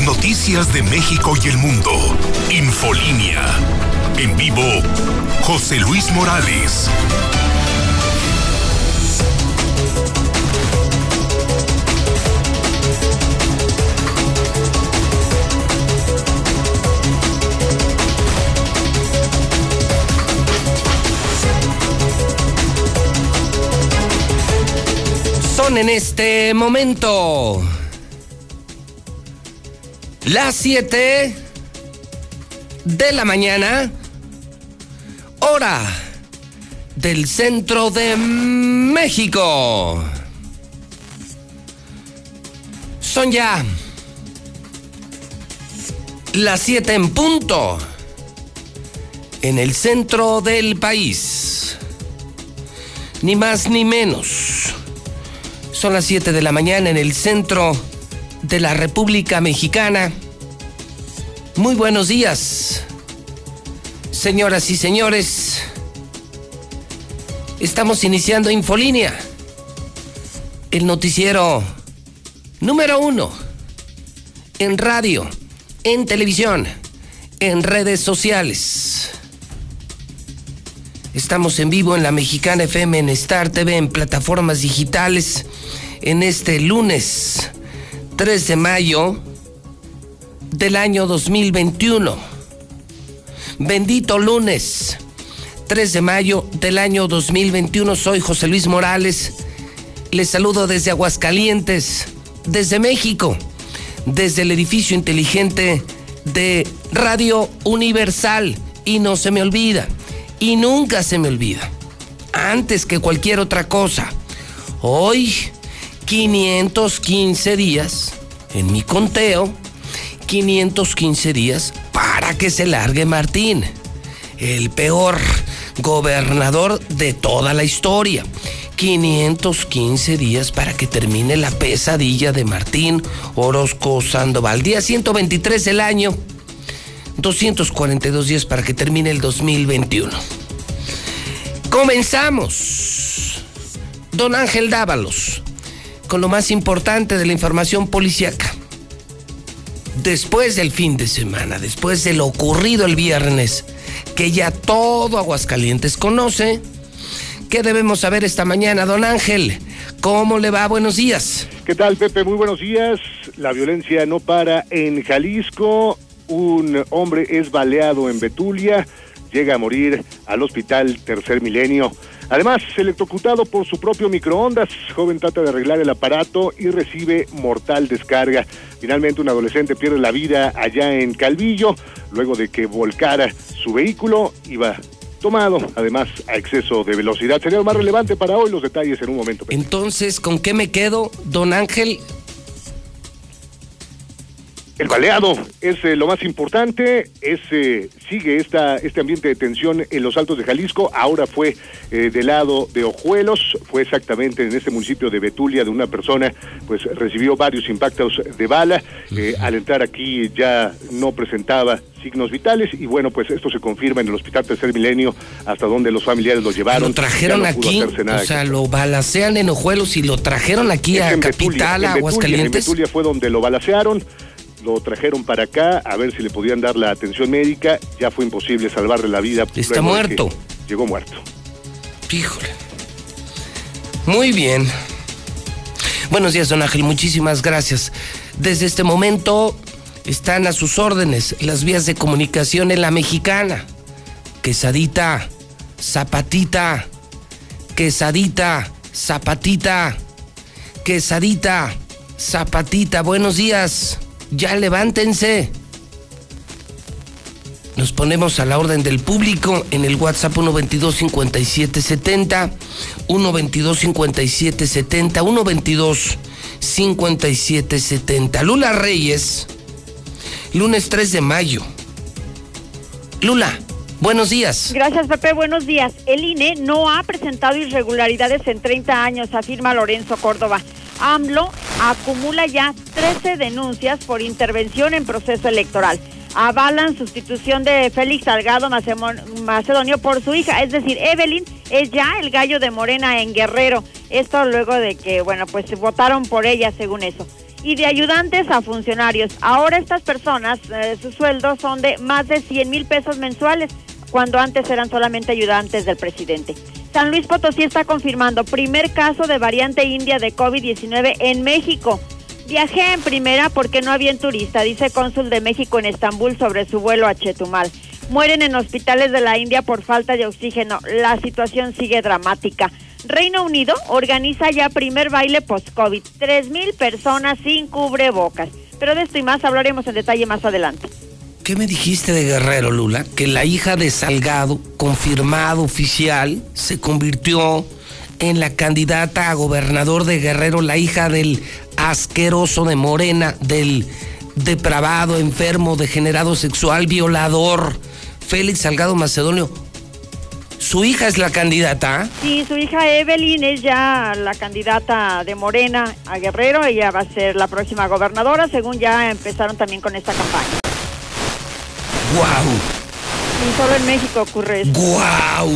Noticias de México y el mundo. Infolínea. En vivo, José Luis Morales. Son en este momento las 7 de la mañana, hora del centro de México. Son ya las 7 en punto en el centro del país. Ni más ni menos. Son las 7 de la mañana en el centro de la República Mexicana. Muy buenos días, señoras y señores. Estamos iniciando Infolínea, el noticiero número uno en radio, en televisión, en redes sociales. Estamos en vivo en la Mexicana FM, en Star TV, en plataformas digitales, en este lunes 3 de mayo del año 2021. Bendito lunes, 3 de mayo del año 2021. Soy José Luis Morales. Les saludo desde Aguascalientes, desde México, desde el edificio inteligente de Radio Universal. Y no se me olvida, y nunca se me olvida, antes que cualquier otra cosa, hoy 515 días en mi conteo 515 días para que se largue Martín, el peor gobernador de toda la historia. 515 días para que termine la pesadilla de Martín Orozco Sandoval. Día 123 del año, 242 días para que termine el 2021. Comenzamos. Don Ángel Dávalos, con lo más importante de la información policíaca después del fin de semana, después de lo ocurrido el viernes, que ya todo Aguascalientes conoce, ¿qué debemos saber esta mañana, don Ángel? ¿Cómo le va? Buenos días. ¿Qué tal, Pepe? Muy buenos días. La violencia no para en Jalisco. Un hombre es baleado en Betulia, llega a morir al hospital Tercer Milenio. Además, electrocutado por su propio microondas, joven trata de arreglar el aparato y recibe mortal descarga. Finalmente, un adolescente pierde la vida allá en Calvillo, luego de que volcara su vehículo, iba tomado, además a exceso de velocidad. Sería lo más relevante para hoy, los detalles en un momento. Entonces, ¿con qué me quedo, don Ángel? El baleado es eh, lo más importante, es, eh, sigue esta, este ambiente de tensión en los Altos de Jalisco, ahora fue eh, del lado de Ojuelos, fue exactamente en este municipio de Betulia de una persona, pues recibió varios impactos de bala, al entrar aquí ya no presentaba signos vitales y bueno, pues esto se confirma en el Hospital Tercer Milenio, hasta donde los familiares lo llevaron. Lo trajeron aquí, o sea, lo balacean en Ojuelos y lo trajeron aquí a Capital, a Aguascalientes. En Betulia fue donde lo balacearon lo trajeron para acá a ver si le podían dar la atención médica. Ya fue imposible salvarle la vida. Está muerto. Llegó muerto. Híjole. Muy bien. Buenos días, don Ángel. Muchísimas gracias. Desde este momento están a sus órdenes las vías de comunicación en la mexicana. Quesadita, zapatita, quesadita, zapatita, quesadita, zapatita. Buenos días ya levántense. Nos ponemos a la orden del público en el WhatsApp 122 5770 122 5770 122 5770 Lula Reyes, lunes 3 de mayo. Lula, buenos días. Gracias, Pepe. Buenos días. El INE no ha presentado irregularidades en 30 años, afirma Lorenzo Córdoba. AMLO acumula ya 13 denuncias por intervención en proceso electoral. Avalan sustitución de Félix Salgado Macedonio por su hija, es decir, Evelyn es ya el gallo de Morena en Guerrero. Esto luego de que, bueno, pues votaron por ella según eso. y de ayudantes a funcionarios. Ahora estas personas, eh, sus sueldos son de más de 100 mil pesos mensuales, cuando antes eran solamente ayudantes del presidente. San Luis Potosí está confirmando primer caso de variante india de COVID-19 en México. Viajé en primera porque no había turista, dice cónsul de México en Estambul sobre su vuelo a Chetumal. Mueren en hospitales de la India por falta de oxígeno. La situación sigue dramática. Reino Unido organiza ya primer baile post-COVID. Tres mil personas sin cubrebocas. Pero de esto y más hablaremos en detalle más adelante. ¿Qué me dijiste de Guerrero, Lula? Que la hija de Salgado, confirmado oficial, se convirtió en la candidata a gobernador de Guerrero, la hija del asqueroso de Morena, del depravado, enfermo, degenerado sexual, violador, Félix Salgado Macedonio. ¿Su hija es la candidata? Sí, su hija Evelyn es ya la candidata de Morena a Guerrero. Ella va a ser la próxima gobernadora, según ya empezaron también con esta campaña. ¡Guau! Y solo en México ocurre eso. ¡Guau!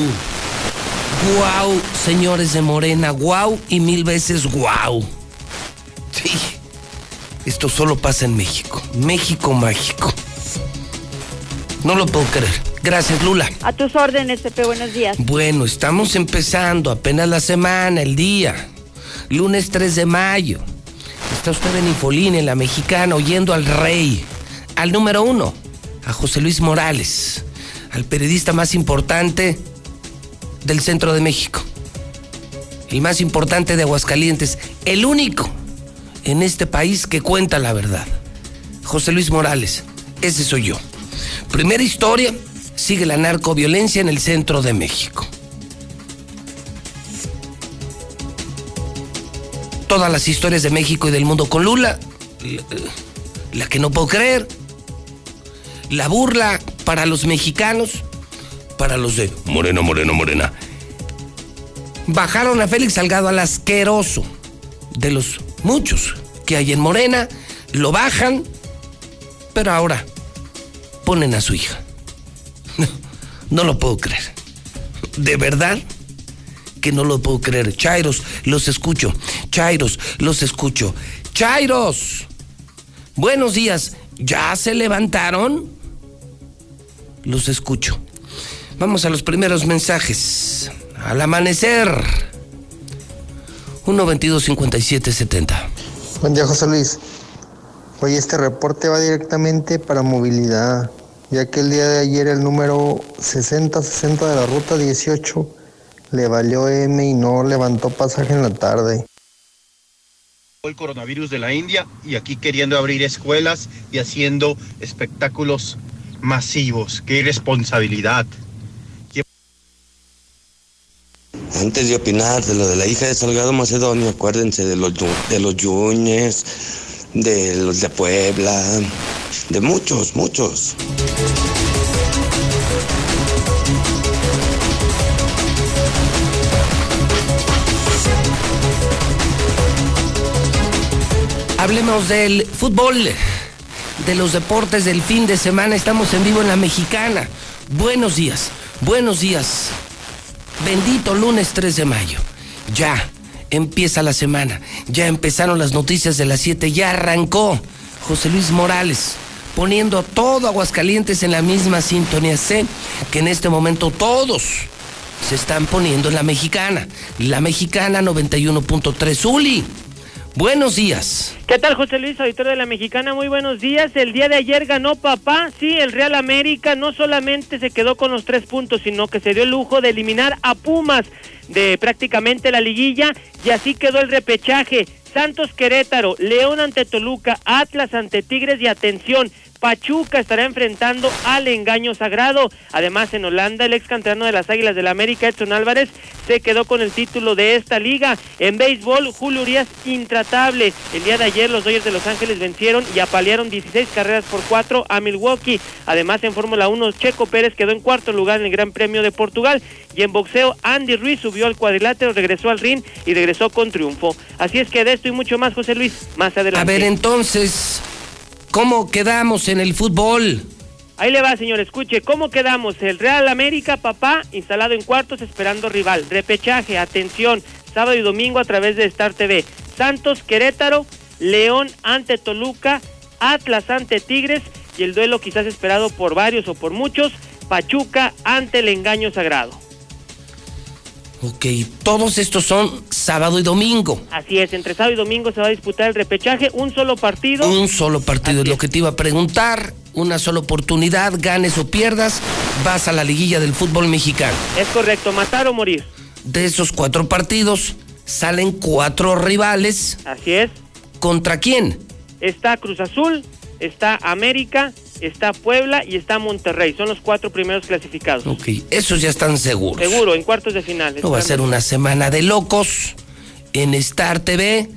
¡Guau, señores de Morena! ¡Guau! Y mil veces guau. Sí. Esto solo pasa en México. México mágico. No lo puedo creer. Gracias, Lula. A tus órdenes, Pepe, buenos días. Bueno, estamos empezando apenas la semana, el día. Lunes 3 de mayo. Está usted en Infolín, en la mexicana, oyendo al rey, al número uno, a José Luis Morales, al periodista más importante del centro de México, el más importante de Aguascalientes, el único en este país que cuenta la verdad. José Luis Morales, ese soy yo. Primera historia, sigue la narcoviolencia en el centro de México. Todas las historias de México y del mundo con Lula, la, que no puedo creer, la burla para los mexicanos, para los de Moreno, Moreno, Morena. Bajaron a Félix Salgado al asqueroso de los muchos que hay en Morena, lo bajan, pero ahora ponen a su hija. No, no lo puedo creer. De verdad que no lo puedo creer. Chairos, los escucho. Chairos, los escucho. Chairos. Buenos días. ¿Ya se levantaron? Los escucho. Vamos a los primeros mensajes. Al amanecer. 1 22 57 70. Buen día, José Luis. Hoy este reporte va directamente para movilidad, ya que el día de ayer el número 6060 de la ruta 18 le valió M y no levantó pasaje en la tarde. El coronavirus de la India y aquí queriendo abrir escuelas y haciendo espectáculos masivos. ¡Qué irresponsabilidad! Antes de opinar de lo de la hija de Salgado Macedonio, acuérdense de los, de los Yuñes, de los de Puebla, de muchos, muchos. Hablemos del fútbol, de los deportes del fin de semana. Estamos en vivo en la mexicana. Buenos días, buenos días. Bendito lunes 3 de mayo. Ya empieza la semana. Ya empezaron las noticias de las 7. Ya arrancó José Luis Morales poniendo todo Aguascalientes en la misma sintonía. Sé que en este momento todos se están poniendo en la mexicana. La mexicana 91.3. Uli. Buenos días. ¿Qué tal, José Luis, auditor de la Mexicana? Muy buenos días. El día de ayer ganó papá. Sí, el Real América no solamente se quedó con los tres puntos, sino que se dio el lujo de eliminar a Pumas de prácticamente la liguilla y así quedó el repechaje. Santos Querétaro, León ante Toluca, Atlas ante Tigres y atención, Pachuca estará enfrentando al engaño sagrado. Además, en Holanda, el ex canterano de las Águilas del la América, Edson Álvarez, se quedó con el título de esta liga. En béisbol, Julio Urias intratable. El día de ayer, los Dodgers de Los Ángeles vencieron y apalearon 16 carreras por 4 a Milwaukee. Además, en Fórmula 1, Checo Pérez quedó en cuarto lugar en el Gran Premio de Portugal. Y en boxeo, Andy Ruiz subió al cuadrilátero, regresó al ring y regresó con triunfo. Así es que de esto y mucho más, José Luis, más adelante. A ver, entonces. ¿Cómo quedamos en el fútbol? Ahí le va, señor, escuche, ¿cómo quedamos? El Real América, papá, instalado en cuartos esperando rival. Repechaje, atención, sábado y domingo a través de Star TV. Santos, Querétaro, León ante Toluca, Atlas ante Tigres y el duelo quizás esperado por varios o por muchos, Pachuca ante el engaño sagrado. Ok, todos estos son sábado y domingo. Así es, entre sábado y domingo se va a disputar el repechaje, un solo partido. Un solo partido, es lo que te iba a preguntar. Una sola oportunidad, ganes o pierdas, vas a la liguilla del fútbol mexicano. Es correcto, matar o morir. De esos cuatro partidos, salen cuatro rivales. Así es. ¿Contra quién? Está Cruz Azul, está América, está Puebla y está Monterrey. Son los cuatro primeros clasificados. Ok, esos ya están seguros. Seguro, en cuartos de final. No va a ser una semana de locos en Star TV.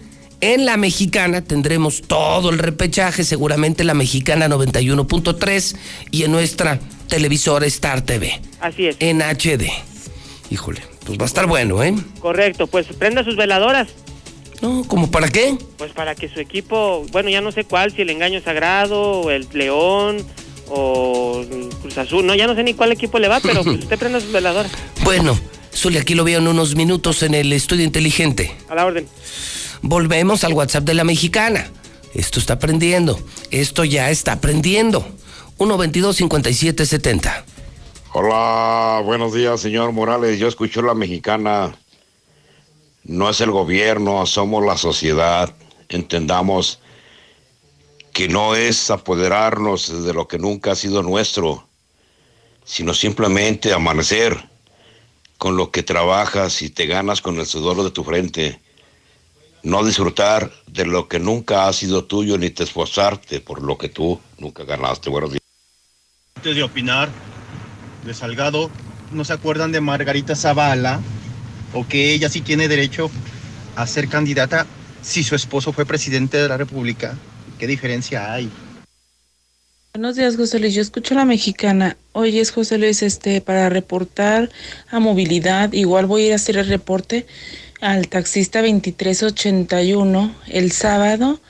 En la mexicana tendremos todo el repechaje, seguramente la mexicana 91.3 y en nuestra televisora Star TV. Así es. En HD. Híjole, pues va a estar bueno, ¿eh? Correcto, pues prenda sus veladoras. No, ¿como para qué? Pues para que su equipo, bueno, ya no sé cuál, si el engaño sagrado, o el León, o Cruz Azul, no, ya no sé ni cuál equipo le va, pero pues usted prenda sus veladoras. Bueno, Zuli, aquí lo veo en unos minutos en el estudio inteligente. A la orden. Volvemos al WhatsApp de la mexicana. Esto está aprendiendo. Esto ya está aprendiendo. 122-5770. Hola, buenos días, señor Morales. Yo escucho la mexicana. No es el gobierno, somos la sociedad. Entendamos que no es apoderarnos de lo que nunca ha sido nuestro, sino simplemente amanecer con lo que trabajas y te ganas con el sudor de tu frente. No disfrutar de lo que nunca ha sido tuyo ni te esforzarte por lo que tú nunca ganaste. Buenos días. Antes de opinar de Salgado, ¿no se acuerdan de Margarita Zavala? O que ella sí tiene derecho a ser candidata si su esposo fue presidente de la República. ¿Qué diferencia hay? Buenos días, José Luis. Yo escucho a la mexicana. Hoy es José Luis, este, para reportar a movilidad. Igual voy a ir a hacer el reporte al taxista 2381 el sábado.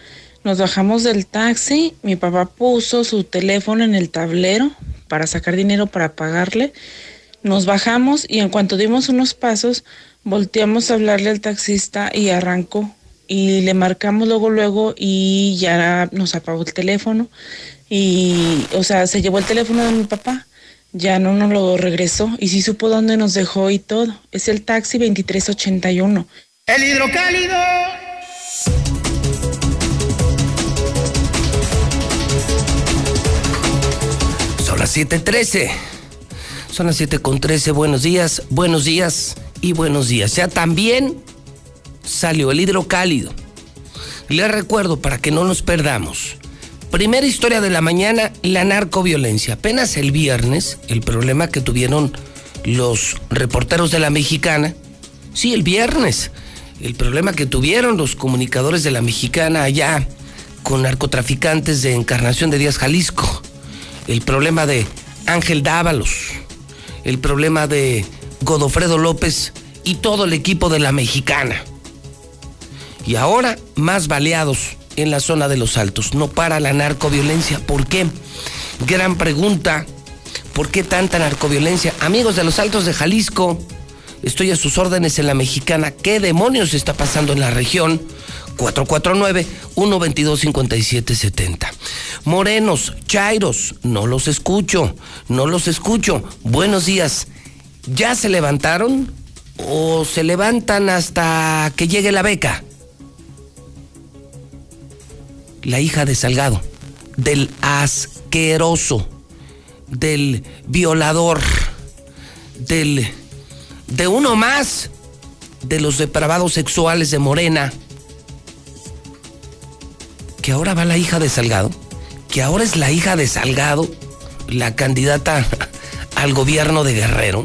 Nos bajamos del taxi. Mi papá puso su teléfono en el tablero para sacar dinero para pagarle. Nos bajamos y en cuanto dimos unos pasos, volteamos a hablarle al taxista y arrancó. Y le marcamos luego, luego y ya nos apagó el teléfono. Y, o sea, se llevó el teléfono de mi papá. Ya no nos lo regresó y sí supo dónde nos dejó y todo. Es el taxi 2381. El hidrocálido. Son las 7:13. Son las 7 con 13. Buenos días, buenos días y buenos días. Ya también salió el hidrocálido. Les recuerdo para que no nos perdamos. Primera historia de la mañana, la narcoviolencia. Apenas el viernes, el problema que tuvieron los reporteros de la mexicana. Sí, el viernes. El problema que tuvieron los comunicadores de la mexicana allá con narcotraficantes de Encarnación de Díaz Jalisco. El problema de Ángel Dávalos. El problema de Godofredo López y todo el equipo de la mexicana. Y ahora más baleados en la zona de los altos. No para la narcoviolencia. ¿Por qué? Gran pregunta. ¿Por qué tanta narcoviolencia? Amigos de los altos de Jalisco, estoy a sus órdenes en la mexicana. ¿Qué demonios está pasando en la región? 449-122-5770. Morenos, Chairos, no los escucho, no los escucho. Buenos días. ¿Ya se levantaron o se levantan hasta que llegue la beca? La hija de Salgado, del asqueroso, del violador, del de uno más de los depravados sexuales de Morena, que ahora va la hija de Salgado, que ahora es la hija de Salgado, la candidata al gobierno de Guerrero.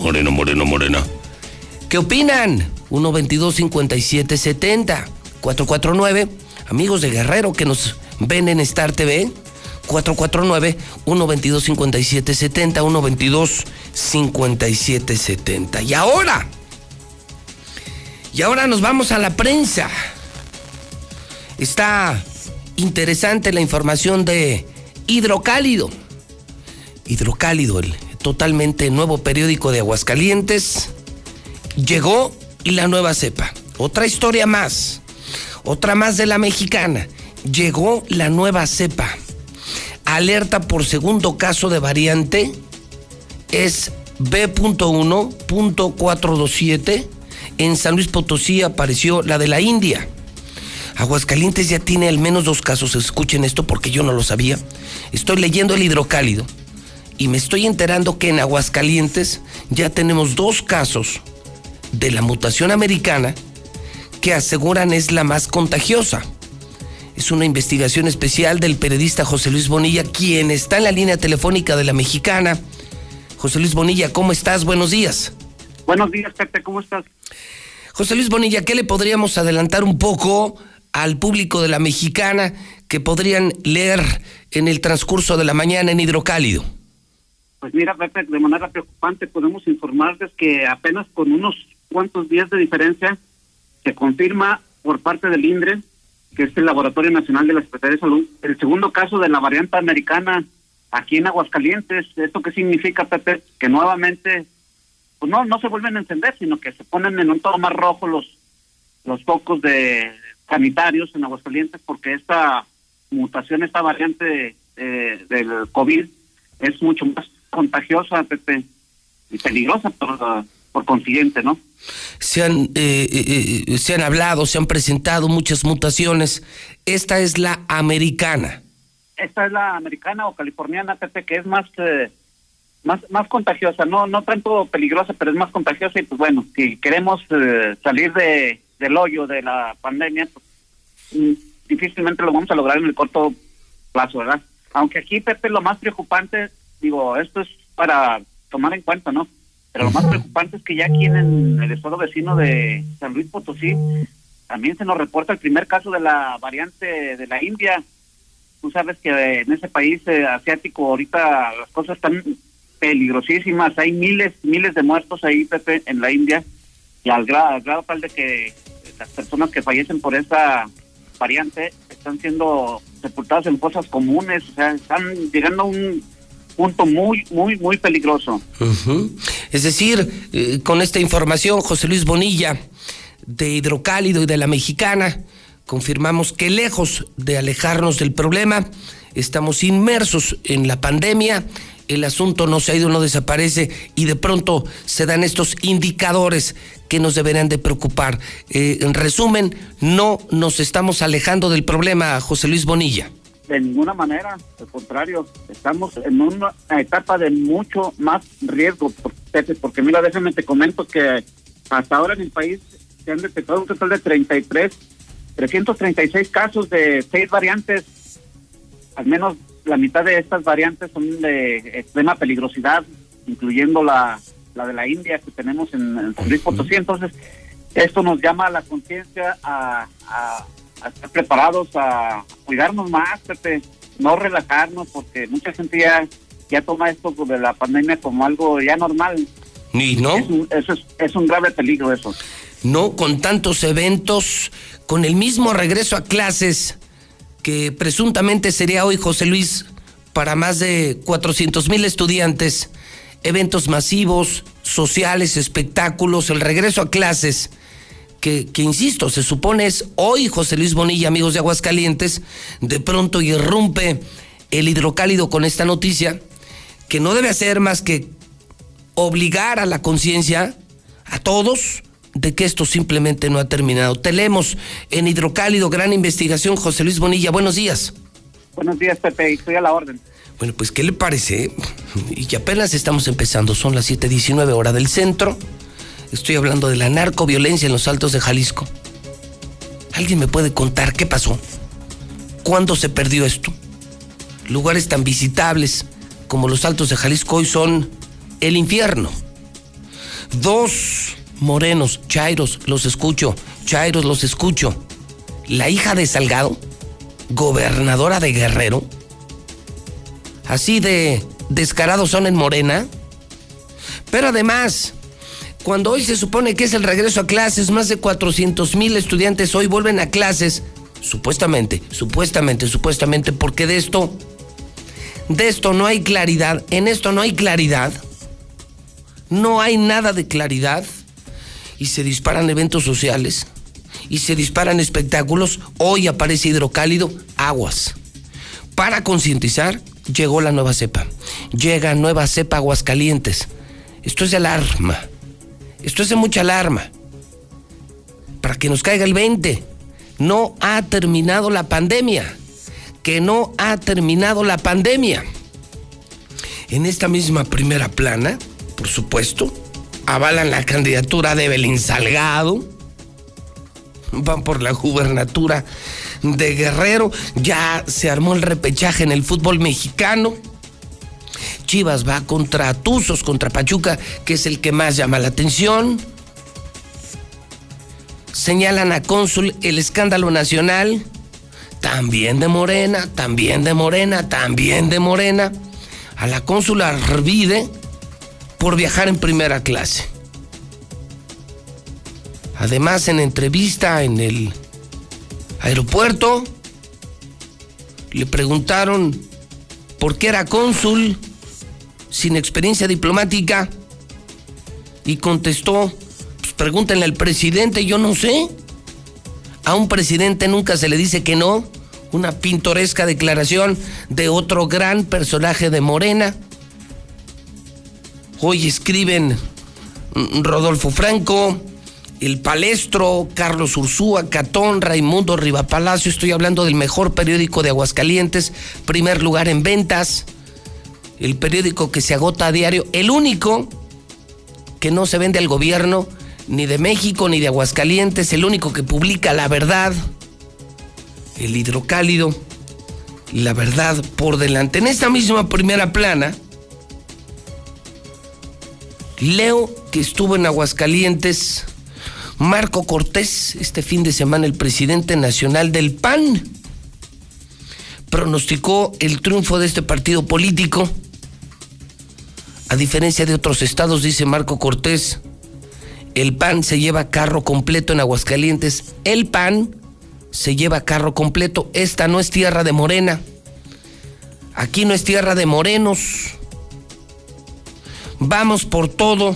Moreno, moreno, morena. ¿Qué opinan? 122-5770. 449, amigos de Guerrero que nos ven en Star TV. 449-122-5770, 122-5770. Y ahora, y ahora nos vamos a la prensa. Está interesante la información de Hidrocálido. Hidrocálido, el totalmente nuevo periódico de Aguascalientes. Llegó y la nueva cepa. Otra historia más. Otra más de la mexicana. Llegó la nueva cepa. Alerta por segundo caso de variante. Es B.1.427. En San Luis Potosí apareció la de la India. Aguascalientes ya tiene al menos dos casos. Escuchen esto porque yo no lo sabía. Estoy leyendo el hidrocálido y me estoy enterando que en Aguascalientes ya tenemos dos casos de la mutación americana que aseguran es la más contagiosa. Es una investigación especial del periodista José Luis Bonilla, quien está en la línea telefónica de la mexicana. José Luis Bonilla, ¿cómo estás? Buenos días. Buenos días, Pepe, ¿cómo estás? José Luis Bonilla, ¿qué le podríamos adelantar un poco al público de la mexicana que podrían leer en el transcurso de la mañana en Hidrocálido? Pues mira, Pepe, de manera preocupante podemos informarles que apenas con unos cuantos días de diferencia se confirma por parte del INDRE, que es el Laboratorio Nacional de la Secretaría de Salud, el segundo caso de la variante americana aquí en Aguascalientes. ¿Esto qué significa, Pepe? Que nuevamente, pues no, no se vuelven a encender, sino que se ponen en un tono más rojo los, los focos de sanitarios en Aguascalientes porque esta mutación, esta variante eh, del COVID es mucho más contagiosa, Pepe, y peligrosa por, por consiguiente, ¿no? Se han, eh, eh, se han hablado, se han presentado muchas mutaciones. Esta es la americana. Esta es la americana o californiana, Pepe, que es más más más contagiosa, no no tanto peligrosa, pero es más contagiosa y pues bueno, si queremos salir de del hoyo de la pandemia, pues, mm, difícilmente lo vamos a lograr en el corto plazo, ¿verdad? Aunque aquí, Pepe, lo más preocupante, digo, esto es para tomar en cuenta, ¿no? Pero lo más preocupante es que ya aquí en el estado vecino de San Luis Potosí también se nos reporta el primer caso de la variante de la India. Tú sabes que en ese país eh, asiático ahorita las cosas están peligrosísimas. Hay miles, miles de muertos ahí, Pepe, en la India. Y al grado, al grado tal de que las personas que fallecen por esta variante están siendo sepultadas en fosas comunes. O sea, están llegando a un punto muy, muy, muy peligroso. Es decir, eh, con esta información, José Luis Bonilla, de Hidrocálido y de la Mexicana, confirmamos que lejos de alejarnos del problema, estamos inmersos en la pandemia, el asunto no se ha ido, no desaparece y de pronto se dan estos indicadores que nos deberían de preocupar. Eh, en resumen, no nos estamos alejando del problema, José Luis Bonilla de ninguna manera, al contrario, estamos en una etapa de mucho más riesgo, porque mira, déjame te comento que hasta ahora en el país se han detectado un total de 33, 336 casos de seis variantes, al menos la mitad de estas variantes son de extrema peligrosidad, incluyendo la, la de la India que tenemos en, San Luis Potosí, entonces esto nos llama a la conciencia a a estar preparados a cuidarnos más, Pepe, no relajarnos, porque mucha gente ya, ya toma esto de la pandemia como algo ya normal. ¿Y no? Es un, eso es, es un grave peligro eso. No, con tantos eventos, con el mismo regreso a clases que presuntamente sería hoy, José Luis, para más de 400 mil estudiantes, eventos masivos, sociales, espectáculos, el regreso a clases que, insisto, se supone es hoy José Luis Bonilla, amigos de Aguascalientes, de pronto irrumpe el hidrocálido con esta noticia, que no debe hacer más que obligar a la conciencia, a todos, de que esto simplemente no ha terminado. Tenemos en hidrocálido, gran investigación, José Luis Bonilla, buenos días. Buenos días, Pepe, estoy a la orden. Bueno, pues, ¿qué le parece? Y que apenas estamos empezando, son las 7:19 hora del centro. Estoy hablando de la narcoviolencia en los altos de Jalisco. ¿Alguien me puede contar qué pasó? ¿Cuándo se perdió esto? Lugares tan visitables como los altos de Jalisco hoy son el infierno. Dos morenos, Chairos, los escucho, Chairos, los escucho. La hija de Salgado, gobernadora de Guerrero. Así de descarados son en Morena. Pero además, cuando hoy se supone que es el regreso a clases, más de 400 mil estudiantes hoy vuelven a clases, supuestamente, supuestamente, supuestamente, porque de esto, de esto no hay claridad, en esto no hay claridad, no hay nada de claridad y se disparan eventos sociales y se disparan espectáculos, hoy aparece hidrocálido, aguas. Para concientizar, llegó la nueva cepa. Llega nueva cepa Aguascalientes. Esto es alarma. Esto es de mucha alarma. Para que nos caiga el 20. No ha terminado la pandemia. Que no ha terminado la pandemia. En esta misma primera plana, por supuesto, avalan la candidatura de Belín Salgado. Van por la gubernatura de Guerrero. Ya se armó el repechaje en el fútbol mexicano. Chivas va contra Tuzos, contra Pachuca, que es el que más llama la atención. Señalan a Cónsul el escándalo nacional. También de Morena, también de Morena, también de Morena. A la cónsula Arvide por viajar en primera clase. Además, en entrevista en el aeropuerto, le preguntaron por qué era cónsul sin experiencia diplomática y contestó, pues pregúntenle al presidente, yo no sé. A un presidente nunca se le dice que no. Una pintoresca declaración de otro gran personaje de Morena. Hoy escriben Rodolfo Franco, el Palestro, Carlos Ursúa, Catón, Raimundo Rivapalacio, estoy hablando del mejor periódico de Aguascalientes, primer lugar en ventas, el periódico que se agota a diario, el único que no se vende al gobierno, ni de México ni de Aguascalientes, el único que publica la verdad, el hidrocálido, la verdad por delante. En esta misma primera plana, leo que estuvo en Aguascalientes Marco Cortés, este fin de semana el presidente nacional del PAN, pronosticó el triunfo de este partido político. A diferencia de otros estados, dice Marco Cortés, el PAN se lleva carro completo en Aguascalientes. El PAN se lleva carro completo. Esta no es tierra de morena. Aquí no es tierra de morenos. Vamos por todo,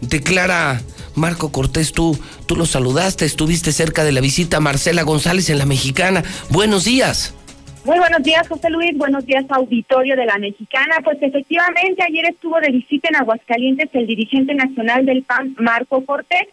declara Marco Cortés, tú, tú lo saludaste, estuviste cerca de la visita Marcela González en la Mexicana. Buenos días. Muy buenos días, José Luis. Buenos días, auditorio de la Mexicana. Pues efectivamente, ayer estuvo de visita en Aguascalientes el dirigente nacional del PAN, Marco Cortés,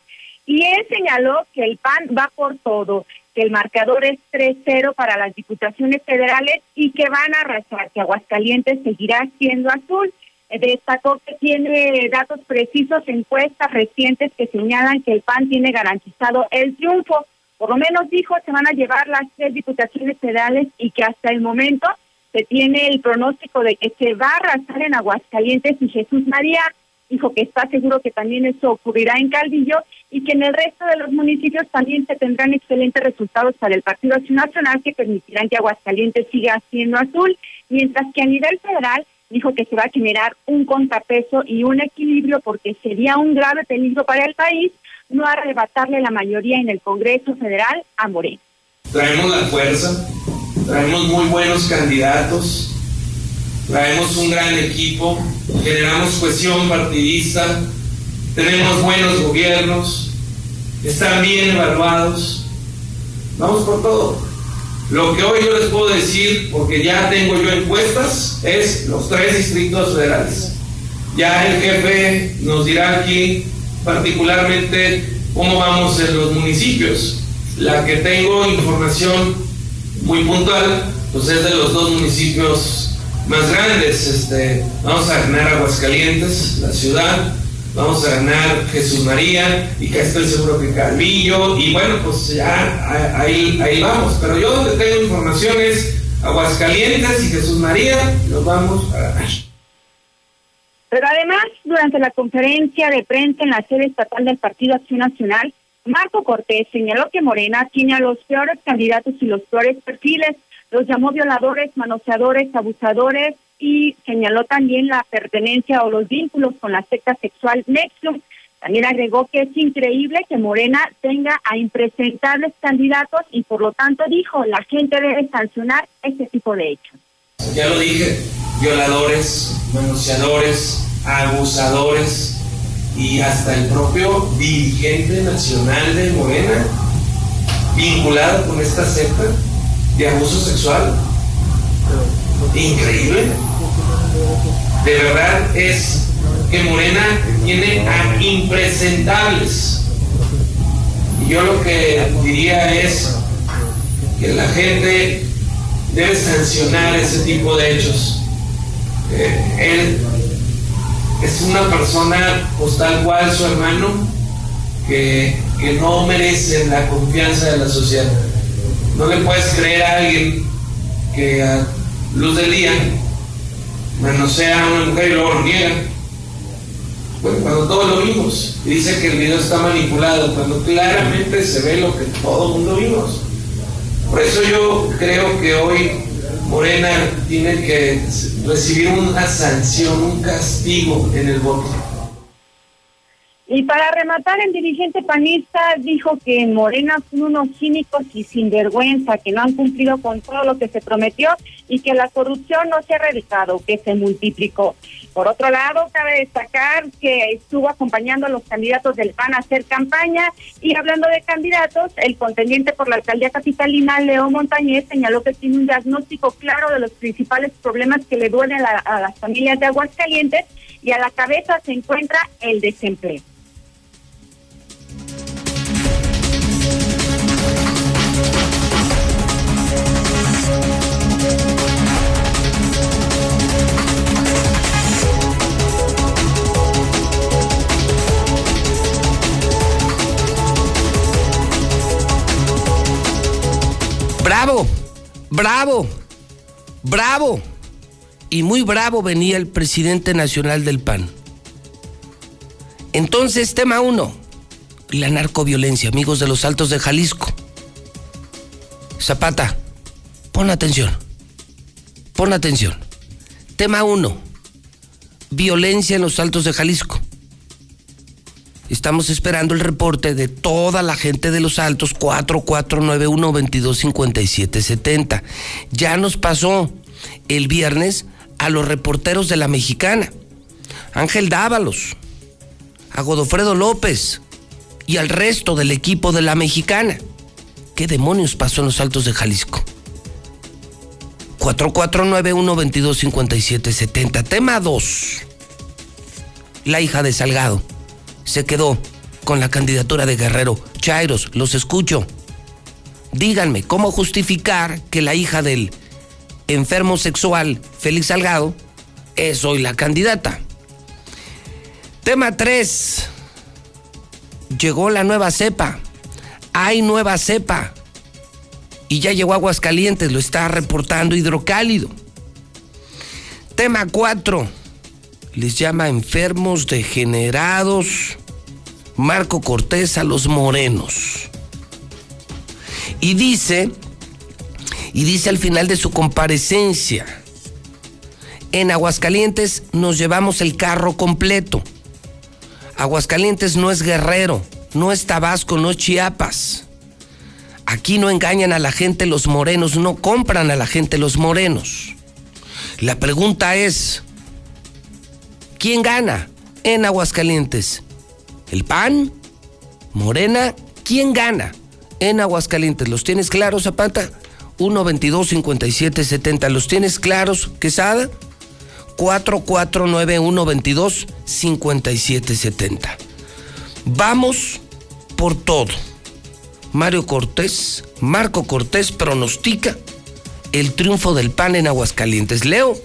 y él señaló que el PAN va por todo, que el marcador es 3-0 para las diputaciones federales y que van a arrasar, que Aguascalientes seguirá siendo azul destacó que tiene datos precisos, encuestas recientes que señalan que el PAN tiene garantizado el triunfo. Por lo menos dijo se van a llevar las tres diputaciones federales y que hasta el momento se tiene el pronóstico de que se va a arrasar en Aguascalientes y Jesús María dijo que está seguro que también eso ocurrirá en Caldillo y que en el resto de los municipios también se tendrán excelentes resultados para el Partido Nacional que permitirán que Aguascalientes siga siendo azul, mientras que a nivel federal dijo que se va a generar un contrapeso y un equilibrio porque sería un grave peligro para el país no arrebatarle la mayoría en el Congreso Federal a Moreno. Traemos la fuerza, traemos muy buenos candidatos, traemos un gran equipo, generamos cohesión partidista, tenemos buenos gobiernos, están bien evaluados, vamos por todo. Lo que hoy yo les puedo decir, porque ya tengo yo encuestas, es los tres distritos federales. Ya el jefe nos dirá aquí particularmente cómo vamos en los municipios. La que tengo información muy puntual, pues es de los dos municipios más grandes. Este, vamos a ganar Aguascalientes, la ciudad, vamos a ganar Jesús María y que estoy seguro que Calvillo y bueno pues ya ahí, ahí vamos pero yo donde tengo información es Aguascalientes y Jesús María los vamos a ganar pero además durante la conferencia de prensa en la sede estatal del Partido Acción Nacional Marco Cortés señaló que Morena tiene a los peores candidatos y los peores perfiles los llamó violadores, manoseadores, abusadores, y señaló también la pertenencia o los vínculos con la secta sexual Nexus. También agregó que es increíble que Morena tenga a impresentables candidatos y por lo tanto dijo, la gente debe sancionar este tipo de hechos. Ya lo dije, violadores, denunciadores, abusadores y hasta el propio dirigente nacional de Morena vinculado con esta secta de abuso sexual. Increíble. De verdad es que Morena tiene a impresentables. Y yo lo que diría es que la gente debe sancionar ese tipo de hechos. Eh, él es una persona, pues tal cual su hermano, que, que no merece la confianza de la sociedad. No le puedes creer a alguien que a luz del día manosea a una mujer y luego lo niega. Bueno, cuando todos lo vimos, dice que el video está manipulado, cuando claramente se ve lo que todo el mundo vimos. Por eso yo creo que hoy Morena tiene que recibir una sanción, un castigo en el voto. Y para rematar, el dirigente panista dijo que en Morena son unos cínicos y sinvergüenza, que no han cumplido con todo lo que se prometió y que la corrupción no se ha erradicado, que se multiplicó. Por otro lado, cabe destacar que estuvo acompañando a los candidatos del PAN a hacer campaña y hablando de candidatos, el contendiente por la alcaldía capitalina, Leo Montañez, señaló que tiene un diagnóstico claro de los principales problemas que le duelen a, a las familias de Aguascalientes y a la cabeza se encuentra el desempleo. Bravo, bravo, bravo. Y muy bravo venía el presidente nacional del PAN. Entonces, tema uno, la narcoviolencia, amigos de los Altos de Jalisco. Zapata, pon atención, pon atención. Tema uno, violencia en los Altos de Jalisco. Estamos esperando el reporte de toda la gente de los altos 4491-225770. Ya nos pasó el viernes a los reporteros de la mexicana. Ángel Dávalos, a Godofredo López y al resto del equipo de la mexicana. ¿Qué demonios pasó en los altos de Jalisco? 4491-225770. Tema 2. La hija de Salgado se quedó con la candidatura de Guerrero. Chairos, los escucho. Díganme, ¿cómo justificar que la hija del enfermo sexual, Félix Salgado, es hoy la candidata? Tema 3. Llegó la nueva cepa. Hay nueva cepa. Y ya llegó Aguascalientes, lo está reportando Hidrocálido. Tema 4 les llama enfermos degenerados Marco Cortés a los morenos. Y dice, y dice al final de su comparecencia, en Aguascalientes nos llevamos el carro completo. Aguascalientes no es Guerrero, no es Tabasco, no es Chiapas. Aquí no engañan a la gente los morenos, no compran a la gente los morenos. La pregunta es, ¿Quién gana en Aguascalientes? ¿El PAN? ¿Morena? ¿Quién gana en Aguascalientes? ¿Los tienes claros, Zapata? 1 22 57 70. ¿Los tienes claros, Quesada? 4491 22 57 70. Vamos por todo. Mario Cortés, Marco Cortés pronostica el triunfo del PAN en Aguascalientes. Leo,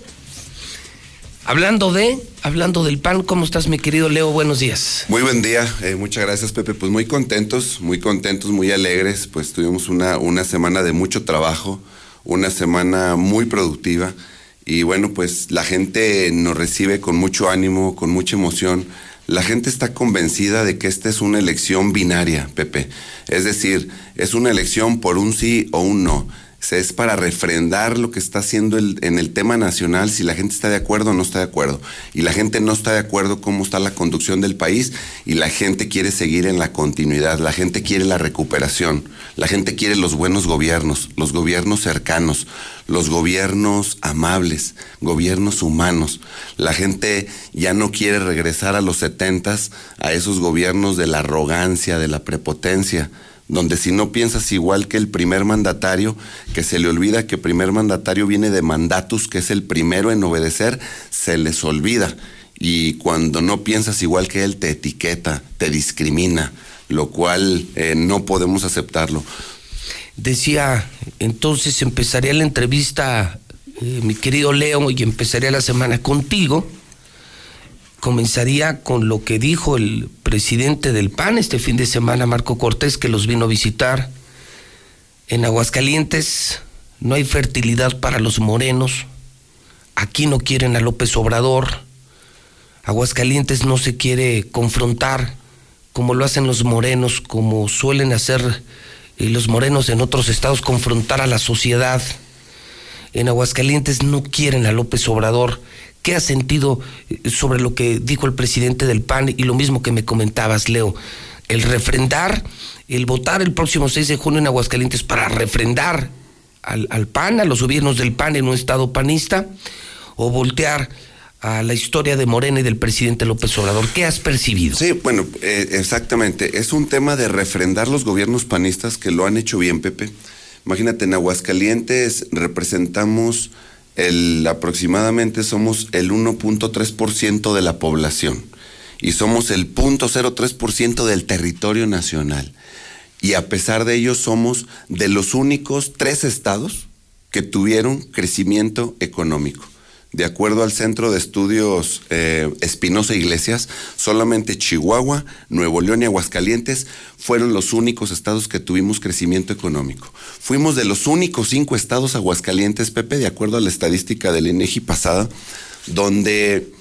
Hablando de, hablando del pan, ¿cómo estás, mi querido Leo? Buenos días. Muy buen día, eh, muchas gracias, Pepe. Pues muy contentos, muy contentos, muy alegres. Pues tuvimos una, una semana de mucho trabajo, una semana muy productiva. Y bueno, pues la gente nos recibe con mucho ánimo, con mucha emoción. La gente está convencida de que esta es una elección binaria, Pepe. Es decir, es una elección por un sí o un no es para refrendar lo que está haciendo en el tema nacional, si la gente está de acuerdo o no está de acuerdo. Y la gente no está de acuerdo cómo está la conducción del país y la gente quiere seguir en la continuidad, la gente quiere la recuperación, la gente quiere los buenos gobiernos, los gobiernos cercanos, los gobiernos amables, gobiernos humanos. La gente ya no quiere regresar a los setentas, a esos gobiernos de la arrogancia, de la prepotencia donde si no piensas igual que el primer mandatario, que se le olvida que primer mandatario viene de mandatus, que es el primero en obedecer, se les olvida. Y cuando no piensas igual que él, te etiqueta, te discrimina, lo cual eh, no podemos aceptarlo. Decía, entonces empezaría la entrevista, eh, mi querido Leo, y empezaría la semana contigo comenzaría con lo que dijo el presidente del PAN este fin de semana, Marco Cortés, que los vino a visitar. En Aguascalientes no hay fertilidad para los morenos. Aquí no quieren a López Obrador. Aguascalientes no se quiere confrontar como lo hacen los morenos, como suelen hacer eh, los morenos en otros estados, confrontar a la sociedad. En Aguascalientes no quieren a López Obrador ¿Qué has sentido eh, sobre lo que dijo el presidente del PAN y lo mismo que me comentabas, Leo? El refrendar, el votar el próximo 6 de junio en Aguascalientes para refrendar al, PAN, a los gobiernos del PAN en un estado panista, o voltear a la historia de Morena y del presidente López Obrador. ¿Qué has percibido? Sí, bueno, eh, exactamente. Es un tema de refrendar los gobiernos panistas que lo han hecho bien, Pepe. Imagínate, en Aguascalientes representamos el, aproximadamente somos el 1.3% de la población y somos el 0.03% del territorio nacional. Y a pesar de ello somos de los únicos tres estados que tuvieron crecimiento económico. De acuerdo al Centro de Estudios eh, Espinosa Iglesias, solamente Chihuahua, Nuevo León y Aguascalientes fueron los únicos estados que tuvimos crecimiento económico. Fuimos de los únicos cinco estados Aguascalientes, Pepe, de acuerdo a la estadística del INEGI pasada, donde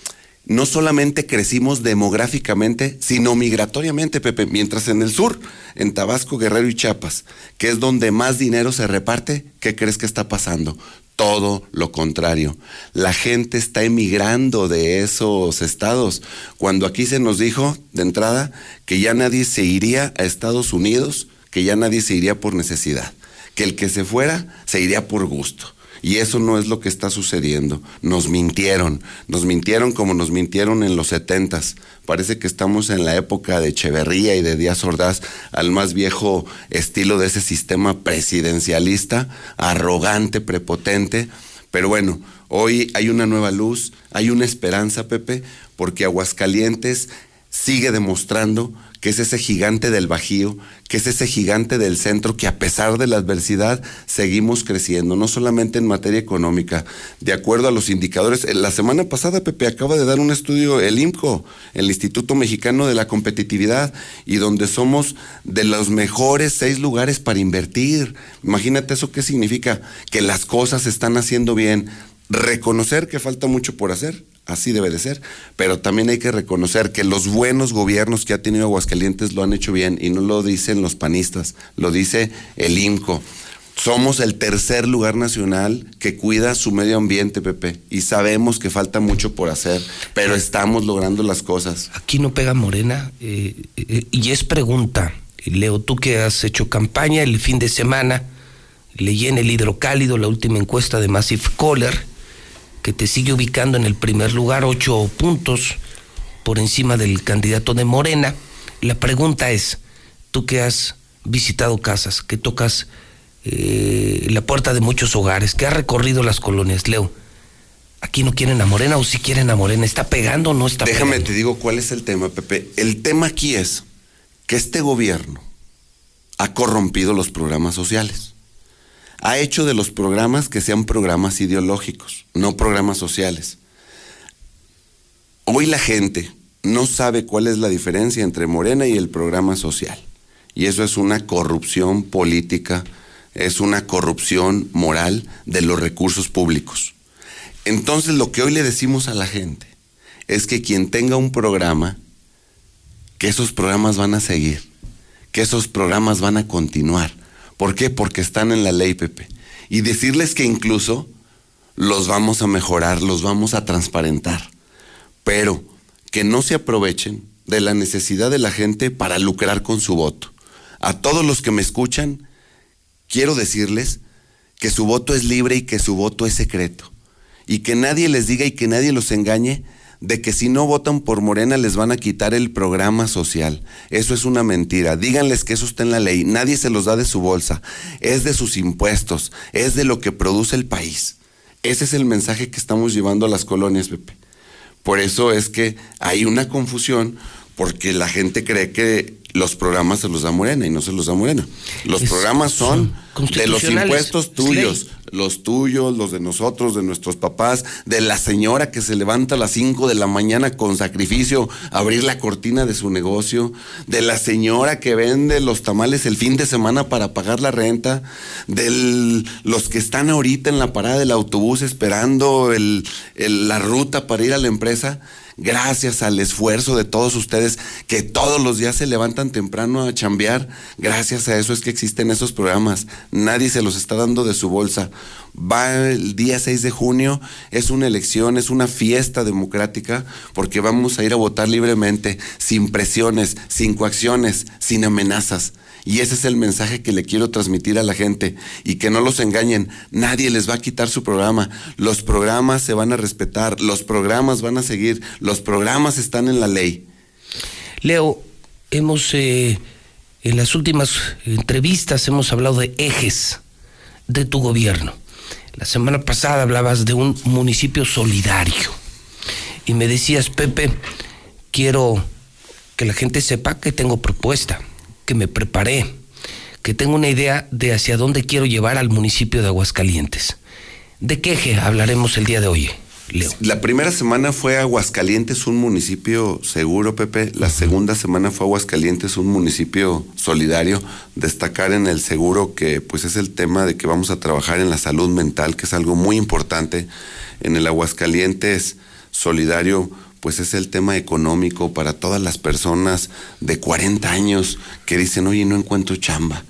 no solamente crecimos demográficamente, sino migratoriamente, Pepe, mientras en el sur, en Tabasco, Guerrero y Chiapas, que es donde más dinero se reparte, ¿qué crees que está pasando? Todo lo contrario. La gente está emigrando de esos estados. Cuando aquí se nos dijo de entrada que ya nadie se iría a Estados Unidos, que ya nadie se iría por necesidad, que el que se fuera se iría por gusto. Y eso no es lo que está sucediendo. Nos mintieron, nos mintieron como nos mintieron en los setentas. Parece que estamos en la época de Echeverría y de Díaz Ordaz, al más viejo estilo de ese sistema presidencialista, arrogante, prepotente. Pero bueno, hoy hay una nueva luz, hay una esperanza, Pepe, porque Aguascalientes sigue demostrando que es ese gigante del Bajío, que es ese gigante del centro, que a pesar de la adversidad seguimos creciendo, no solamente en materia económica, de acuerdo a los indicadores. Eh, la semana pasada, Pepe, acaba de dar un estudio el IMCO, el Instituto Mexicano de la Competitividad, y donde somos de los mejores seis lugares para invertir. Imagínate eso qué significa, que las cosas se están haciendo bien, reconocer que falta mucho por hacer, así debe de ser, pero también hay que reconocer que los buenos gobiernos que ha tenido Aguascalientes lo han hecho bien y no lo dicen los panistas, lo dice el INCO. Somos el tercer lugar nacional que cuida su medio ambiente, Pepe, y sabemos que falta mucho por hacer, pero estamos logrando las cosas. Aquí no pega Morena, eh, eh, y es pregunta, Leo, tú que has hecho campaña el fin de semana, leí en el hidrocálido la última encuesta de Massive Caller, que te sigue ubicando en el primer lugar, ocho puntos por encima del candidato de Morena. La pregunta es, tú que has visitado casas, que tocas eh, la puerta de muchos hogares, que has recorrido las colonias, Leo, ¿aquí no quieren a Morena o si quieren a Morena? ¿Está pegando o no está Déjame pegando? te digo cuál es el tema, Pepe. El tema aquí es que este gobierno ha corrompido los programas sociales ha hecho de los programas que sean programas ideológicos, no programas sociales. Hoy la gente no sabe cuál es la diferencia entre Morena y el programa social. Y eso es una corrupción política, es una corrupción moral de los recursos públicos. Entonces lo que hoy le decimos a la gente es que quien tenga un programa, que esos programas van a seguir, que esos programas van a continuar ¿Por qué? Porque están en la ley, Pepe. Y decirles que incluso los vamos a mejorar, los vamos a transparentar, pero que no se aprovechen de la necesidad de la gente para lucrar con su voto. A todos los que me escuchan, quiero decirles que su voto es libre y que su voto es secreto. Y que nadie les diga y que nadie los engañe de que si no votan por Morena les van a quitar el programa social. Eso es una mentira. Díganles que eso está en la ley. Nadie se los da de su bolsa. Es de sus impuestos. Es de lo que produce el país. Ese es el mensaje que estamos llevando a las colonias, Pepe. Por eso es que hay una confusión porque la gente cree que los programas se los da Morena y no se los da Morena. Los programas son, de los impuestos tuyos, los tuyos, los de nosotros, de nuestros papás, de la señora que se levanta a las 5 de la mañana con sacrificio a abrir la cortina de su negocio, de la señora que vende los tamales el fin de semana para pagar la renta, de los que están ahorita en la parada del autobús esperando la ruta para ir a la empresa gracias al esfuerzo de todos ustedes que todos los días se levantan temprano a chambear, gracias a eso es que existen esos programas. Nadie se los está dando de su bolsa. Va el día 6 de junio, es una elección, es una fiesta democrática, porque vamos a ir a votar libremente, sin presiones, sin coacciones, sin amenazas. Y ese es el mensaje que le quiero transmitir a la gente y que no los engañen. Nadie les va a quitar su programa. Los programas se van a respetar, los programas van a seguir, los programas están en la ley. Leo, hemos eh, en las últimas entrevistas hemos hablado de ejes de tu gobierno. La semana pasada hablabas de un municipio solidario y me decías, Pepe, quiero que la gente sepa que tengo propuesta que me preparé, que tengo una idea de hacia dónde quiero llevar al municipio de Aguascalientes. ¿De qué eje hablaremos el día de hoy? Leo. La primera semana fue Aguascalientes, un municipio seguro, Pepe. La segunda semana fue Aguascalientes, un municipio solidario. Destacar en el seguro que pues es el tema de que vamos a trabajar en la salud mental, que es algo muy importante. En el Aguascalientes solidario pues es el tema económico para todas las personas de 40 años que dicen, oye, no encuentro chamba.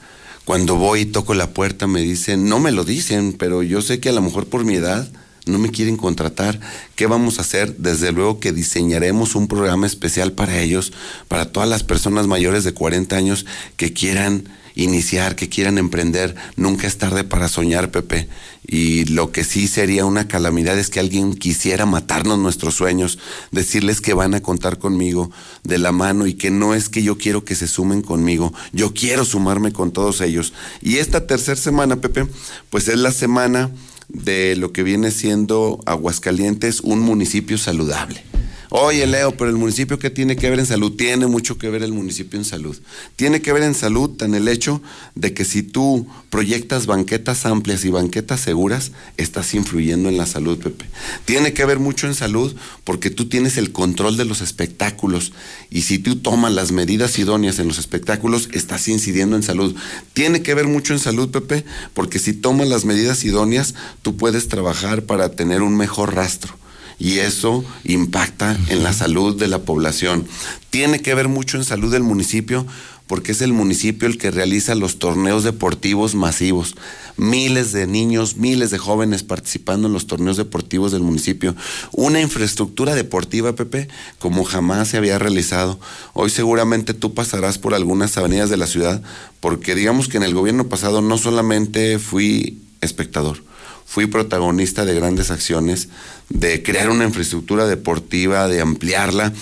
Cuando voy y toco la puerta me dicen, no me lo dicen, pero yo sé que a lo mejor por mi edad no me quieren contratar. ¿Qué vamos a hacer? Desde luego que diseñaremos un programa especial para ellos, para todas las personas mayores de 40 años que quieran iniciar, que quieran emprender, nunca es tarde para soñar, Pepe. Y lo que sí sería una calamidad es que alguien quisiera matarnos nuestros sueños, decirles que van a contar conmigo de la mano y que no es que yo quiero que se sumen conmigo, yo quiero sumarme con todos ellos. Y esta tercera semana, Pepe, pues es la semana de lo que viene siendo Aguascalientes, un municipio saludable. Oye, Leo, pero el municipio que tiene que ver en salud, tiene mucho que ver el municipio en salud. Tiene que ver en salud en el hecho de que si tú proyectas banquetas amplias y banquetas seguras, estás influyendo en la salud, Pepe. Tiene que ver mucho en salud porque tú tienes el control de los espectáculos y si tú tomas las medidas idóneas en los espectáculos, estás incidiendo en salud. Tiene que ver mucho en salud, Pepe, porque si tomas las medidas idóneas, tú puedes trabajar para tener un mejor rastro y eso impacta en la salud de la población. Tiene que ver mucho en salud del municipio porque es el municipio el que realiza los torneos deportivos masivos. Miles de niños, miles de jóvenes participando en los torneos deportivos del municipio. Una infraestructura deportiva, Pepe, como jamás se había realizado. Hoy seguramente tú pasarás por algunas avenidas de la ciudad, porque digamos que en el gobierno pasado no solamente fui espectador, fui protagonista de grandes acciones, de crear una infraestructura deportiva, de ampliarla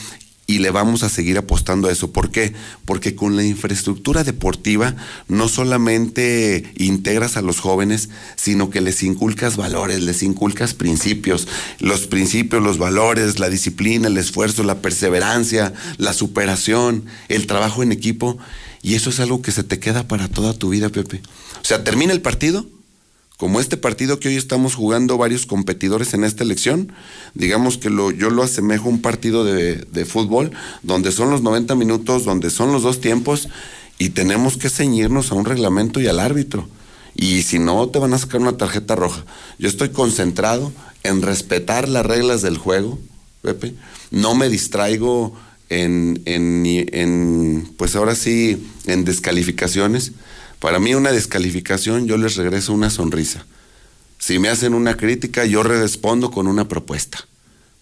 y le vamos a seguir apostando a eso. ¿Por qué? Porque con la infraestructura deportiva no solamente integras a los jóvenes, sino que les inculcas valores, les inculcas principios. Los principios, los valores, la disciplina, el esfuerzo, la perseverancia, la superación, el trabajo en equipo. Y eso es algo que se te queda para toda tu vida, Pepe. O sea, termina el partido como este partido que hoy estamos jugando varios competidores en esta elección, digamos que lo, yo lo asemejo a un partido de, fútbol, donde son los 90 minutos, donde son los dos tiempos, y tenemos que ceñirnos a un reglamento y al árbitro. Y si no, te van a sacar una tarjeta roja. Yo estoy concentrado en respetar las reglas del juego, Pepe. No me distraigo en, en, en pues ahora sí, en descalificaciones para mí una descalificación, yo les regreso una sonrisa. Si me hacen una crítica, yo respondo con una propuesta,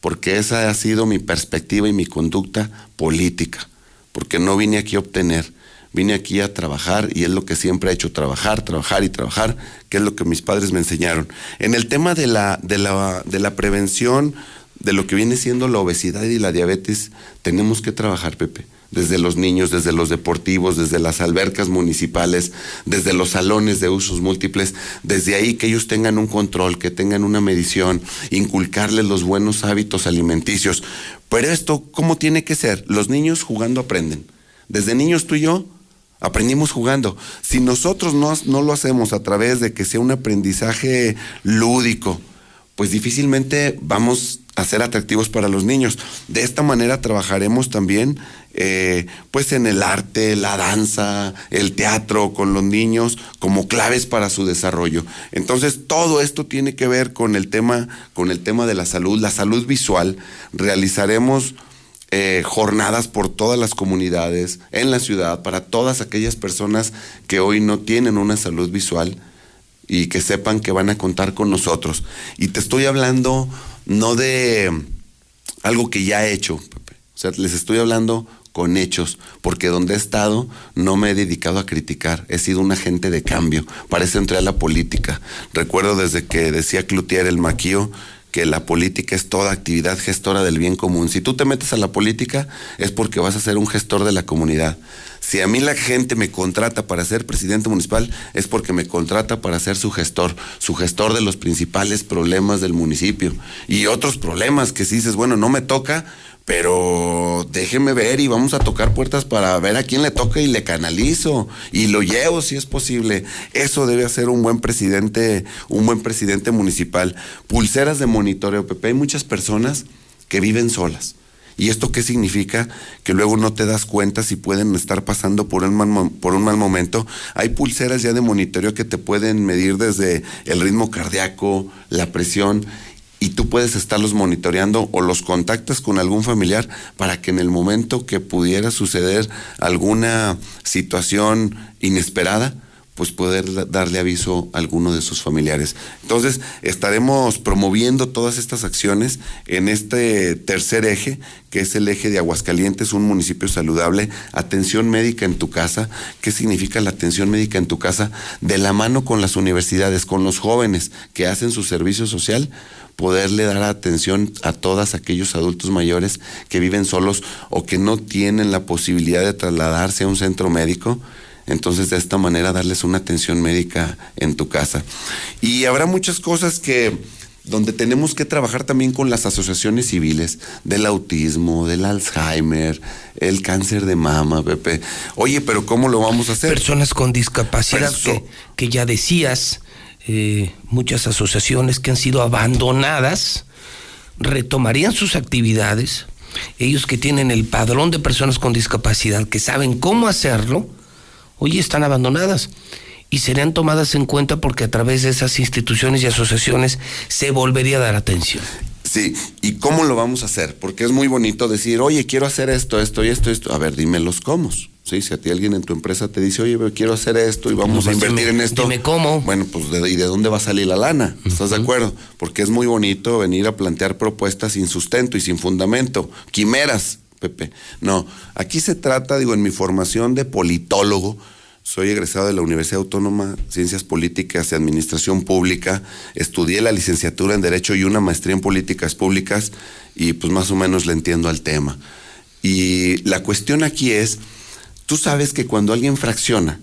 porque esa ha sido mi perspectiva y mi conducta política, porque no vine aquí a obtener, vine aquí a trabajar y es lo que siempre he hecho, trabajar, trabajar y trabajar, que es lo que mis padres me enseñaron. En el tema de la, de la, de la prevención de lo que viene siendo la obesidad y la diabetes, tenemos que trabajar, Pepe desde los niños, desde los deportivos, desde las albercas municipales, desde los salones de usos múltiples, desde ahí que ellos tengan un control, que tengan una medición, inculcarles los buenos hábitos alimenticios. Pero esto, ¿cómo tiene que ser? Los niños jugando aprenden. Desde niños tú y yo aprendimos jugando. Si nosotros no, no lo hacemos a través de que sea un aprendizaje lúdico, pues difícilmente vamos a ser atractivos para los niños. De esta manera trabajaremos también eh, pues en el arte, la danza, el teatro con los niños como claves para su desarrollo. Entonces todo esto tiene que ver con el tema, con el tema de la salud, la salud visual. Realizaremos eh, jornadas por todas las comunidades en la ciudad para todas aquellas personas que hoy no tienen una salud visual y que sepan que van a contar con nosotros. Y te estoy hablando no de algo que ya he hecho, O sea, les estoy hablando con hechos, porque donde he estado no me he dedicado a criticar, he sido un agente de cambio, para eso entré a la política. Recuerdo desde que decía Cloutier el maquío que la política es toda actividad gestora del bien común. Si tú te metes a la política es porque vas a ser un gestor de la comunidad. Si a mí la gente me contrata para ser presidente municipal, es porque me contrata para ser su gestor, su gestor de los principales problemas del municipio. Y otros problemas que si dices, bueno, no me toca, pero déjeme ver y vamos a tocar puertas para ver a quién le toca y le canalizo y lo llevo si es posible. Eso debe hacer un buen presidente, un buen presidente municipal. Pulseras de monitoreo, Pepe, hay muchas personas que viven solas. ¿Y esto qué significa? Que luego no te das cuenta si pueden estar pasando por un, por un mal momento. Hay pulseras ya de monitoreo que te pueden medir desde el ritmo cardíaco, la presión y tú puedes estarlos monitoreando o los contactas con algún familiar para que en el momento que pudiera suceder alguna situación inesperada, pues poder darle aviso a alguno de sus familiares. Entonces, estaremos promoviendo todas estas acciones en este tercer eje, que es el eje de Aguascalientes, un municipio saludable, atención médica en tu casa. ¿Qué significa la atención médica en tu casa? De la mano con las universidades, con los jóvenes que hacen su servicio social, poderle dar atención a todos aquellos adultos mayores que viven solos o que no tienen la posibilidad de trasladarse a un centro médico entonces, de esta manera, darles una atención médica en tu casa. Y habrá muchas cosas que donde tenemos que trabajar también con las asociaciones civiles del autismo, del Alzheimer, el cáncer de mama, Pepe. Oye, pero ¿cómo lo vamos a hacer? Personas con discapacidad que, ya decías, eh, muchas asociaciones que han sido abandonadas, retomarían sus actividades. Ellos que tienen el padrón de personas con discapacidad, que saben cómo hacerlo, hoy están abandonadas y serían tomadas en cuenta porque a través de esas instituciones y asociaciones se volvería a dar atención. Sí, ¿y cómo lo vamos a hacer? Porque es muy bonito decir, oye, quiero hacer esto, esto y esto, esto. A ver, dime los cómo. Sí, si a ti alguien en tu empresa te dice, oye, quiero hacer esto y vamos a pues invertir en esto. Dime cómo. Bueno, pues ¿y de dónde va a salir la lana? ¿Estás de acuerdo? Porque es muy bonito venir a plantear propuestas sin sustento y sin fundamento, quimeras, Pepe. No, aquí se trata, digo, en mi formación de politólogo, soy egresado de la Universidad Autónoma Ciencias Políticas y Administración Pública. Estudié la licenciatura en Derecho y una maestría en Políticas Públicas y pues más o menos le entiendo al tema. Y la cuestión aquí es, tú sabes que cuando alguien fracciona,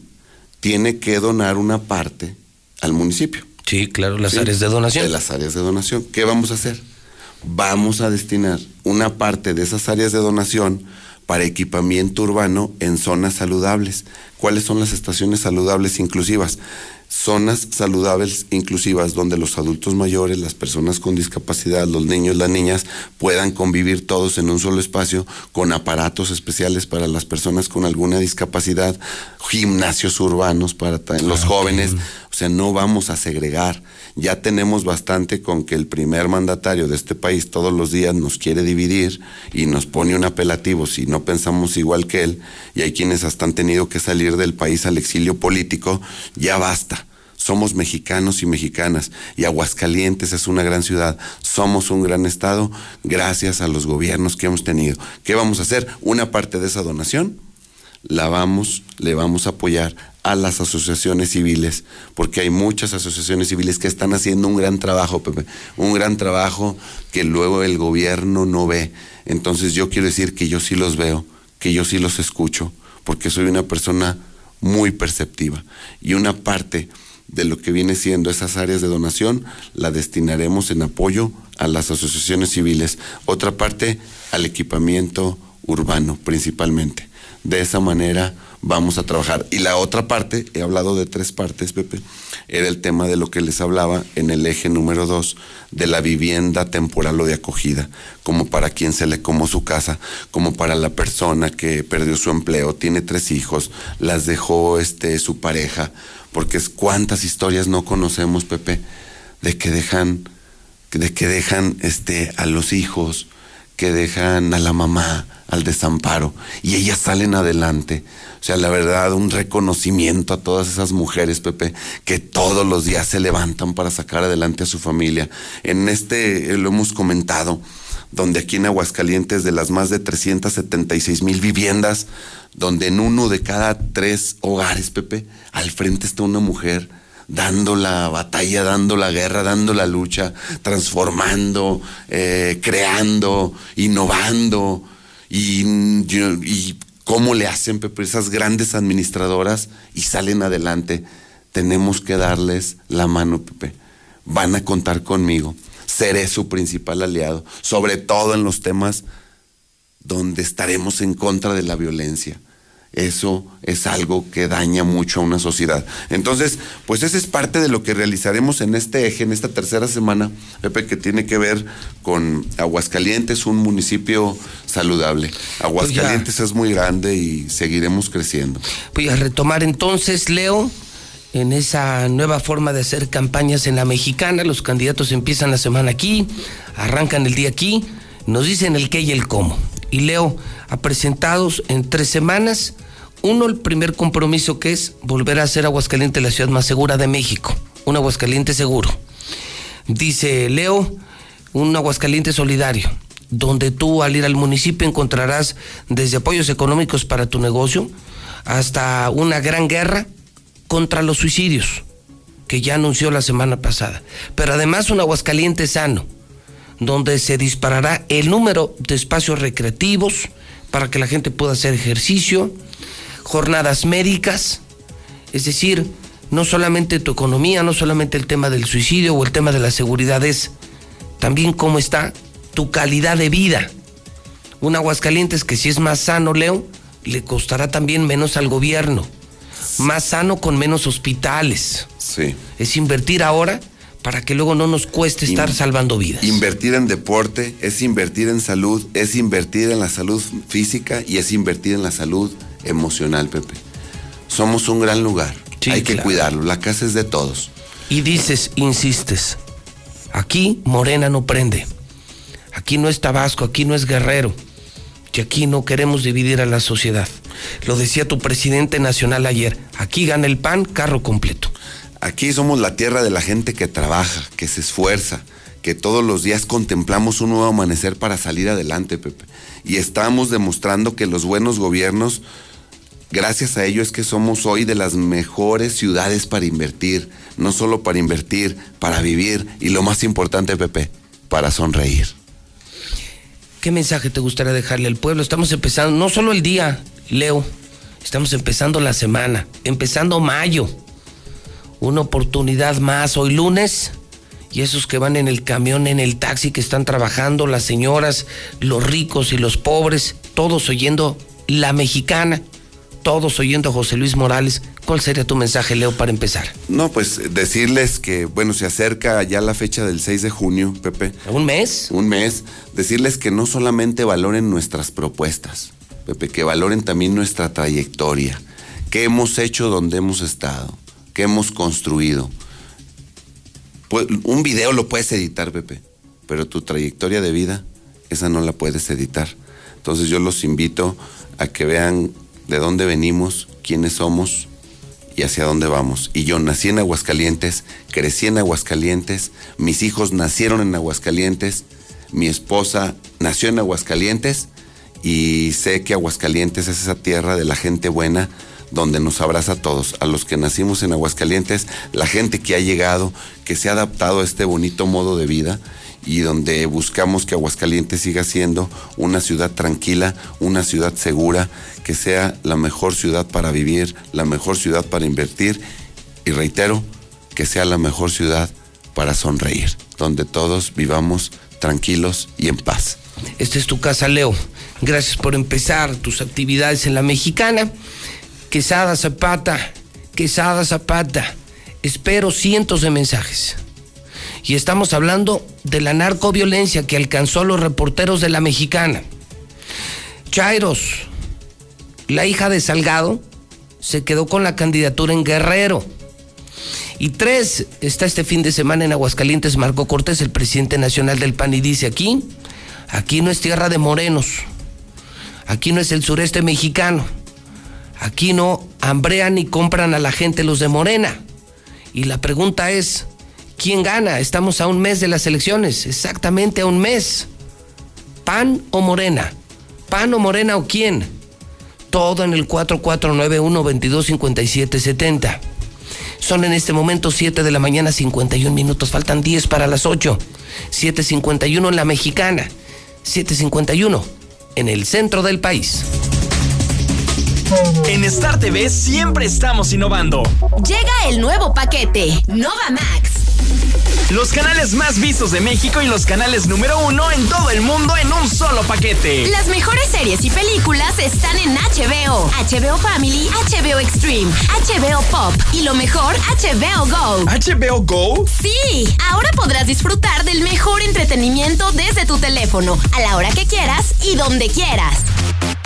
tiene que donar una parte al municipio. Sí, claro, las áreas de donación. De las áreas de donación. ¿Qué vamos a hacer? Vamos a destinar una parte de esas áreas de donación para equipamiento urbano en zonas saludables. ¿Cuáles son las estaciones saludables inclusivas? Zonas saludables inclusivas donde los adultos mayores, las personas con discapacidad, los niños, las niñas puedan convivir todos en un solo espacio con aparatos especiales para las personas con alguna discapacidad, gimnasios urbanos para los jóvenes. O sea, no vamos a segregar ya tenemos bastante con que el primer mandatario de este país todos los días nos quiere dividir y nos pone un apelativo si no pensamos igual que él, y hay quienes hasta han tenido que salir del país al exilio político, ya basta. Somos mexicanos y mexicanas y Aguascalientes es una gran ciudad. Somos un gran estado gracias a los gobiernos que hemos tenido. ¿Qué vamos a hacer? Una parte de esa donación la vamos, le vamos a apoyar a las asociaciones civiles, porque hay muchas asociaciones civiles que están haciendo un gran trabajo, Pepe, un gran trabajo que luego el gobierno no ve. Entonces yo quiero decir que yo sí los veo, que yo sí los escucho, porque soy una persona muy perceptiva. Y una parte de lo que viene siendo esas áreas de donación la destinaremos en apoyo a las asociaciones civiles, otra parte al equipamiento urbano principalmente. De esa manera vamos a trabajar. Y la otra parte, he hablado de tres partes, Pepe, era el tema de lo que les hablaba en el eje número dos, de la vivienda temporal o de acogida, como para quien se le comó su casa, como para la persona que perdió su empleo, tiene tres hijos, las dejó este, su pareja, porque es cuántas historias no conocemos, Pepe, de que dejan, de que dejan este, a los hijos, que dejan a la mamá al desamparo y ellas salen adelante. O sea, la verdad, un reconocimiento a todas esas mujeres, Pepe, que todos los días se levantan para sacar adelante a su familia. En este, eh, lo hemos comentado, donde aquí en Aguascalientes, de las más de 376 mil viviendas, donde en uno de cada tres hogares, Pepe, al frente está una mujer dando la batalla, dando la guerra, dando la lucha, transformando, eh, creando, innovando. Y, cómo le hacen, Pepe, esas grandes administradoras y salen adelante. Tenemos que darles la mano, Pepe. Van a contar conmigo. Seré su principal aliado, sobre todo en los temas donde estaremos en contra de la violencia eso es algo que daña mucho a una sociedad. Entonces, pues esa es parte de lo que realizaremos en este eje, en esta tercera semana, Pepe, que tiene que ver con Aguascalientes, un municipio saludable. Aguascalientes es muy grande y seguiremos creciendo. Voy a retomar entonces, Leo, en esa nueva forma de hacer campañas en la mexicana. Los candidatos empiezan la semana aquí, arrancan el día aquí, nos dicen el qué y el cómo. Y Leo ha presentado en tres semanas uno, el primer compromiso que es volver a hacer Aguascalientes la ciudad más segura de México. Un Aguascalientes seguro. Dice Leo, un Aguascalientes solidario, donde tú al ir al municipio encontrarás desde apoyos económicos para tu negocio hasta una gran guerra contra los suicidios, que ya anunció la semana pasada. Pero además un Aguascalientes sano, donde se disparará el número de espacios recreativos para que la gente pueda hacer ejercicio, jornadas médicas, es decir, no solamente tu economía, no solamente el tema del suicidio o el tema de la seguridad, es también cómo está tu calidad de vida. Un Aguascalientes que si es más sano, Leo, le costará también menos al gobierno. Más sano con menos hospitales. Sí. Es invertir ahora para que luego no nos cueste estar salvando vidas. Invertir en deporte es invertir en salud, es invertir en la salud física y es invertir en la salud emocional, Pepe. Somos un gran lugar. Hay que cuidarlo. La casa es de todos. Y dices, insistes, aquí Morena no prende. Aquí no es Tabasco, aquí no es Guerrero. Y aquí no queremos dividir a la sociedad. Lo decía tu presidente nacional ayer. Aquí gana el pan, carro completo. Aquí somos la tierra de la gente que trabaja, que se esfuerza, que todos los días contemplamos un nuevo amanecer para salir adelante, Pepe. Y estamos demostrando que los buenos gobiernos Gracias a ello es que somos hoy de las mejores ciudades para invertir, no solo para invertir, para vivir y lo más importante, Pepe, para sonreír. ¿Qué mensaje te gustaría dejarle al pueblo? Estamos empezando, no solo el día, Leo, estamos empezando la semana, empezando mayo. Una oportunidad más hoy lunes. Y esos que van en el camión, en el taxi, que están trabajando, las señoras, los ricos y los pobres, todos oyendo la mexicana todos oyendo a José Luis Morales, ¿cuál sería tu mensaje, Leo, para empezar? No, pues decirles que, bueno, se acerca ya la fecha del 6 de junio, Pepe. ¿Un mes? Un mes. Decirles que no solamente valoren nuestras propuestas, Pepe, que valoren también nuestra trayectoria, qué hemos hecho donde hemos estado, qué hemos construido. Pues, un video lo puedes editar, Pepe, pero tu trayectoria de vida, esa no la puedes editar. Entonces yo los invito a que vean de dónde venimos, quiénes somos y hacia dónde vamos. Y yo nací en Aguascalientes, crecí en Aguascalientes, mis hijos nacieron en Aguascalientes, mi esposa nació en Aguascalientes y sé que Aguascalientes es esa tierra de la gente buena donde nos abraza a todos, a los que nacimos en Aguascalientes, la gente que ha llegado, que se ha adaptado a este bonito modo de vida y donde buscamos que Aguascalientes siga siendo una ciudad tranquila, una ciudad segura, que sea la mejor ciudad para vivir, la mejor ciudad para invertir y reitero, que sea la mejor ciudad para sonreír, donde todos vivamos tranquilos y en paz. Esta es tu casa, Leo. Gracias por empezar tus actividades en la mexicana. Quesada Zapata, Quesada Zapata. Espero cientos de mensajes. Y estamos hablando de la narcoviolencia que alcanzó a los reporteros de la mexicana. Chairos, la hija de Salgado, se quedó con la candidatura en Guerrero. Y tres, está este fin de semana en Aguascalientes Marco Cortés, el presidente nacional del PAN, y dice aquí, aquí no es tierra de morenos, aquí no es el sureste mexicano, aquí no hambrean y compran a la gente los de Morena. Y la pregunta es, ¿quién gana? Estamos a un mes de las elecciones, exactamente a un mes. ¿PAN o Morena? ¿PAN o Morena o quién? Todo en el 4491 225770 son en este momento 7 de la mañana, 51 minutos. Faltan 10 para las 8. 7.51 en la mexicana. 7.51 en el centro del país. En Star TV siempre estamos innovando. Llega el nuevo paquete, Nova Max los canales más vistos de México y los canales número uno en todo el mundo en un solo paquete. Las mejores series y películas están en HBO, HBO Family, HBO Extreme, HBO Pop y lo mejor, HBO Go. ¿HBO Go? Sí, ahora podrás disfrutar del mejor entretenimiento desde tu teléfono, a la hora que quieras y donde quieras.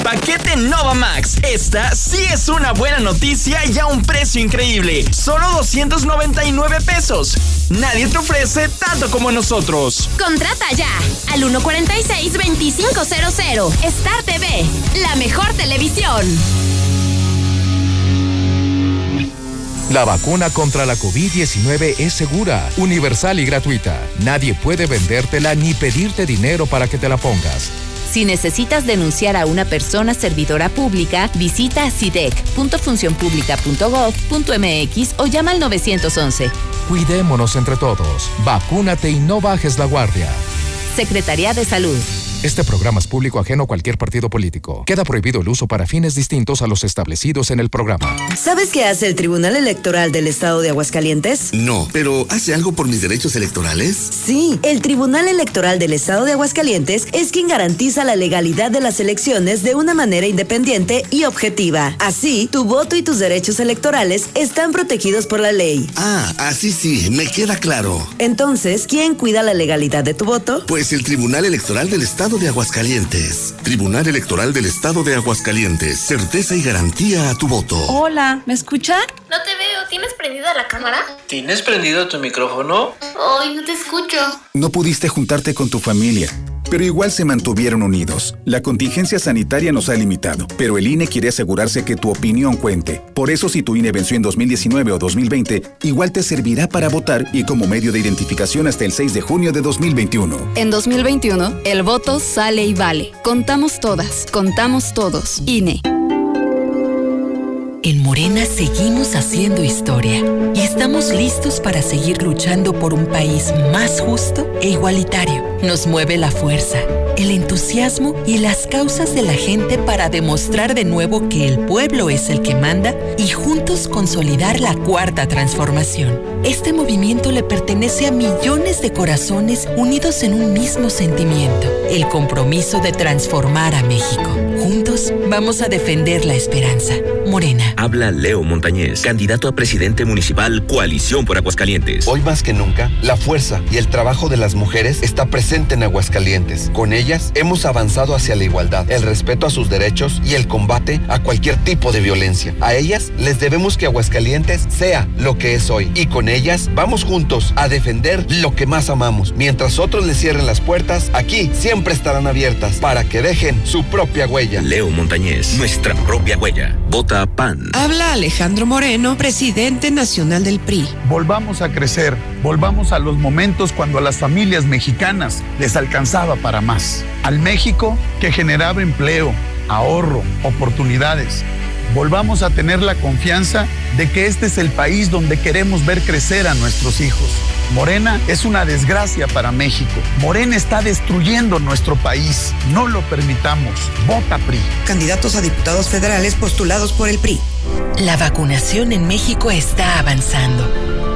Paquete Nova Max. Esta sí es una buena noticia y a un precio increíble. Solo 299 pesos. Nadie te ofrece tanto como nosotros. Contrata ya al 146-2500. Star TV, la mejor televisión. La vacuna contra la COVID-19 es segura, universal y gratuita. Nadie puede vendértela ni pedirte dinero para que te la pongas. Si necesitas denunciar a una persona servidora pública, visita sidec.funcionpública.gov.mx o llama al 911. Cuidémonos entre todos. Vacúnate y no bajes la guardia. Secretaría de Salud. Este programa es público ajeno a cualquier partido político. Queda prohibido el uso para fines distintos a los establecidos en el programa. ¿Sabes qué hace el Tribunal Electoral del Estado de Aguascalientes? No, pero ¿hace algo por mis derechos electorales? Sí, el Tribunal Electoral del Estado de Aguascalientes es quien garantiza la legalidad de las elecciones de una manera independiente y objetiva. Así, tu voto y tus derechos electorales están protegidos por la ley. Ah, así sí, me queda claro. Entonces, ¿quién cuida la legalidad de tu voto? Pues el Tribunal Electoral del Estado de Aguascalientes. Tribunal Electoral del Estado de Aguascalientes. Certeza y garantía a tu voto. Hola, ¿me escucha? No te veo. ¿Tienes prendida la cámara? ¿Tienes prendido tu micrófono? Ay, no te escucho. No pudiste juntarte con tu familia pero igual se mantuvieron unidos. La contingencia sanitaria nos ha limitado, pero el INE quiere asegurarse que tu opinión cuente. Por eso si tu INE venció en 2019 o 2020, igual te servirá para votar y como medio de identificación hasta el 6 de junio de 2021. En 2021, el voto sale y vale. Contamos todas, contamos todos. INE. En Morena seguimos haciendo historia y estamos listos para seguir luchando por un país más justo e igualitario. Nos mueve la fuerza, el entusiasmo y las causas de la gente para demostrar de nuevo que el pueblo es el que manda y juntos consolidar la cuarta transformación. Este movimiento le pertenece a millones de corazones unidos en un mismo sentimiento, el compromiso de transformar a México. Juntos vamos a defender la esperanza. Morena. Habla Leo Montañez, candidato a presidente municipal Coalición por Aguascalientes. Hoy más que nunca, la fuerza y el trabajo de las mujeres está presente en Aguascalientes. Con ellas hemos avanzado hacia la igualdad, el respeto a sus derechos y el combate a cualquier tipo de violencia. A ellas les debemos que Aguascalientes sea lo que es hoy y con ellas vamos juntos a defender lo que más amamos. Mientras otros les cierren las puertas, aquí siempre estarán abiertas para que dejen su propia huella. Leo Montañez, nuestra propia huella. Vota PAN. Habla Alejandro Moreno, presidente nacional del PRI. Volvamos a crecer, volvamos a los momentos cuando a las familias mexicanas les alcanzaba para más. Al México que generaba empleo, ahorro, oportunidades volvamos a tener la confianza de que este es el país donde queremos ver crecer a nuestros hijos. Morena es una desgracia para México. Morena está destruyendo nuestro país. No lo permitamos. Vota PRI. Candidatos a diputados federales postulados por el PRI. La vacunación en México está avanzando.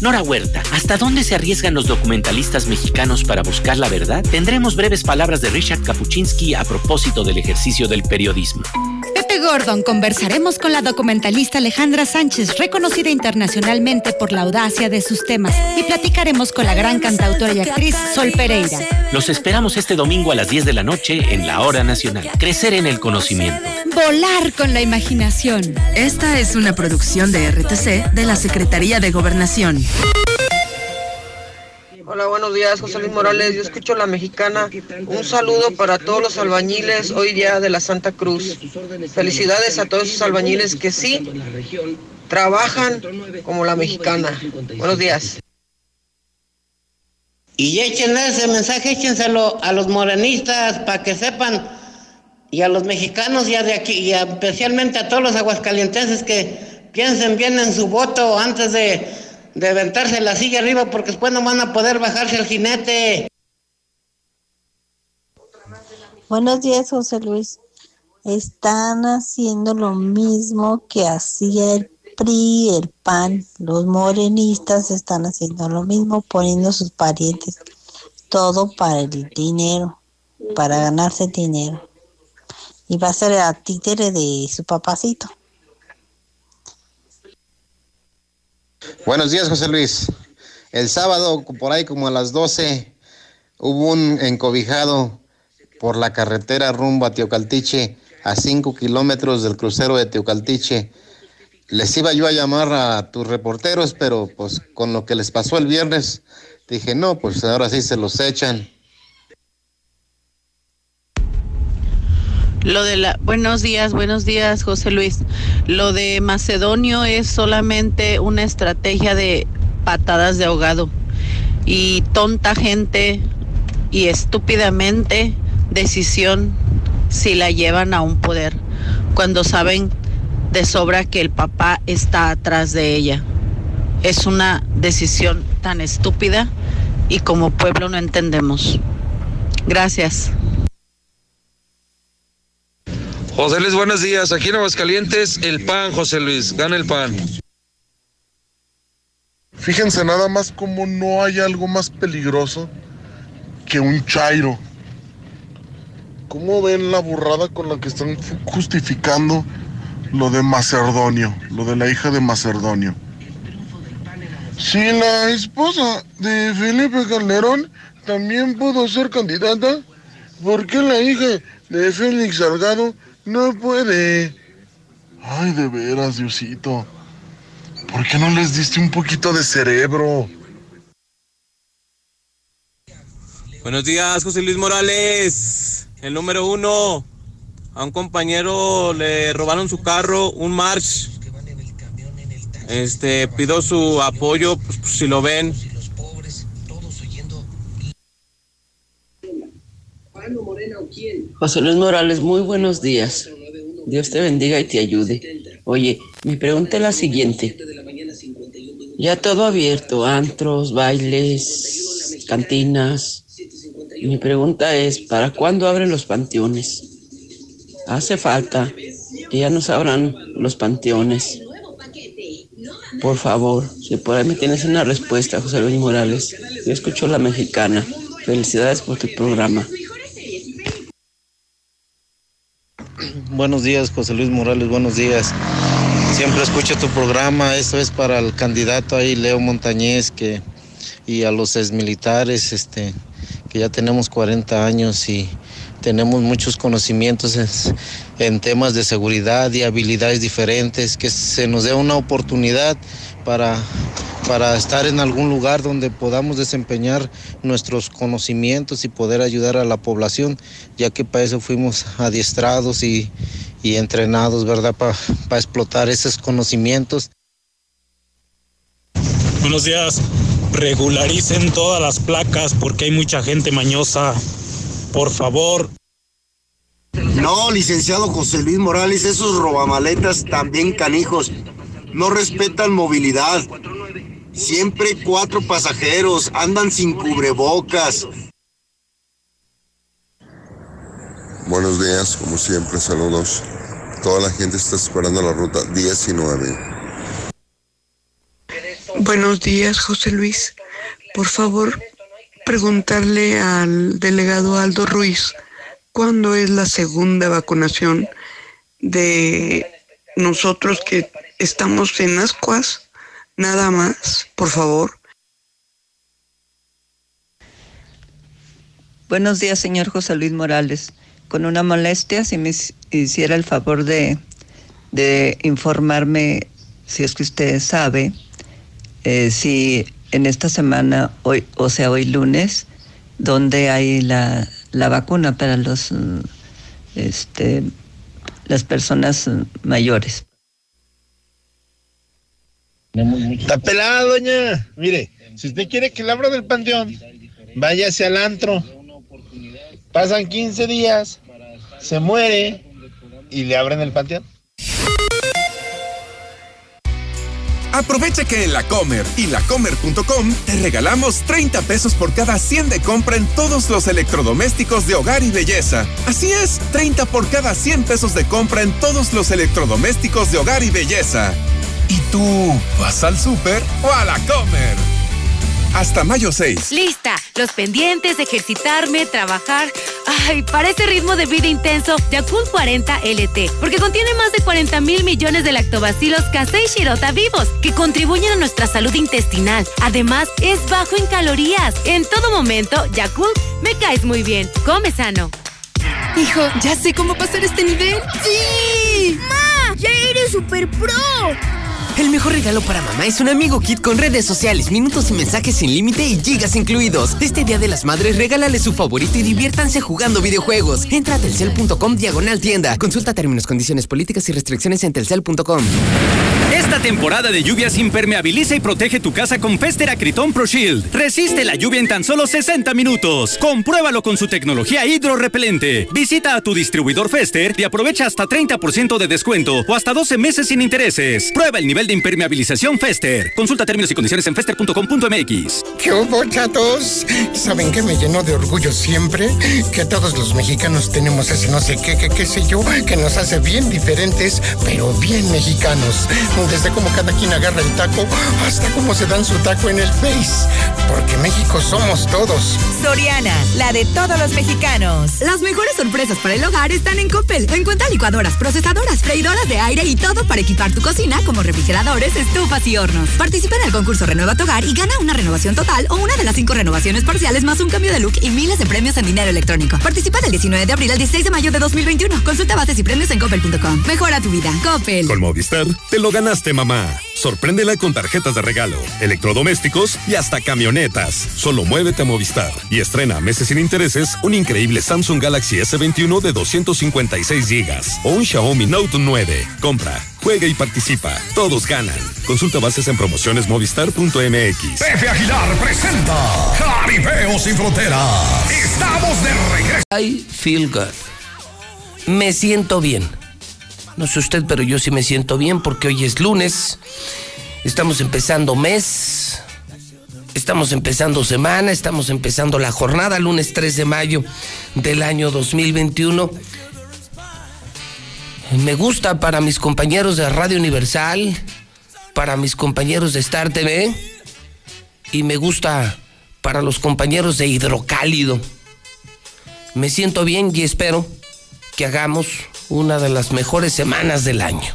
Nora Huerta, ¿hasta dónde se arriesgan los documentalistas mexicanos para buscar la verdad? Tendremos breves palabras de Richard Kapuczynski a propósito del ejercicio del periodismo. Gordon conversaremos con la documentalista Alejandra Sánchez, reconocida internacionalmente por la audacia de sus temas, y platicaremos con la gran cantautora y actriz Sol Pereira. Los esperamos este domingo a las 10 de la noche en la Hora Nacional. Crecer en el conocimiento. Volar con la imaginación. Esta es una producción de RTC de la Secretaría de Gobernación. Hola, buenos días, José Luis Morales. Yo escucho la mexicana. Un saludo para todos los albañiles hoy día de la Santa Cruz. Felicidades a todos esos albañiles que sí trabajan como la mexicana. Buenos días. Y échenle ese mensaje, échenselo a los morenistas para que sepan, y a los mexicanos y de aquí, y especialmente a todos los aguascalienteses que piensen bien en su voto antes de de aventarse la silla arriba porque después no van a poder bajarse al jinete. Buenos días, José Luis. Están haciendo lo mismo que hacía el PRI, el PAN. Los morenistas están haciendo lo mismo, poniendo sus parientes. Todo para el dinero, para ganarse dinero. Y va a ser a títere de su papacito. Buenos días, José Luis. El sábado, por ahí como a las 12, hubo un encobijado por la carretera rumbo a Teocaltiche, a 5 kilómetros del crucero de Teocaltiche. Les iba yo a llamar a tus reporteros, pero pues con lo que les pasó el viernes, dije, no, pues ahora sí se los echan. Lo de la buenos días, buenos días, José Luis. Lo de Macedonio es solamente una estrategia de patadas de ahogado y tonta gente y estúpidamente decisión si la llevan a un poder cuando saben de sobra que el papá está atrás de ella. Es una decisión tan estúpida y como pueblo no entendemos. Gracias. José Luis, buenos días. Aquí en Aguascalientes, el pan, José Luis. Gana el pan. Fíjense nada más como no hay algo más peligroso que un chairo. ¿Cómo ven la burrada con la que están justificando lo de Macedonio, lo de la hija de Macedonio? Si la esposa de Felipe Calderón también pudo ser candidata, ¿por qué la hija de Félix Salgado no puede. Ay, de veras, Diosito. ¿Por qué no les diste un poquito de cerebro? Buenos días, José Luis Morales. El número uno. A un compañero le robaron su carro, un March. Este, pido su apoyo, pues, si lo ven. José Luis Morales, muy buenos días. Dios te bendiga y te ayude. Oye, mi pregunta es la siguiente. Ya todo abierto, antros, bailes, cantinas. Mi pregunta es, ¿para cuándo abren los panteones? Hace falta que ya nos abran los panteones. Por favor, si por ahí me tienes una respuesta, José Luis Morales. Yo escucho la mexicana. Felicidades por tu programa. Buenos días, José Luis Morales, buenos días. Siempre escucho tu programa, esto es para el candidato ahí, Leo Montañez, que, y a los exmilitares, este, que ya tenemos 40 años y tenemos muchos conocimientos en, en temas de seguridad y habilidades diferentes, que se nos dé una oportunidad para para estar en algún lugar donde podamos desempeñar nuestros conocimientos y poder ayudar a la población, ya que para eso fuimos adiestrados y, y entrenados, ¿verdad? Para explotar esos conocimientos. Buenos días. Regularicen todas las placas porque hay mucha gente mañosa. Por favor. No, licenciado José Luis Morales, esos robamaletas también canijos. No respetan movilidad. Siempre cuatro pasajeros, andan sin cubrebocas. Buenos días, como siempre, saludos. Toda la gente está esperando la ruta 19. Buenos días, José Luis. Por favor, preguntarle al delegado Aldo Ruiz cuándo es la segunda vacunación de nosotros que estamos en Ascuas. Nada más, por favor. Buenos días, señor José Luis Morales. Con una molestia, si me hiciera el favor de, de informarme, si es que usted sabe, eh, si en esta semana, hoy, o sea, hoy lunes, donde hay la, la vacuna para los, mm, este, las personas mm, mayores. Está pelada, doña. Mire, si usted quiere que le abra del panteón, váyase al antro. Pasan 15 días, se muere y le abren el panteón. Aprovecha que en la Comer y lacomer.com te regalamos 30 pesos por cada 100 de compra en todos los electrodomésticos de hogar y belleza. Así es, 30 por cada 100 pesos de compra en todos los electrodomésticos de hogar y belleza. ¿Y tú vas al súper o a la Comer? Hasta mayo 6. Lista. Los pendientes, ejercitarme, trabajar. Ay, para ese ritmo de vida intenso, Yakult 40 LT. Porque contiene más de 40 mil millones de lactobacilos casei shirota vivos que contribuyen a nuestra salud intestinal. Además, es bajo en calorías. En todo momento, Yakult, me caes muy bien. Come sano. Hijo, ya sé cómo pasar este nivel. ¡Sí! ¡Ma! ¡Ya eres super pro! El mejor regalo para mamá es un amigo kit con redes sociales, minutos y mensajes sin límite y gigas incluidos. Este Día de las Madres, regálale su favorito y diviértanse jugando videojuegos. Entra a telcel.com diagonal tienda. Consulta términos, condiciones políticas y restricciones en telcel.com. Esta temporada de lluvias impermeabiliza y protege tu casa con Fester Acritón Pro Shield. Resiste la lluvia en tan solo 60 minutos. Compruébalo con su tecnología hidrorrepelente. Visita a tu distribuidor Fester y aprovecha hasta 30% de descuento o hasta 12 meses sin intereses. Prueba el nivel de impermeabilización Fester. Consulta términos y condiciones en fester.com.mx. ¿Qué hubo, chatos? ¿Saben qué me llenó de orgullo siempre? Que todos los mexicanos tenemos ese no sé qué, qué, qué sé yo, que nos hace bien diferentes, pero bien mexicanos. Desde cómo cada quien agarra el taco hasta cómo se dan su taco en el face. Porque México somos todos. Soriana, la de todos los mexicanos. Las mejores sorpresas para el hogar están en Coppel. Encuentra licuadoras, procesadoras, freidoras de aire y todo para equipar tu cocina como refrigerador estufas y hornos. Participa en el concurso Renueva tu Hogar y gana una renovación total o una de las cinco renovaciones parciales más un cambio de look y miles de premios en dinero electrónico. Participa del 19 de abril al 16 de mayo de 2021. Consulta bases y premios en coppel.com. Mejora tu vida. Coppel. Con Movistar, te lo ganaste, mamá. Sorpréndela con tarjetas de regalo, electrodomésticos y hasta camionetas. Solo muévete a Movistar y estrena meses sin intereses un increíble Samsung Galaxy S21 de 256 GB o un Xiaomi Note 9. Compra, juega y participa. Todos ganan. Consulta bases en promociones movistar.mx. Pepe Aguilar presenta Jaripeo sin fronteras. Estamos de regreso. I feel good. Me siento bien. No sé usted, pero yo sí me siento bien porque hoy es lunes. Estamos empezando mes. Estamos empezando semana, estamos empezando la jornada, lunes 3 de mayo del año 2021. Me gusta para mis compañeros de Radio Universal, para mis compañeros de Star TV y me gusta para los compañeros de Hidrocálido. Me siento bien y espero que hagamos una de las mejores semanas del año.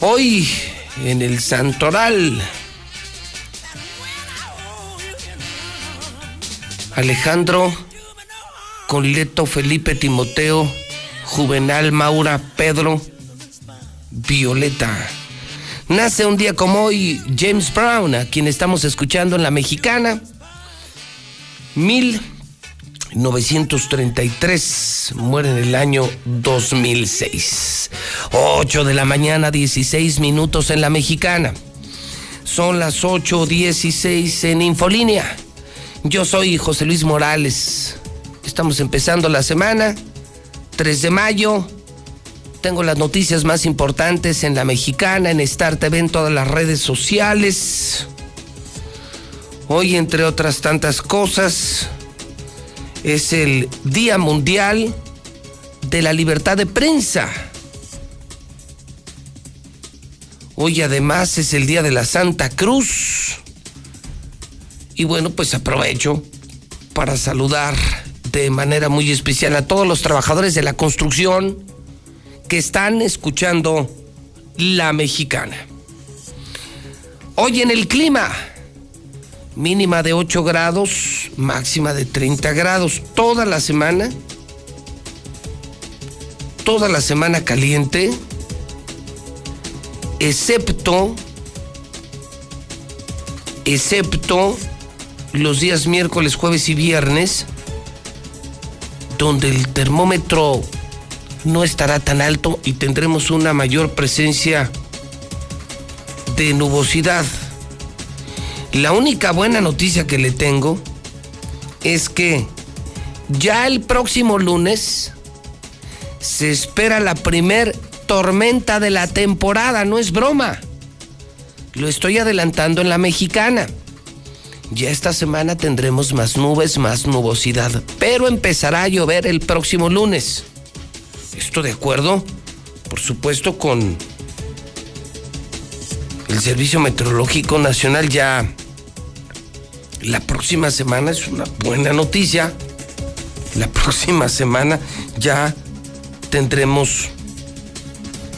Hoy en el Santoral, Alejandro, Conleto, Felipe, Timoteo, Juvenal, Maura, Pedro, Violeta, Nace un día como hoy James Brown, a quien estamos escuchando en la mexicana. 1933, muere en el año 2006. 8 de la mañana, 16 minutos en la mexicana. Son las 8.16 en Infolínea. Yo soy José Luis Morales. Estamos empezando la semana, 3 de mayo. Tengo las noticias más importantes en la mexicana, en Star TV, en todas las redes sociales. Hoy, entre otras tantas cosas, es el Día Mundial de la Libertad de Prensa. Hoy además es el Día de la Santa Cruz. Y bueno, pues aprovecho para saludar de manera muy especial a todos los trabajadores de la construcción que están escuchando La Mexicana. Hoy en el clima, mínima de 8 grados, máxima de 30 grados, toda la semana, toda la semana caliente, excepto, excepto los días miércoles, jueves y viernes, donde el termómetro no estará tan alto y tendremos una mayor presencia de nubosidad. La única buena noticia que le tengo es que ya el próximo lunes se espera la primer tormenta de la temporada, no es broma. Lo estoy adelantando en la mexicana. Ya esta semana tendremos más nubes, más nubosidad, pero empezará a llover el próximo lunes. Esto de acuerdo, por supuesto, con el Servicio Meteorológico Nacional ya la próxima semana es una buena noticia. La próxima semana ya tendremos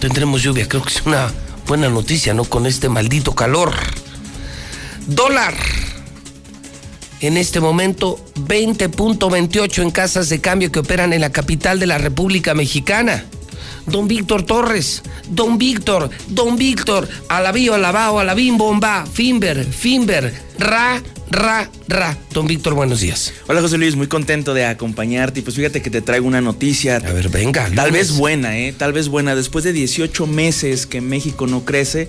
tendremos lluvia. Creo que es una buena noticia, ¿no? Con este maldito calor. Dólar. En este momento 20.28 en casas de cambio que operan en la capital de la República Mexicana. Don Víctor Torres, Don Víctor, Don Víctor, alabío, alabao, alabín, bomba, Finber, Finber, ra, ra, ra. Don Víctor, buenos días. Hola José Luis, muy contento de acompañarte. Y pues fíjate que te traigo una noticia. A ver, venga. Tal vez buena, ¿eh? Tal vez buena. Después de 18 meses que México no crece,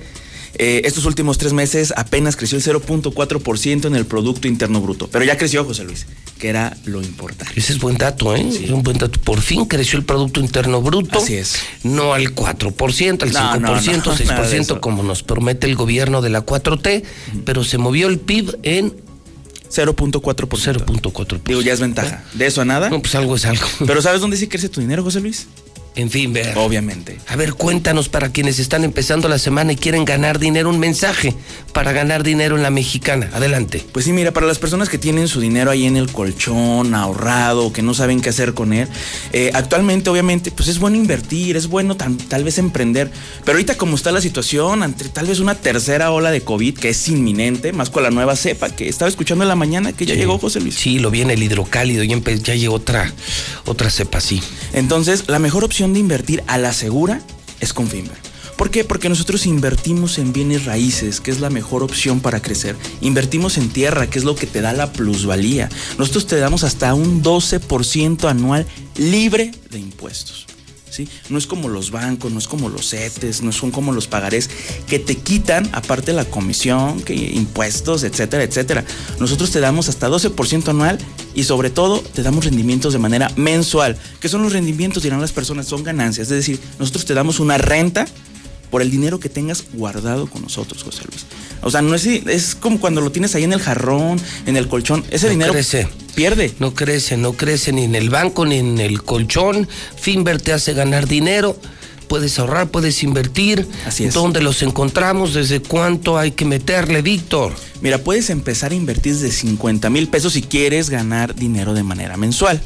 eh, estos últimos tres meses apenas creció el 0.4% en el Producto Interno Bruto. Pero ya creció, José Luis, que era lo importante. Ese es buen dato, ¿eh? Es un buen dato. Por fin creció el Producto Interno Bruto. Así es. No al 4%, al 5%, No, no, no, nada de 6%, eso. como nos promete el gobierno de la 4T, pero se movió el PIB en 0.4%. 0.4%. Digo, ya es ventaja. De eso a nada. No, pues algo es algo. Pero ¿sabes dónde sí crece tu dinero, José Luis? En fin, ver. Obviamente. A ver, cuéntanos para quienes están empezando la semana y quieren ganar dinero, un mensaje para ganar dinero en la mexicana. Adelante. Pues sí, mira, para las personas que tienen su dinero ahí en el colchón, ahorrado, que no saben qué hacer con él, eh, actualmente obviamente pues es bueno invertir, es bueno tan- tal vez emprender, pero ahorita como está la situación, ante tal vez una tercera ola de COVID que es inminente, más con la nueva cepa que estaba escuchando en la mañana que ya llegó José Luis. Sí, lo viene el hidrocálido, ya, empe- ya llegó otra, otra cepa, sí. Entonces, la mejor opción de invertir a la segura es con. ¿Por qué? Porque nosotros invertimos en bienes raíces, que es la mejor opción para crecer. Invertimos en tierra, que es lo que te da la plusvalía. Nosotros te damos hasta un 12% anual libre de impuestos. ¿Sí? No es como los bancos, no es como los CETES, no son como los pagarés que te quitan, aparte la comisión, que impuestos, etcétera, etcétera. Nosotros te damos hasta 12% anual y sobre todo te damos rendimientos de manera mensual. ¿Qué son los rendimientos? Dirán las personas, son ganancias. Es decir, nosotros te damos una renta por el dinero que tengas guardado con nosotros, José Luis. O sea, no es, es como cuando lo tienes ahí en el jarrón, en el colchón. Ese No dinero crece. pierde. No crece, no crece ni en el banco ni en el colchón. Finver te hace ganar dinero. Puedes ahorrar, puedes invertir. Así es. ¿Dónde los encontramos? ¿Desde cuánto hay que meterle, Víctor? Mira, puedes empezar a invertir desde 50 mil pesos si quieres ganar dinero de manera mensual.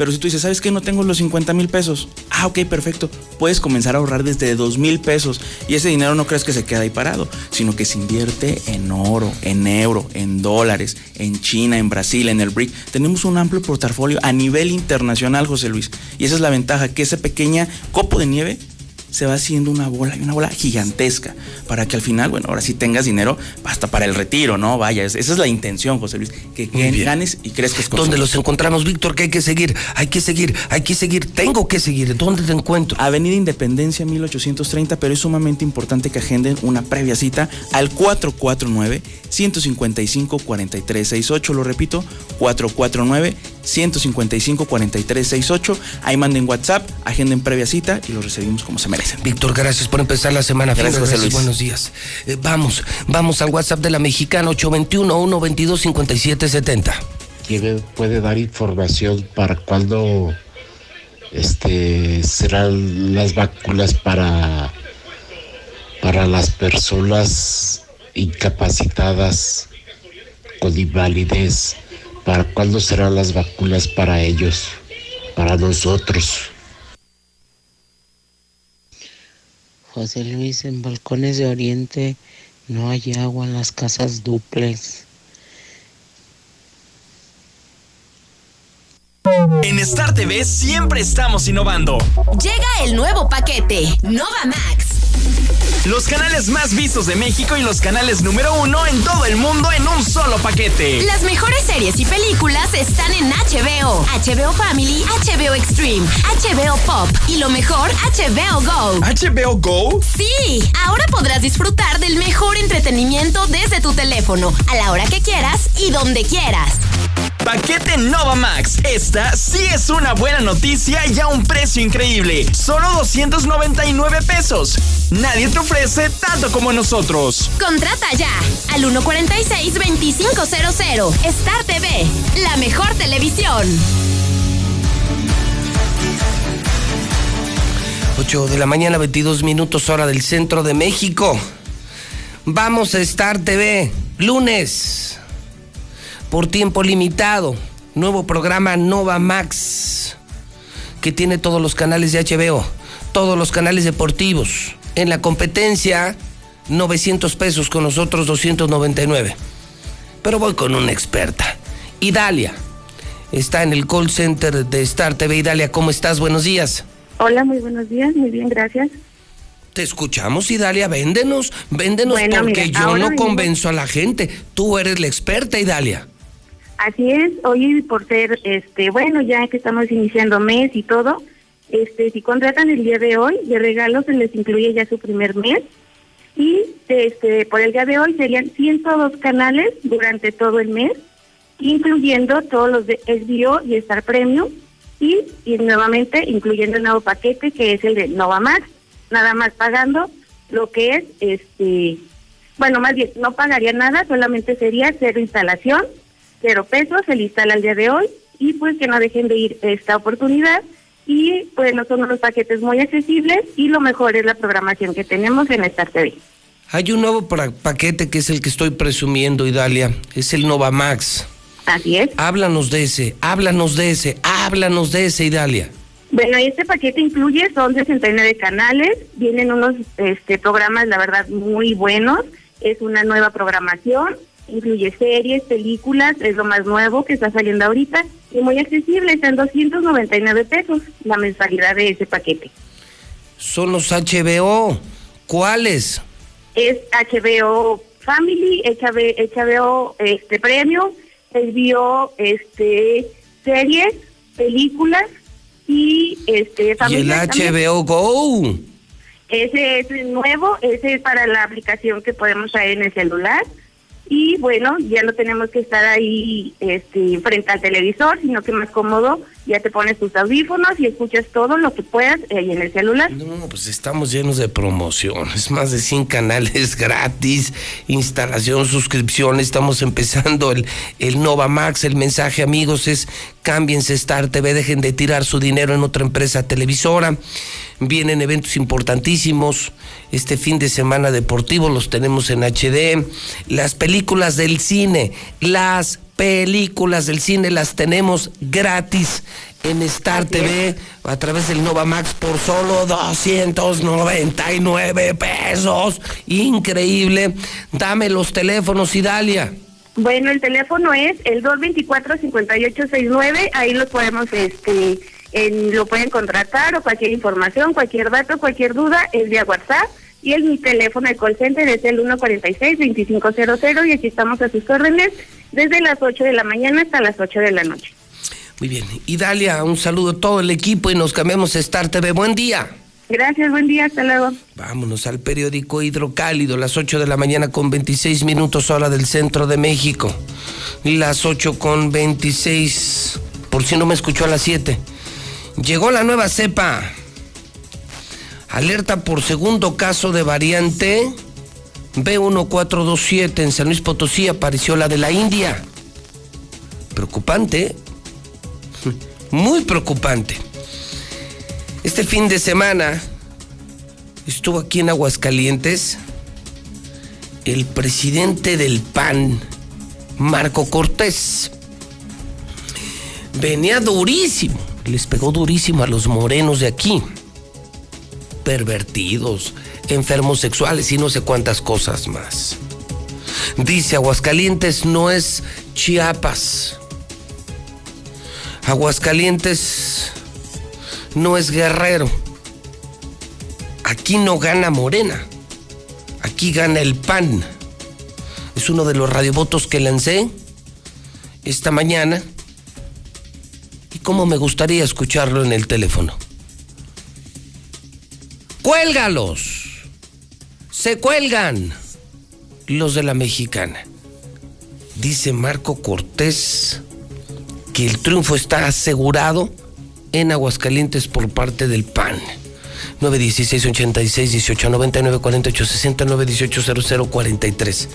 Pero si tú dices, ¿sabes qué? No tengo los 50 mil pesos. Ah, ok, perfecto. Puedes comenzar a ahorrar desde 2 mil pesos. Y ese dinero no crees que se queda ahí parado, sino que se invierte en oro, en euro, en dólares, en China, en Brasil, en el BRIC. Tenemos un amplio portafolio a nivel internacional, José Luis. Y esa es la ventaja, que esa pequeña copo de nieve se va haciendo una bola y una bola gigantesca para que al final, bueno, ahora sí tengas dinero hasta para el retiro, ¿no? Vaya, esa es la intención, José Luis, que, ganes y crezcas con ¿Dónde los encontramos, Víctor? Que hay que seguir, hay que seguir, hay que seguir, tengo que seguir. ¿Dónde te encuentro? Avenida Independencia 1830, pero es sumamente importante que agenden una previa cita al 449 155 4368, lo repito, 449 155 4368. Ahí manden WhatsApp, agenden previa cita y los recibimos como se merecen. Víctor, gracias por empezar la semana. Gracias, José Luis. Buenos días. Eh, vamos, vamos al WhatsApp de la mexicana 821-122-5770. ¿Quién puede dar información para cuándo este, serán las vacunas para, para las personas incapacitadas con invalidez? ¿Para cuándo serán las vacunas para ellos, para nosotros? José Luis, en Balcones de Oriente no hay agua en las casas duples. En Star TV siempre estamos innovando. Llega el nuevo paquete, Nova Max. Los canales más vistos de México y los canales número uno en todo el mundo en un solo paquete. Las mejores series y películas están en HBO, HBO Family, HBO Extreme, HBO Pop y lo mejor, HBO Go. ¿HBO Go? Sí, ahora podrás disfrutar del mejor entretenimiento desde tu teléfono, a la hora que quieras y donde quieras. Paquete Nova Max. Esta sí es una buena noticia y a un precio increíble. Solo 299 pesos. Nadie te ofrece tanto como nosotros. Contrata ya al 146-2500. Star TV, la mejor televisión. 8 de la mañana, 22 minutos hora del centro de México. Vamos a Star TV, lunes por tiempo limitado. Nuevo programa Nova Max, que tiene todos los canales de HBO, todos los canales deportivos. En la competencia, 900 pesos, con nosotros 299. Pero voy con una experta. Idalia. Está en el call center de Star TV. Idalia, ¿cómo estás? Buenos días. Hola, muy buenos días. Muy bien, gracias. Te escuchamos, Idalia. Véndenos, véndenos porque yo no convenzo a la gente. Tú eres la experta, Idalia. Así es, hoy por ser, este, bueno, ya que estamos iniciando mes y todo, este, si contratan el día de hoy, de regalo se les incluye ya su primer mes. Y este, por el día de hoy serían 102 canales durante todo el mes, incluyendo todos los de SBO y Star Premium y, y nuevamente incluyendo el nuevo paquete que es el de Nova Max, nada más pagando lo que es, este, bueno, más bien, no pagaría nada, solamente sería cero instalación cero pesos, se le instala el día de hoy y pues que no dejen de ir esta oportunidad y pues no son unos paquetes muy accesibles y lo mejor es la programación que tenemos en Star TV. Hay un nuevo paquete que es el que estoy presumiendo, Idalia, es el Nova Max. Así es. Háblanos de ese, háblanos de ese, háblanos de ese, Idalia. Bueno, este paquete incluye, son 69 canales, vienen unos este, programas, la verdad, muy buenos, es una nueva programación, incluye series, películas, es lo más nuevo que está saliendo ahorita y muy accesible, está en 299 pesos la mensualidad de ese paquete. Son los HBO, ¿cuáles? Es HBO Family, HBO, este Premium, HBO este series, películas y este ¿Y el HBO Go? Ese es nuevo, ese es para la aplicación que podemos traer en el celular y bueno, ya no tenemos que estar ahí este, frente al televisor, sino que más cómodo, ya te pones tus audífonos y escuchas todo lo que puedas ahí en el celular. No, pues estamos llenos de promociones, más de 100 canales gratis, instalación, suscripción, estamos empezando el, el Nova Max, el mensaje amigos es cámbiense Star TV, dejen de tirar su dinero en otra empresa televisora vienen eventos importantísimos. Este fin de semana deportivo los tenemos en HD. Las películas del cine, las películas del cine las tenemos gratis en Star TV a través del Nova Max por solo 299 pesos. Increíble. Dame los teléfonos, Idalia. Bueno, el teléfono es el 224-5869. Ahí lo podemos este, en- lo pueden contratar o cualquier información, cualquier dato, cualquier duda es vía WhatsApp. Y el mi teléfono de call center es el 146-2500 y aquí estamos a sus órdenes desde las 8 de la mañana hasta las 8 de la noche. Muy bien. Y Dalia, un saludo a todo el equipo y nos cambiamos a Star TV. Buen día. Gracias, buen día, hasta luego. Vámonos al periódico Hidrocálido, las 8 de la mañana con 26 minutos hora del centro de México. Y las 8 con 26, por si no me escuchó a las 7. Llegó la nueva cepa. Alerta por segundo caso de variante B1427 en San Luis Potosí apareció la de la India. Preocupante, muy preocupante. Este fin de semana estuvo aquí en Aguascalientes el presidente del PAN, Marco Cortés. Venía durísimo, les pegó durísimo a los morenos de aquí. Pervertidos, enfermos sexuales y no sé cuántas cosas más. Dice Aguascalientes no es Chiapas. Aguascalientes no es guerrero. Aquí no gana Morena. Aquí gana el PAN. Es uno de los radiovotos que lancé esta mañana. Cómo me gustaría escucharlo en el teléfono. ¡Cuélgalos! Se cuelgan los de la mexicana. Dice Marco Cortés que el triunfo está asegurado en Aguascalientes por parte del PAN. 916 86 18 99 48 60 918 00 43.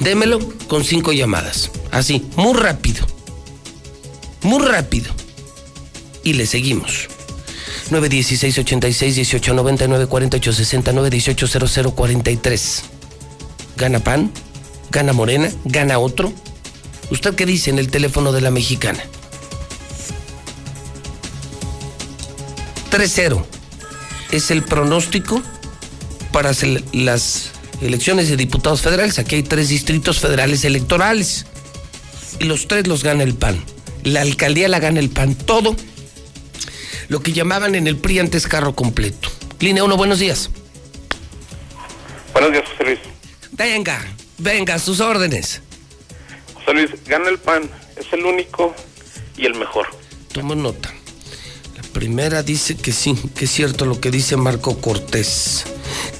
Démelo con cinco llamadas. Así, muy rápido. Muy rápido. Y le seguimos. 916 86 18 99 48 60 918 00 43. ¿Gana PAN? ¿Gana Morena? ¿Gana otro? ¿Usted qué dice en el teléfono de la mexicana? 3-0 es el pronóstico para las elecciones de diputados federales. Aquí hay tres distritos federales electorales. Y los tres los gana el PAN. La alcaldía la gana el PAN. Todo lo que llamaban en el PRI antes carro completo. Línea 1, buenos días. Buenos días, José Luis. Venga, venga, sus órdenes. José Luis, gana el PAN. Es el único y el mejor. Tomo nota. La primera dice que sí, que es cierto lo que dice Marco Cortés.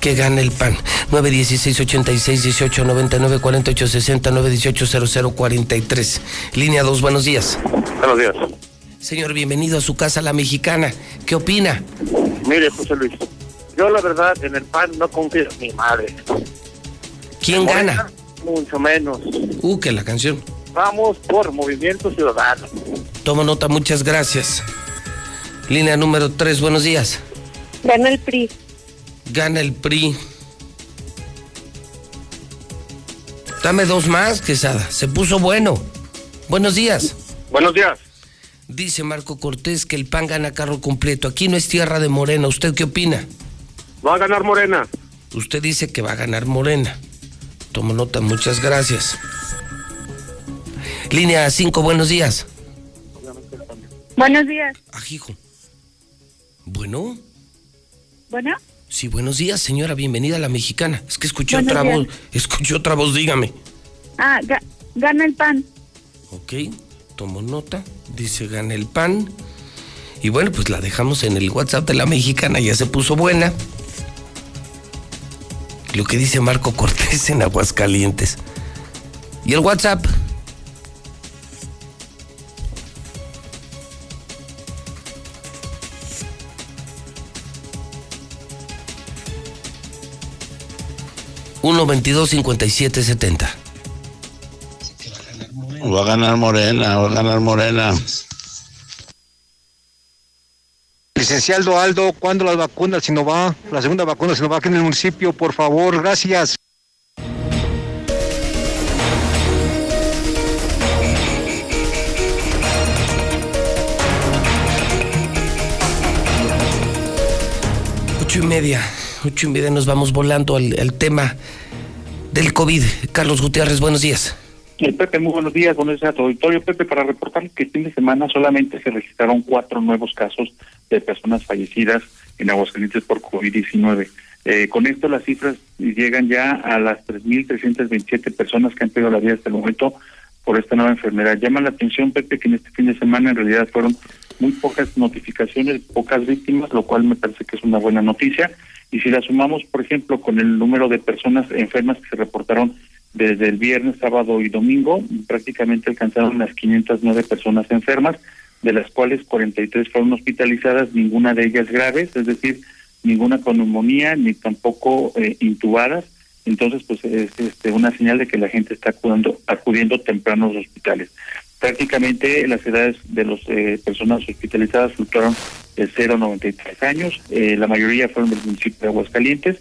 Que gana el PAN. 916 86 18 99 48 60 918 00 43. Línea 2, buenos días. Buenos días. Señor, bienvenido a su casa, la mexicana. ¿Qué opina? Mire, José Luis, yo la verdad en el PAN no confío en mi madre. ¿Quién Morena, gana? Mucho menos. Uh, que la canción. Vamos por Movimiento Ciudadano. Tomo nota, muchas gracias. Línea número 3, buenos días. Gana el PRI. Gana el PRI. Dame dos más, Quesada. Se puso bueno. Buenos días. Buenos días. Dice Marco Cortés que el PAN gana carro completo. Aquí no es tierra de Morena. ¿Usted qué opina? Va a ganar Morena. Usted dice que va a ganar Morena. Tomo nota, muchas gracias. Línea 5, buenos días. Buenos días. Ajijo. Bueno, Bueno, sí, buenos días, señora. Bienvenida a la mexicana. Es que escuché Buenos otra días. voz. Escuché otra voz, dígame. ah, ga- gana el PAN. Ok, tomo nota. Dice gana el pan. Y bueno, pues la dejamos en el WhatsApp de la mexicana. Ya se puso buena. Lo que dice Marco Cortés en Aguascalientes. ¿Y el WhatsApp? Uno veintidós cincuenta y siete setenta. Va a ganar Morena, va a ganar Morena. Licenciado Aldo, ¿cuándo las vacunas Sinovac? La segunda vacuna Sinovac en el municipio, por favor, gracias. Ocho y media, ocho y media nos vamos volando al, al tema del COVID. Carlos Gutiérrez, buenos días. Eh, Pepe, muy buenos días, buenos días a tu auditorio. Pepe, para reportar que el fin de semana solamente se registraron cuatro nuevos casos de personas fallecidas en Aguascalientes por COVID-19. Eh, con esto las cifras llegan ya a las 3.327 personas que han perdido la vida hasta el momento por esta nueva enfermedad. Llama la atención, Pepe, que en este fin de semana en realidad fueron muy pocas notificaciones, pocas víctimas, lo cual me parece que es una buena noticia. Y si la sumamos, por ejemplo, con el número de personas enfermas que se reportaron desde el viernes, sábado y domingo, prácticamente alcanzaron las 509 personas enfermas, de las cuales 43 fueron hospitalizadas, ninguna de ellas graves, es decir, ninguna con neumonía ni tampoco eh, intubadas. Entonces, pues es este, una señal de que la gente está acudiendo, acudiendo temprano a los hospitales. Prácticamente las edades de las eh, personas hospitalizadas fluctuaron de 0 a 93 años. Eh, la mayoría fueron del municipio de Aguascalientes.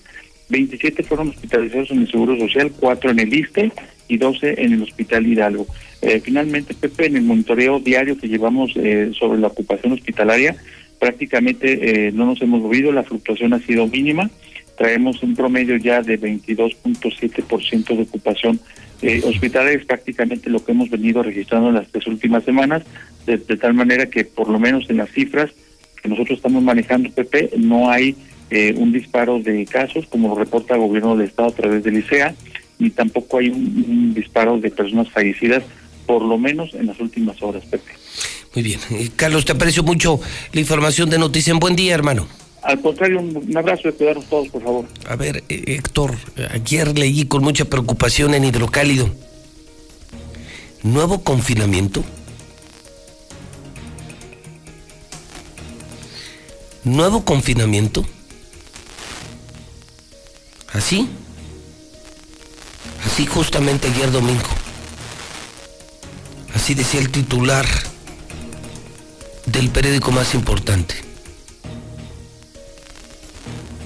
27 fueron hospitalizados en el Seguro Social, 4 en el ISTE y 12 en el Hospital Hidalgo. Eh, finalmente, Pepe, en el monitoreo diario que llevamos eh, sobre la ocupación hospitalaria, prácticamente eh, no nos hemos movido, la fluctuación ha sido mínima. Traemos un promedio ya de 22.7% de ocupación eh, hospitalaria, es prácticamente lo que hemos venido registrando en las tres últimas semanas, de, de tal manera que por lo menos en las cifras que nosotros estamos manejando, Pepe, no hay eh, un disparo de casos, como lo reporta el gobierno del Estado a través del ICEA, ni tampoco hay un, un disparo de personas fallecidas, por lo menos en las últimas horas, Pepe. Muy bien. Eh, Carlos, te aprecio mucho la información de Noticia en Buen Día, hermano. Al contrario, un, un abrazo y cuidarnos todos, por favor. A ver, eh, Héctor, ayer leí con mucha preocupación en Hidrocálido. ¿Nuevo confinamiento? ¿Nuevo confinamiento? ¿Así? Así justamente ayer domingo. Así decía el titular del periódico más importante.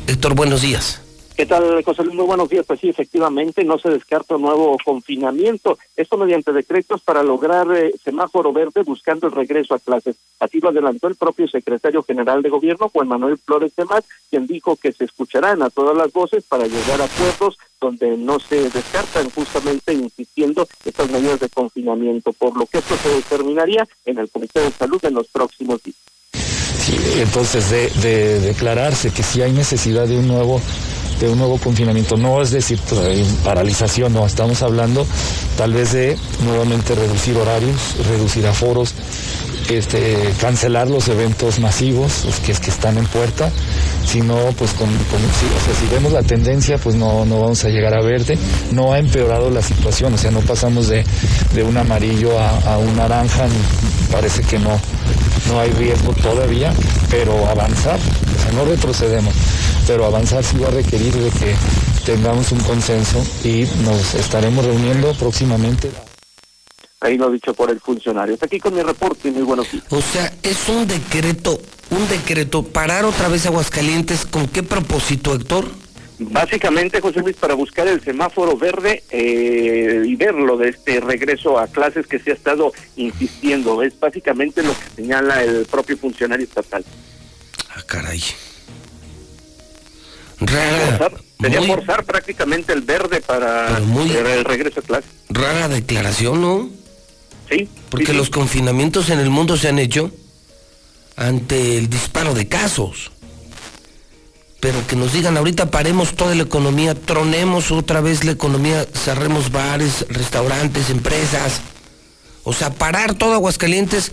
Héctor, buenos días. ¿Qué tal, José Luis? Muy buenos días. Pues sí, efectivamente, no se descarta un nuevo confinamiento. Esto mediante decretos para lograr eh, semáforo verde buscando el regreso a clases. Así lo adelantó el propio secretario general de gobierno, Juan Manuel Flores de quien dijo que se escucharán a todas las voces para llegar a acuerdos donde no se descartan, justamente insistiendo estas medidas de confinamiento, por lo que esto se determinaría en el Comité de Salud en los próximos días. Sí, entonces de, de declararse que sí hay necesidad de un nuevo de un nuevo confinamiento, no es decir todavía paralización, no, estamos hablando tal vez de nuevamente reducir horarios, reducir aforos, este, cancelar los eventos masivos, los que, que están en puerta, si no, pues con, si, vemos la tendencia, pues no, no vamos a llegar a verde, no ha empeorado la situación, o sea, no pasamos de, de un amarillo a, un naranja, parece que no, no hay riesgo todavía, pero avanzar, o sea, no retrocedemos, pero avanzar sí va a requerir de que tengamos un consenso y nos estaremos reuniendo próximamente. Ahí lo dicho por el funcionario. Hasta aquí con mi reporte. Muy buenos días. O sea, es un decreto, un decreto, parar otra vez Aguascalientes, ¿con qué propósito, Héctor? Básicamente, José Luis, para buscar el semáforo verde eh, y verlo de este regreso a clases que se ha estado insistiendo. Es básicamente lo que señala el propio funcionario estatal. Ah, caray. Forzar, sería forzar prácticamente el verde para el regreso a clases. Rara declaración, ¿no? Sí. Porque los confinamientos en el mundo se han hecho ante el disparo de casos. Pero que nos digan ahorita paremos toda la economía, tronemos otra vez la economía, cerremos bares, restaurantes, empresas. O sea, parar todo Aguascalientes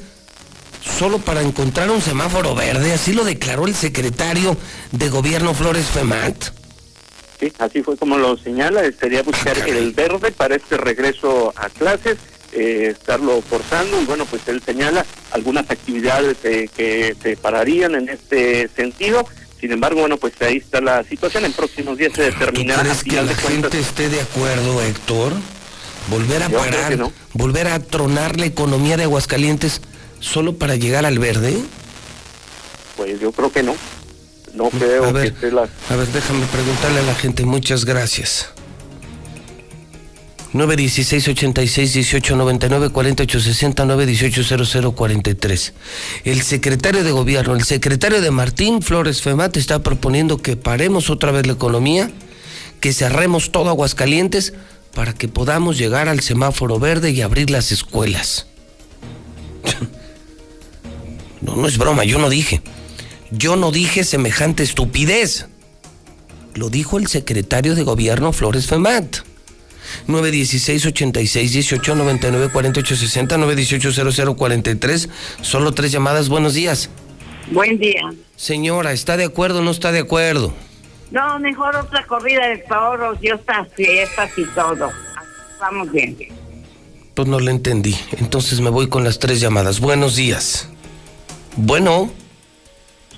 solo para encontrar un semáforo verde, así lo declaró el secretario de gobierno Flores Femat. Sí, así fue como lo señala. Sería buscar el verde para este regreso a clases, eh, estarlo forzando. Y bueno, pues él señala algunas actividades eh, que se pararían en este sentido. Sin embargo, bueno, pues ahí está la situación. En próximos días se determinará. ¿Crees que la gente esté de acuerdo, Héctor? Volver a Yo parar, no. volver a tronar la economía de Aguascalientes solo para llegar al verde. Pues yo creo que no. No creo a ver, que esté la... A ver, déjame preguntarle a la gente. Muchas gracias. 916 86 18 99 48 60 918 00 43. El secretario de gobierno, el secretario de Martín Flores Femat está proponiendo que paremos otra vez la economía, que cerremos todo Aguascalientes para que podamos llegar al semáforo verde y abrir las escuelas. No, no es broma, yo no dije. Yo no dije semejante estupidez. Lo dijo el secretario de gobierno Flores Femat. 916 86 18 99 48 60 918 00 43. Solo tres llamadas. Buenos días. Buen día. Señora, ¿está de acuerdo o no está de acuerdo? No, mejor otra corrida de toros y estas fiestas y todo. Vamos bien. Pues no le entendí. Entonces me voy con las tres llamadas. Buenos días. Bueno.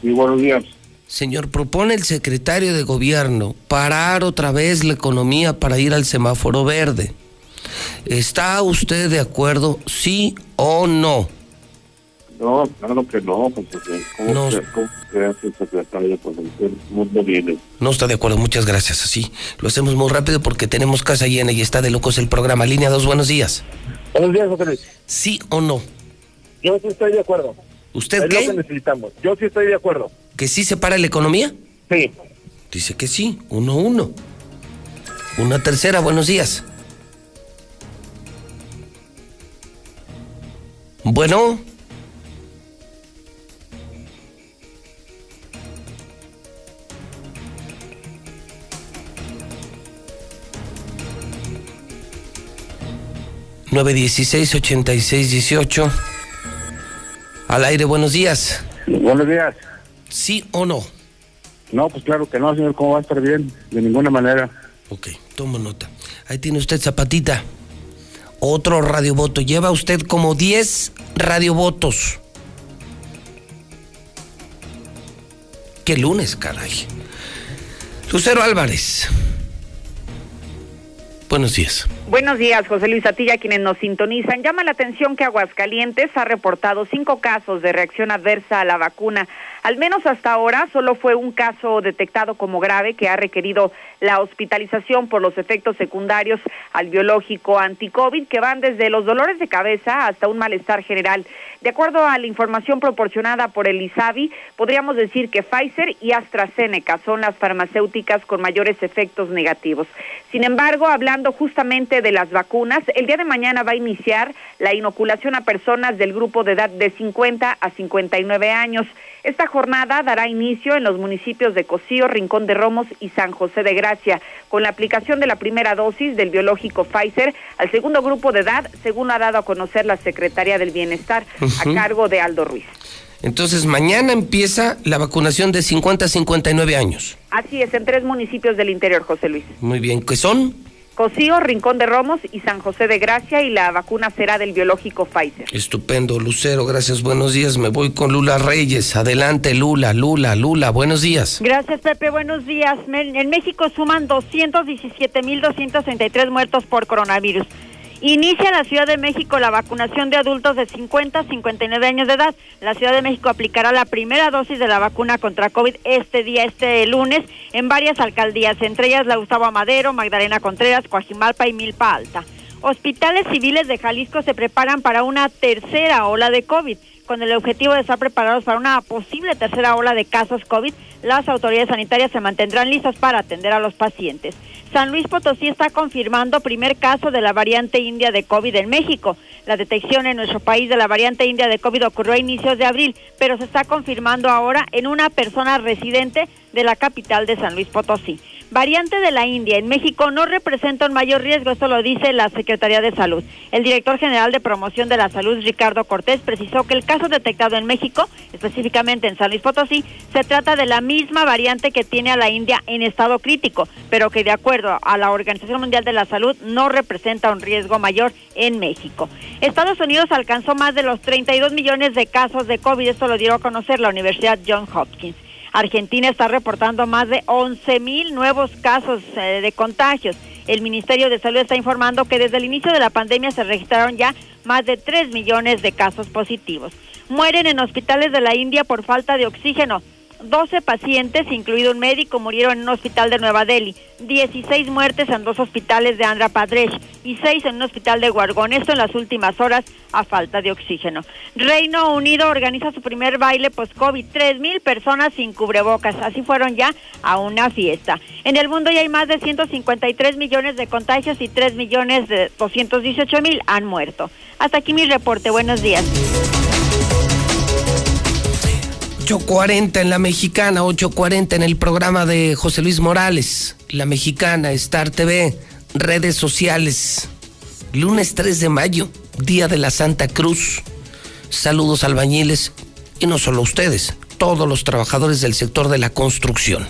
Sí, buenos días. Señor, propone el secretario de gobierno parar otra vez la economía para ir al semáforo verde. ¿Está usted de acuerdo, sí o no? No, claro que no, pues, ¿cómo, No. se, cómo se hace secretario? Pues el mundo viene. No está de acuerdo, muchas gracias. Así lo hacemos muy rápido porque tenemos casa llena y está de locos el programa. Línea 2, buenos días. Buenos días, José Luis. ¿Sí o no? Yo sí estoy de acuerdo. ¿Usted es qué? lo que necesitamos. Yo sí estoy de acuerdo. ¿Que sí se para la economía? Sí. Dice que sí, uno uno. Una tercera, buenos días. Bueno. Nueve dieciséis ochenta y seis dieciocho. Al aire, buenos días. Buenos días. ¿Sí o no? No, pues claro que no, señor. ¿Cómo va a estar bien? De ninguna manera. Ok, tomo nota. Ahí tiene usted zapatita. Otro radiovoto. Lleva usted como 10 radiovotos. Qué lunes, caray. Lucero Álvarez. Buenos días. Buenos días, José Luis Atilla, quienes nos sintonizan. Llama la atención que Aguascalientes ha reportado cinco casos de reacción adversa a la vacuna. Al menos hasta ahora solo fue un caso detectado como grave que ha requerido la hospitalización por los efectos secundarios al biológico anti-COVID que van desde los dolores de cabeza hasta un malestar general. De acuerdo a la información proporcionada por el ISABI, podríamos decir que Pfizer y AstraZeneca son las farmacéuticas con mayores efectos negativos. Sin embargo, hablando justamente de las vacunas, el día de mañana va a iniciar la inoculación a personas del grupo de edad de 50 a 59 años. Esta jornada dará inicio en los municipios de Cocío, Rincón de Romos y San José de Gracia, con la aplicación de la primera dosis del biológico Pfizer al segundo grupo de edad, según ha dado a conocer la Secretaría del Bienestar a cargo de Aldo Ruiz. Entonces, mañana empieza la vacunación de 50 a 59 años. Así es, en tres municipios del interior, José Luis. Muy bien. ¿Qué son? Cocío, Rincón de Romos y San José de Gracia y la vacuna será del biológico Pfizer. Estupendo, Lucero, gracias, buenos días. Me voy con Lula Reyes. Adelante, Lula, Lula, Lula, buenos días. Gracias, Pepe. Buenos días. En México suman 217.233 muertos por coronavirus. Inicia la Ciudad de México la vacunación de adultos de 50 a 59 años de edad. La Ciudad de México aplicará la primera dosis de la vacuna contra COVID este día, este lunes, en varias alcaldías, entre ellas la Gustavo Amadero, Magdalena Contreras, Coajimalpa y Milpa Alta. Hospitales civiles de Jalisco se preparan para una tercera ola de COVID. Con el objetivo de estar preparados para una posible tercera ola de casos COVID, las autoridades sanitarias se mantendrán listas para atender a los pacientes. San Luis Potosí está confirmando primer caso de la variante india de COVID en México. La detección en nuestro país de la variante india de COVID ocurrió a inicios de abril, pero se está confirmando ahora en una persona residente de la capital de San Luis Potosí. Variante de la India en México no representa un mayor riesgo, esto lo dice la Secretaría de Salud. El director general de promoción de la salud, Ricardo Cortés, precisó que el caso detectado en México, específicamente en San Luis Potosí, se trata de la misma variante que tiene a la India en estado crítico, pero que de acuerdo a la Organización Mundial de la Salud no representa un riesgo mayor en México. Estados Unidos alcanzó más de los 32 millones de casos de COVID, esto lo dio a conocer la Universidad Johns Hopkins. Argentina está reportando más de 11 mil nuevos casos eh, de contagios. El Ministerio de Salud está informando que desde el inicio de la pandemia se registraron ya más de 3 millones de casos positivos. Mueren en hospitales de la India por falta de oxígeno. 12 pacientes, incluido un médico, murieron en un hospital de Nueva Delhi, 16 muertes en dos hospitales de Andhra Pradesh y 6 en un hospital de Guargón, esto en las últimas horas a falta de oxígeno. Reino Unido organiza su primer baile post-COVID, 3.000 personas sin cubrebocas, así fueron ya a una fiesta. En el mundo ya hay más de 153 millones de contagios y 3 millones de 218 mil han muerto. Hasta aquí mi reporte, buenos días. 8.40 en la mexicana, 8.40 en el programa de José Luis Morales, la mexicana, Star TV, redes sociales. Lunes 3 de mayo, Día de la Santa Cruz. Saludos albañiles y no solo ustedes, todos los trabajadores del sector de la construcción.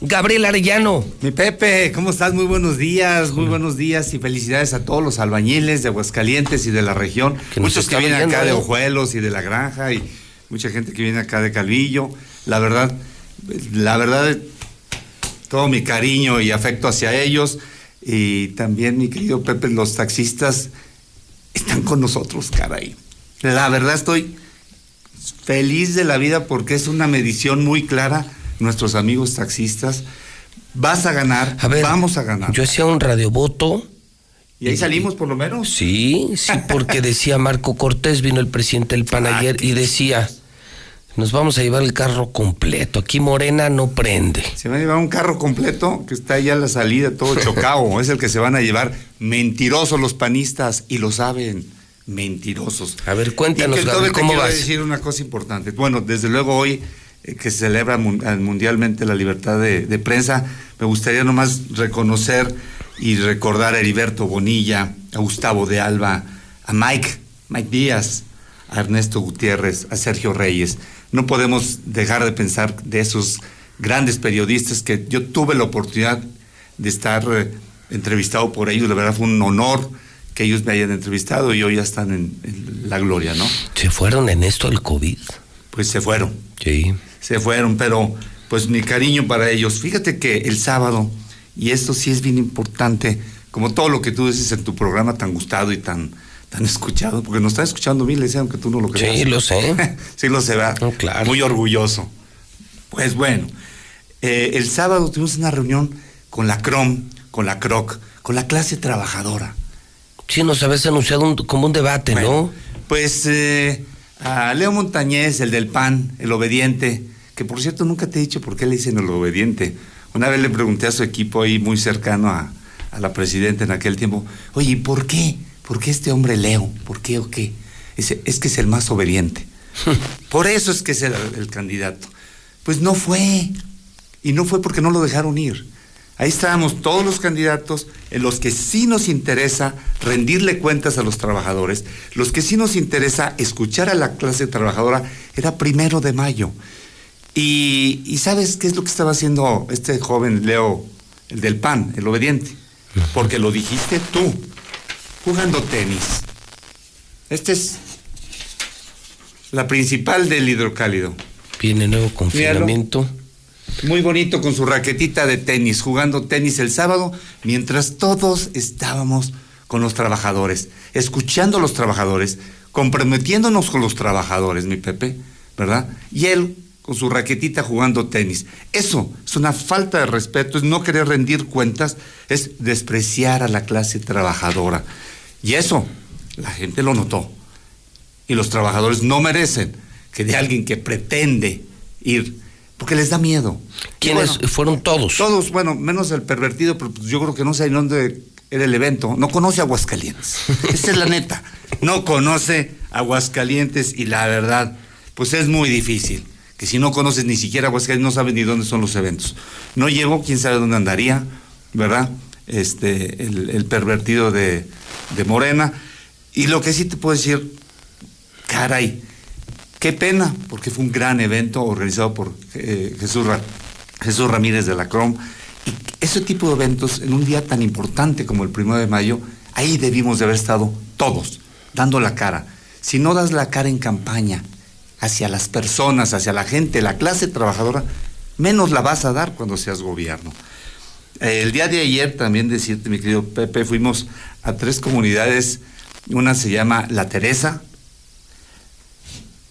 Gabriel Arellano. Mi Pepe, ¿cómo estás? Muy buenos días, muy buenos días y felicidades a todos los albañiles de Aguascalientes y de la región. Muchos que vienen acá de ¿eh? Ojuelos y de la Granja y mucha gente que viene acá de Calvillo. La verdad, la verdad, todo mi cariño y afecto hacia ellos. Y también, mi querido Pepe, los taxistas están con nosotros, caray. La verdad estoy feliz de la vida porque es una medición muy clara, nuestros amigos taxistas. Vas a ganar, vamos a ganar. Yo hacía un radiovoto. ¿Y ahí salimos por lo menos? Sí, sí, porque decía Marco Cortés, vino el presidente del PAN ayer y decía, nos vamos a llevar el carro completo, aquí Morena no prende. Se van a llevar un carro completo que está ya a la salida, todo chocado. es el que se van a llevar. Mentirosos los panistas y lo saben. Mentirosos. A ver, cuéntanos, y que Gabriel, ¿cómo vas? decir una cosa importante. Bueno, desde luego hoy eh, que se celebra eh, mundialmente la libertad de, de prensa, me gustaría nomás reconocer y recordar a Heriberto Bonilla, a Gustavo de Alba, a Mike, Mike Díaz, a Ernesto Gutiérrez, a Sergio Reyes. No podemos dejar de pensar de esos grandes periodistas que yo tuve la oportunidad de estar eh, entrevistado por ellos. La verdad fue un honor que ellos me hayan entrevistado y hoy ya están en, en la gloria, ¿no? ¿Se fueron en esto del COVID? Pues se fueron. Sí. Se fueron, pero pues mi cariño para ellos. Fíjate que el sábado, y esto sí es bien importante, como todo lo que tú dices en tu programa tan gustado y tan, tan escuchado, porque nos están escuchando miles, aunque tú no lo creas. Sí, lo sé. sí, lo sé, ¿verdad? claro. Muy orgulloso. Pues bueno, eh, el sábado tuvimos una reunión con la CROM, con la CROC, con la clase trabajadora. Sí, nos habías anunciado un- como un debate, ¿no? Pues eh, a Leo Montañez, el del PAN, el obediente, que por cierto nunca te he dicho por qué le dicen el obediente. Una vez le pregunté a su equipo ahí muy cercano a, a la presidenta en aquel tiempo, oye, ¿y por qué? ¿Por qué este hombre Leo? ¿Por qué o qué? Dice, es que es el más obediente. por eso es que es el, el candidato. Pues no fue. Y no fue porque no lo dejaron ir. Ahí estábamos todos los candidatos en los que sí nos interesa rendirle cuentas a los trabajadores, los que sí nos interesa escuchar a la clase trabajadora, era primero de mayo. Y, y ¿sabes qué es lo que estaba haciendo este joven Leo, el del PAN, el obediente? Porque lo dijiste tú, jugando tenis. Este es la principal del hidrocálido. Viene nuevo confinamiento. Muy bonito con su raquetita de tenis, jugando tenis el sábado, mientras todos estábamos con los trabajadores, escuchando a los trabajadores, comprometiéndonos con los trabajadores, mi Pepe, ¿verdad? Y él con su raquetita jugando tenis. Eso es una falta de respeto, es no querer rendir cuentas, es despreciar a la clase trabajadora. Y eso la gente lo notó. Y los trabajadores no merecen que de alguien que pretende ir, porque les da miedo. ¿Quiénes fueron todos? Todos, bueno, menos el pervertido, pero pues yo creo que no sé en dónde era el evento. No conoce Aguascalientes. Esa es la neta. No conoce Aguascalientes y la verdad, pues es muy difícil. Que si no conoces ni siquiera Aguascalientes, no sabes ni dónde son los eventos. No llegó, quién sabe dónde andaría, ¿verdad? Este, el, el pervertido de, Morena. Y lo que sí te puedo decir, caray, qué pena, porque fue un gran evento organizado por eh, Jesús, Jesús Ramírez de la CROM. Y ese tipo de eventos, en un día tan importante como el primero de mayo, ahí debimos de haber estado todos, dando la cara. Si no das la cara en campaña hacia las personas, hacia la gente, la clase trabajadora, menos la vas a dar cuando seas gobierno. Eh, el día de ayer también decirte, mi querido Pepe, fuimos a tres comunidades. Una se llama La Teresa,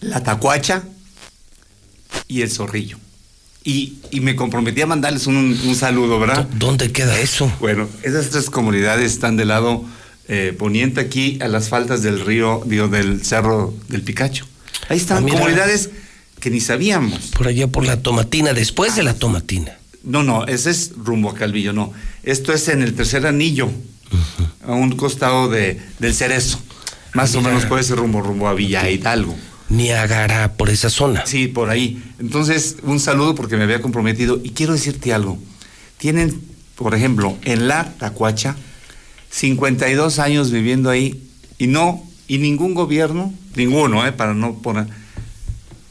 La Tacuacha y El Zorrillo. Y, y me comprometí a mandarles un, un saludo, ¿verdad? ¿Dónde queda eso? Bueno, esas tres comunidades están del lado eh, poniente aquí a las faldas del río, digo, del cerro del Picacho. Ahí están Ah, comunidades que ni sabíamos. Por allá por la tomatina, después de la tomatina. No, no, ese es rumbo a Calvillo, no. Esto es en el tercer anillo, a un costado de, del Cerezo. Más o menos puede ser rumbo, rumbo a Villa Hidalgo. Niagara, por esa zona. Sí, por ahí. Entonces, un saludo porque me había comprometido. Y quiero decirte algo. Tienen, por ejemplo, en la Tacuacha, 52 años viviendo ahí y no, y ningún gobierno, ninguno, eh, para no poner,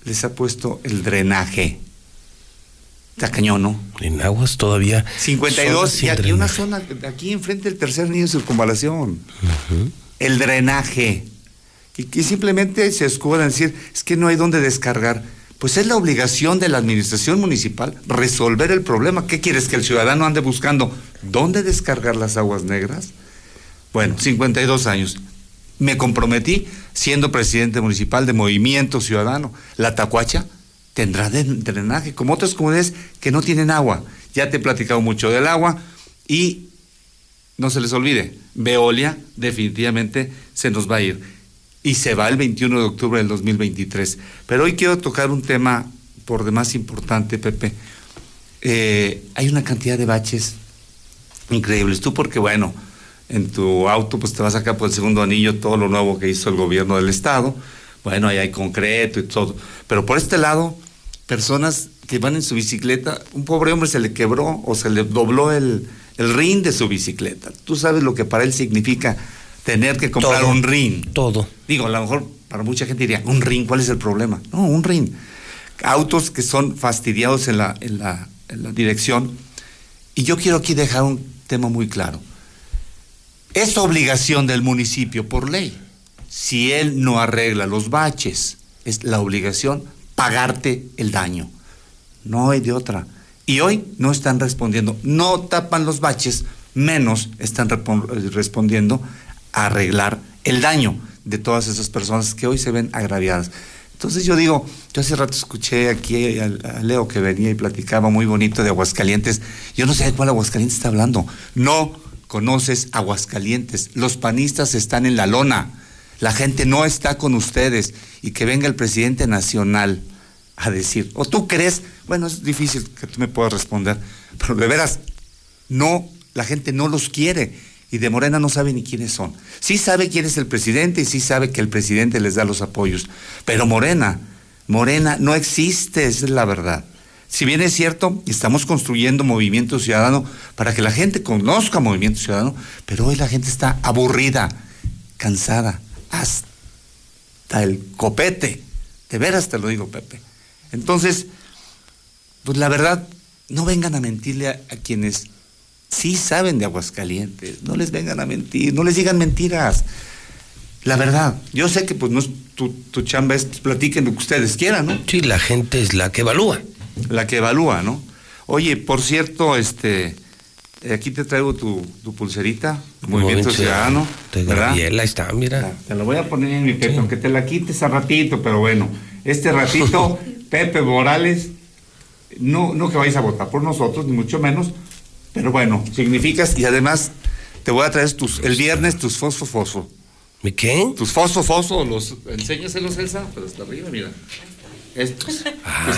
les ha puesto el drenaje. Está cañón, ¿no? En aguas todavía. 52 zonas y aquí una drenaje. zona, aquí enfrente del tercer anillo de circunvalación. El drenaje. Y que simplemente se escudan en decir, es que no hay dónde descargar. Pues es la obligación de la administración municipal resolver el problema. ¿Qué quieres? ¿Que el ciudadano ande buscando dónde descargar las aguas negras? Bueno, 52 años. Me comprometí siendo presidente municipal de Movimiento Ciudadano. La Tacuacha tendrá drenaje, como otras comunidades que no tienen agua. Ya te he platicado mucho del agua y no se les olvide, Veolia definitivamente se nos va a ir. Y se va el 21 de octubre del 2023. Pero hoy quiero tocar un tema por demás importante, Pepe. Eh, hay una cantidad de baches increíbles. Tú porque, bueno, en tu auto pues te vas acá por el segundo anillo, todo lo nuevo que hizo el gobierno del estado. Bueno, ahí hay concreto y todo. Pero por este lado, personas que van en su bicicleta, un pobre hombre se le quebró o se le dobló el, el rin de su bicicleta. Tú sabes lo que para él significa tener que comprar Todo. un rin. Todo. Digo, a lo mejor para mucha gente diría, un rin, ¿cuál es el problema? No, un rin. Autos que son fastidiados en la, en la, en la dirección. Y yo quiero aquí dejar un tema muy claro. Es obligación del municipio por ley. Si él no arregla los baches, es la obligación pagarte el daño. No hay de otra. Y hoy no están respondiendo. No tapan los baches, menos están eh, respondiendo a arreglar el daño de todas esas personas que hoy se ven agraviadas. Entonces yo digo, yo hace rato escuché aquí a, Leo que venía y platicaba muy bonito de Aguascalientes. Yo no sé de cuál Aguascalientes está hablando. No conoces Aguascalientes. Los panistas están en la lona. La gente no está con ustedes. Y que venga el presidente nacional a decir, o tú crees, bueno, es difícil que tú me puedas responder, pero de veras, no, la gente no los quiere. Y de Morena no sabe ni quiénes son. Sí sabe quién es el presidente y sí sabe que el presidente les da los apoyos. Pero Morena, Morena no existe, esa es la verdad. Si bien es cierto, estamos construyendo movimiento ciudadano para que la gente conozca movimiento ciudadano, pero hoy la gente está aburrida, cansada, hasta el copete. De veras te lo digo, Pepe. Entonces, pues la verdad, no vengan a mentirle a, quienes sí saben de Aguascalientes. No les vengan a mentir, no les digan mentiras. La verdad, yo sé que pues no es tu, tu chamba, es platiquen lo que ustedes quieran, ¿no? Sí, la gente es la que evalúa. La que evalúa, ¿no? Oye, por cierto, este, eh, aquí te traigo tu, tu pulserita, Movimiento Ciudadano. De ¿verdad? Ahí está, mira. Te la voy a poner en mi Pepe, aunque te la quites a ratito, pero bueno, este ratito, Pepe Morales, no, no que vayas a votar por nosotros, ni mucho menos, pero bueno, significas, y además te voy a traer tus, el viernes tus fosfo fosfo. ¿Mi qué? Tus fosfo fosfo, los, enséñaselos, Elsa, pero hasta arriba, mira. Estos,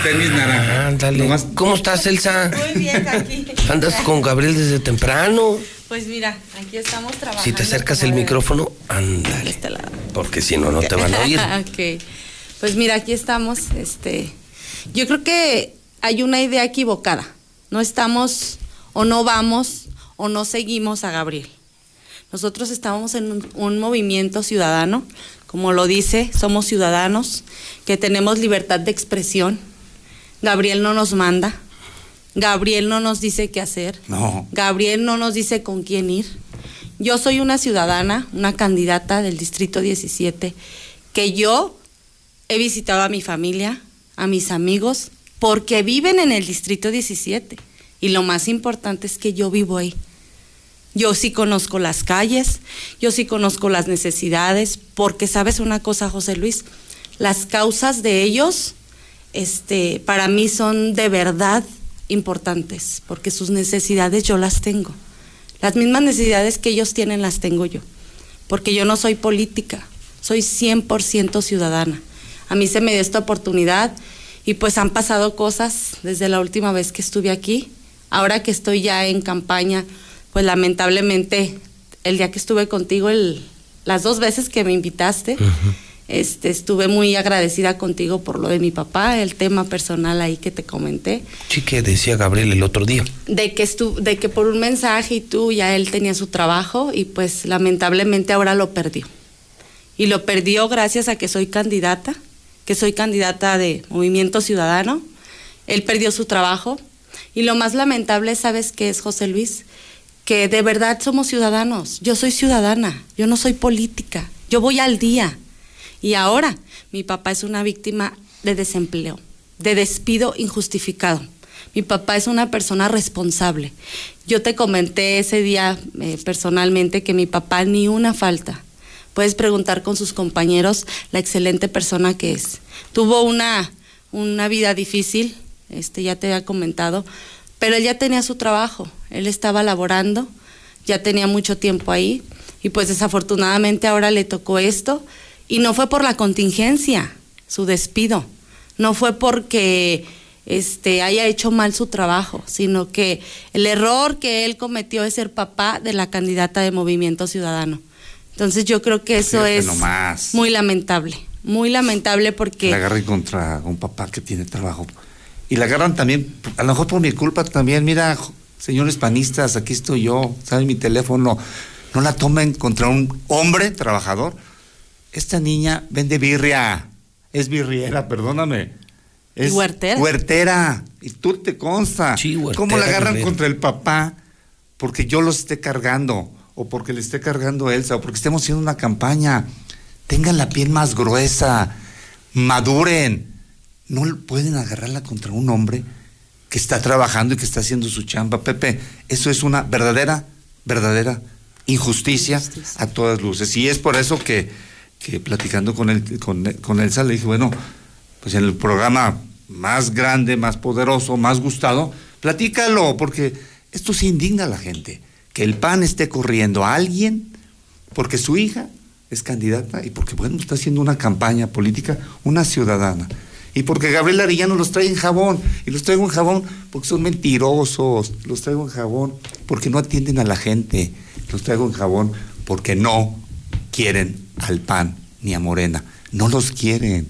tenis naranja. Ándale. Nomás- ¿Cómo estás, Elsa? Muy bien, aquí. Andas con Gabriel desde temprano. Pues mira, aquí estamos trabajando. Si te acercas el micrófono, ándale. Porque si no, no te van a oír. ok. Pues mira, aquí estamos. Este, yo creo que hay una idea equivocada. No estamos o no vamos o no seguimos a Gabriel. Nosotros estamos en un, un movimiento ciudadano, como lo dice, somos ciudadanos que tenemos libertad de expresión. Gabriel no nos manda. Gabriel no nos dice qué hacer. No. Gabriel no nos dice con quién ir. Yo soy una ciudadana, una candidata del Distrito 17, que yo he visitado a mi familia, a mis amigos, porque viven en el Distrito 17. Y lo más importante es que yo vivo ahí. Yo sí conozco las calles, yo sí conozco las necesidades, porque sabes una cosa, José Luis, las causas de ellos este, para mí son de verdad importantes, porque sus necesidades yo las tengo. Las mismas necesidades que ellos tienen las tengo yo, porque yo no soy política, soy 100% ciudadana. A mí se me dio esta oportunidad y pues han pasado cosas desde la última vez que estuve aquí. Ahora que estoy ya en campaña, pues lamentablemente el día que estuve contigo, el, las dos veces que me invitaste, este, estuve muy agradecida contigo por lo de mi papá, el tema personal ahí que te comenté. Sí, que decía Gabriel el otro día. De que, estu de que por un mensaje y tú ya él tenía su trabajo y pues lamentablemente ahora lo perdió. Y lo perdió gracias a que soy candidata, que soy candidata de Movimiento Ciudadano. Él perdió su trabajo. Y lo más lamentable, ¿sabes qué es, José Luis? Que de verdad somos ciudadanos. Yo soy ciudadana, yo no soy política. Yo voy al día. Y ahora mi papá es una víctima de desempleo, de despido injustificado. Mi papá es una persona responsable. Yo te comenté ese día eh, personalmente que mi papá ni una falta. Puedes preguntar con sus compañeros la excelente persona que es. Tuvo una, una vida difícil, este ya te había comentado, pero él ya tenía su trabajo, él estaba laborando, ya tenía mucho tiempo ahí y pues desafortunadamente ahora le tocó esto y no fue por la contingencia, su despido, no fue porque este, haya hecho mal su trabajo, sino que el error que él cometió es ser papá de la candidata de Movimiento Ciudadano. Entonces yo creo que eso Fíjate es nomás. muy lamentable, muy lamentable porque... La agarré contra un papá que tiene trabajo. Y la agarran también, a lo mejor por mi culpa también, mira, señores panistas, aquí estoy yo, saben mi teléfono, no la tomen contra un hombre trabajador. Esta niña vende birria, es birriera, perdóname. Es Y huertera. Huertera, y tú te consta. ¿Cómo la agarran contra el papá? Porque yo los esté cargando, o porque le esté cargando Elsa, o porque estemos haciendo una campaña. Tengan la piel más gruesa, maduren. No pueden agarrarla contra un hombre que está trabajando y que está haciendo su chamba. Pepe, eso es una verdadera, verdadera injusticia a todas luces. Y es por eso que, que platicando con, el, con, con Elsa le dije, bueno, pues en el programa más grande, más poderoso, más gustado, platícalo, porque esto se indigna a la gente. Que el PAN esté corriendo a alguien porque su hija es candidata y porque, bueno, está haciendo una campaña política, una ciudadana. Y porque Gabriel Arellano los trae en jabón. Y los traigo en jabón porque son mentirosos. Los traigo en jabón porque no atienden a la gente. Los traigo en jabón porque no quieren al PAN ni a Morena. No los quieren.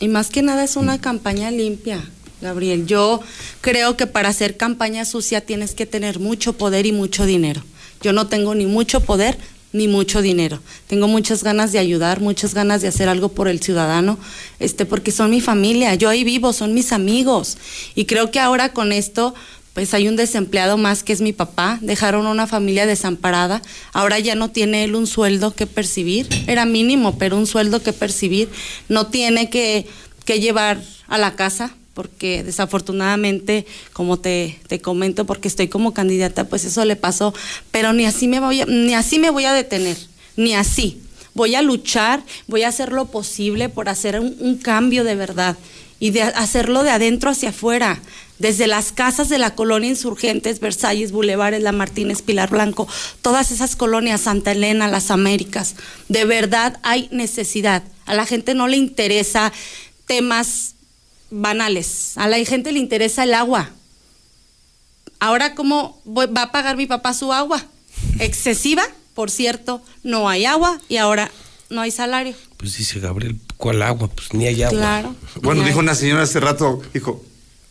Y más que nada es una campaña limpia, Gabriel. Yo creo que para hacer campaña sucia tienes que tener mucho poder y mucho dinero. Yo no tengo ni mucho poder ni mucho dinero. Tengo muchas ganas de ayudar, muchas ganas de hacer algo por el ciudadano, este, porque son mi familia, yo ahí vivo, son mis amigos. Y creo que ahora con esto, pues hay un desempleado más que es mi papá, dejaron una familia desamparada, ahora ya no tiene él un sueldo que percibir, era mínimo, pero un sueldo que percibir, no tiene que, que llevar a la casa, porque desafortunadamente, como te, te comento, porque estoy como candidata, pues eso le pasó, pero ni así me voy a, ni así me voy a detener, ni así. Voy a luchar, voy a hacer lo posible por hacer un, un cambio de verdad y de hacerlo de adentro hacia afuera, desde las casas de la colonia Insurgentes, Versalles, Bulevares, La Martínez, Pilar Blanco, todas esas colonias, Santa Elena, Las Américas. De verdad hay necesidad. A la gente no le interesa temas banales, a la gente le interesa el agua. Ahora, ¿cómo voy- va a pagar mi papá su agua? Excesiva, por cierto, no hay agua y ahora no hay salario. Pues dice Gabriel, ¿cuál agua? Pues ni hay agua. Claro. Bueno, dijo hay- una señora hace rato, dijo,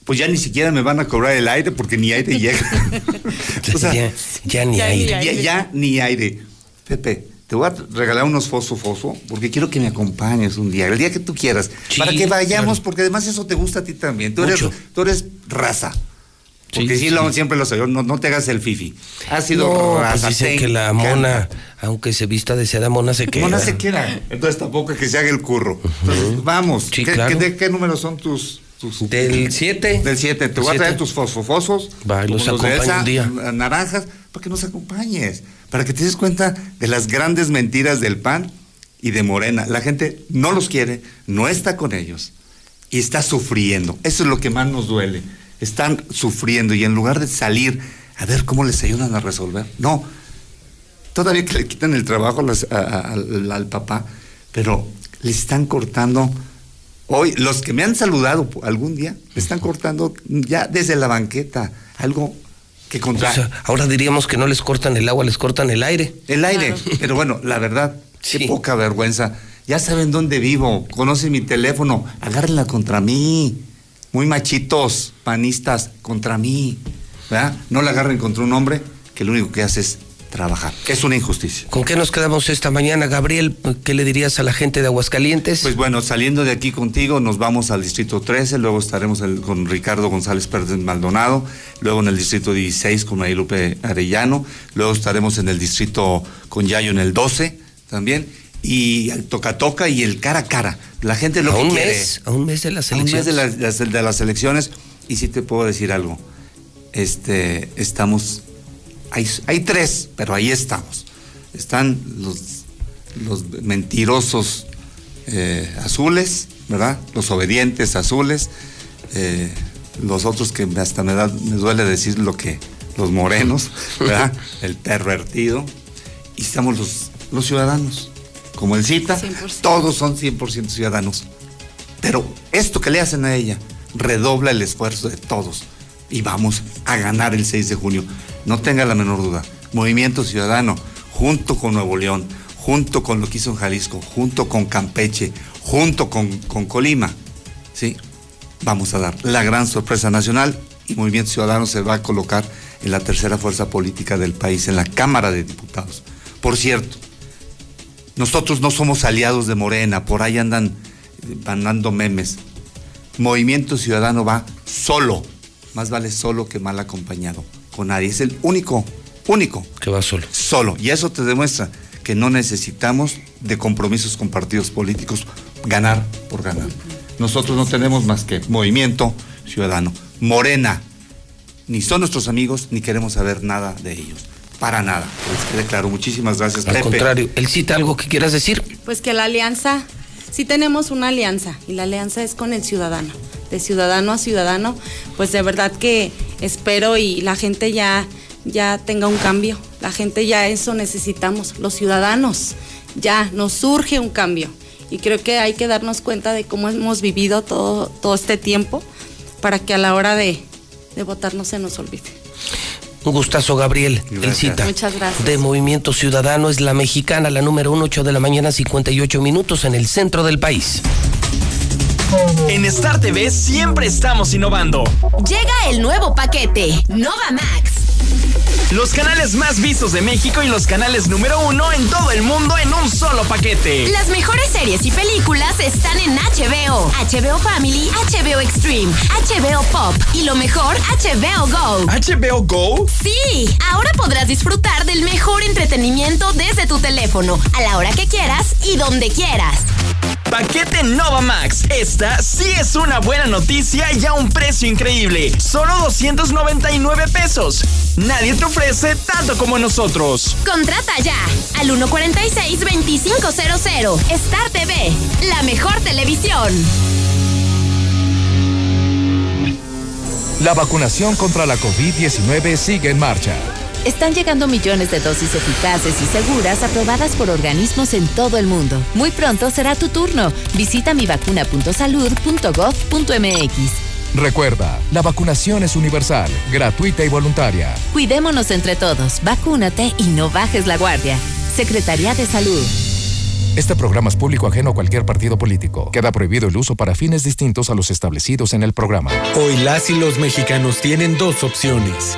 pues ya ni siquiera me van a cobrar el aire porque ni aire llega. O sea, ya, ya ni ya, aire. Ya, ya ni aire. Pepe, te voy a regalar unos fosfo fosfo porque quiero que me acompañes un día, el día que tú quieras, Sí, para que vayamos, claro. porque además eso te gusta a ti también. Tú eres, tú eres raza. Porque sí, Sí, lo- sí. siempre lo sé, no, no te hagas el fifi. Has sido No, pues raza. dicen te que la mona, aunque se vista de seda, mona se queda. Mona se quiera. Entonces tampoco que se haga el curro. Entonces, vamos. ¿Qué, claro. qué- de qué números son tus, tus Del 7. Del 7. Te voy a traer tus fosfofosos. Va, y los acompaño un día. Naranjas, para que nos acompañes. Para que te des cuenta de las grandes mentiras del PAN y de Morena. La gente no los quiere, no está con ellos. y está sufriendo. Eso es lo que más nos duele. Están sufriendo y en lugar de salir a ver cómo les ayudan a resolver, no. Todavía que le quitan el trabajo al papá, pero le están cortando Hoy, los que me han saludado algún día, me están cortando ya desde la banqueta algo que contra. ahora diríamos que no les cortan el agua, les cortan el aire. El aire, pero bueno, la verdad, qué poca vergüenza. Ya saben dónde vivo, conocen mi teléfono, agárrenla contra mí. Muy machitos, panistas, contra mí. ¿verdad? No la agarren contra un hombre que lo único que hace es trabajar. Es una injusticia. ¿Con qué nos quedamos esta mañana, Gabriel? ¿Qué le dirías a la gente de Aguascalientes? Pues bueno, saliendo de aquí contigo, nos vamos al distrito 13, luego estaremos con Ricardo González Pérez Maldonado, luego en el distrito 16 con Marilupe Arellano, luego estaremos en el distrito con Yayo en el 12 también. Y el toca toca y el cara a cara. La gente lo a que un quiere. Mes, a un mes de las elecciones. A un mes de las, de las elecciones. Y sí te puedo decir algo. Este, estamos hay, tres, pero ahí estamos. Están los, los mentirosos eh, azules, ¿verdad? Los obedientes azules, eh, los otros que hasta me, da, me duele decir lo que, los morenos, ¿verdad? El pervertido. Y estamos los, los ciudadanos. Como el cita, todos son 100% ciudadanos. Pero esto que le hacen a ella redobla el esfuerzo de todos. Y vamos a ganar el 6 de junio no tenga la menor duda. Movimiento Ciudadano, junto con Nuevo León, junto con lo que hizo en Jalisco, junto con Campeche, junto con, Colima, ¿sí? Vamos a dar la gran sorpresa nacional y Movimiento Ciudadano se va a colocar en la tercera fuerza política del país, en la Cámara de Diputados. Por cierto, nosotros no somos aliados de Morena, por ahí andan mandando memes. Movimiento Ciudadano va solo, más vale solo que mal acompañado con nadie. Es el único, único. Que va solo. Solo. Y eso te demuestra que no necesitamos de compromisos con partidos políticos ganar por ganar. Nosotros no tenemos más que movimiento ciudadano. Morena, ni son nuestros amigos, ni queremos saber nada de ellos. Para nada. Les quede claro. Muchísimas gracias, Al contrario, él cita algo que quieras decir. Pues que la alianza, sí tenemos una alianza, y la alianza es con el ciudadano de ciudadano a ciudadano, pues de verdad que espero y la gente ya, ya tenga un cambio. La gente ya eso necesitamos, los ciudadanos, ya nos surge un cambio. Y creo que hay que darnos cuenta de cómo hemos vivido todo, todo este tiempo para que a la hora de, de votar no se nos olvide. Un gustazo, Gabriel. El cita. Muchas gracias. De Movimiento Ciudadano es la mexicana, la número 1, 8 de la mañana, 58 minutos en el centro del país. En Star TV siempre estamos innovando. Llega el nuevo paquete, Nova Max. Los canales más vistos de México y los canales número uno en todo el mundo en un solo paquete. Las mejores series y películas están en HBO, HBO Family, HBO Extreme, HBO Pop y lo mejor, HBO Go. ¿HBO Go? Sí, ahora podrás disfrutar del mejor entretenimiento desde tu teléfono, a la hora que quieras y donde quieras. Paquete Nova Max. Esta sí es una buena noticia y a un precio increíble. Solo 299 pesos. Nadie te ofrece tanto como nosotros. Contrata ya al 146-2500. Star TV, la mejor televisión. La vacunación contra la COVID-19 sigue en marcha. Están llegando millones de dosis eficaces y seguras aprobadas por organismos en todo el mundo. Muy pronto será tu turno. Visita mivacuna.salud.gov.mx. Recuerda, la vacunación es universal, gratuita y voluntaria. Cuidémonos entre todos, vacúnate y no bajes la guardia. Secretaría de Salud. Este programa es público ajeno a cualquier partido político. Queda prohibido el uso para fines distintos a los establecidos en el programa. Hoy las y los mexicanos tienen dos opciones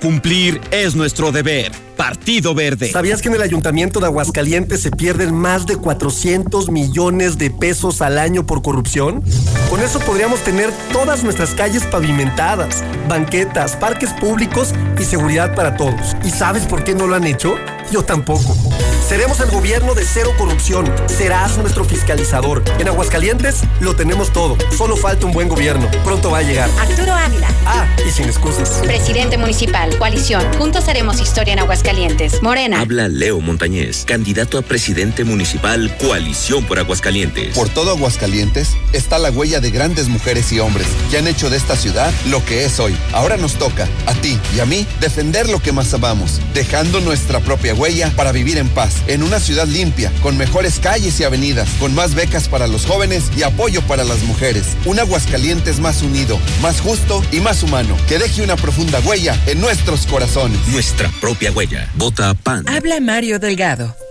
Cumplir es nuestro deber. Partido Verde. ¿Sabías que en el Ayuntamiento de Aguascalientes se pierden más de 400 millones de pesos al año por corrupción? Con eso podríamos tener todas nuestras calles pavimentadas, banquetas, parques públicos y seguridad para todos. ¿Y sabes por qué no lo han hecho? Yo tampoco. Seremos el gobierno de cero corrupción. Serás nuestro fiscalizador. En Aguascalientes lo tenemos todo. Solo falta un buen gobierno. Pronto va a llegar. Arturo Ávila. Ah, y sin excusas. Presidente municipal. Coalición. Juntos haremos historia en Aguascalientes. Morena. Habla Leo Montañez, candidato a presidente municipal, Coalición por Aguascalientes. Por todo Aguascalientes está la huella de grandes mujeres y hombres que han hecho de esta ciudad lo que es hoy. Ahora nos toca, a ti y a mí, defender lo que más amamos, dejando nuestra propia huella para vivir en paz, en una ciudad limpia, con mejores calles y avenidas, con más becas para los jóvenes y apoyo para las mujeres. Un Aguascalientes más unido, más justo y más humano, que deje una profunda huella en nuestros corazones. Nuestra propia huella. Vota PAN. Habla Mario Delgado.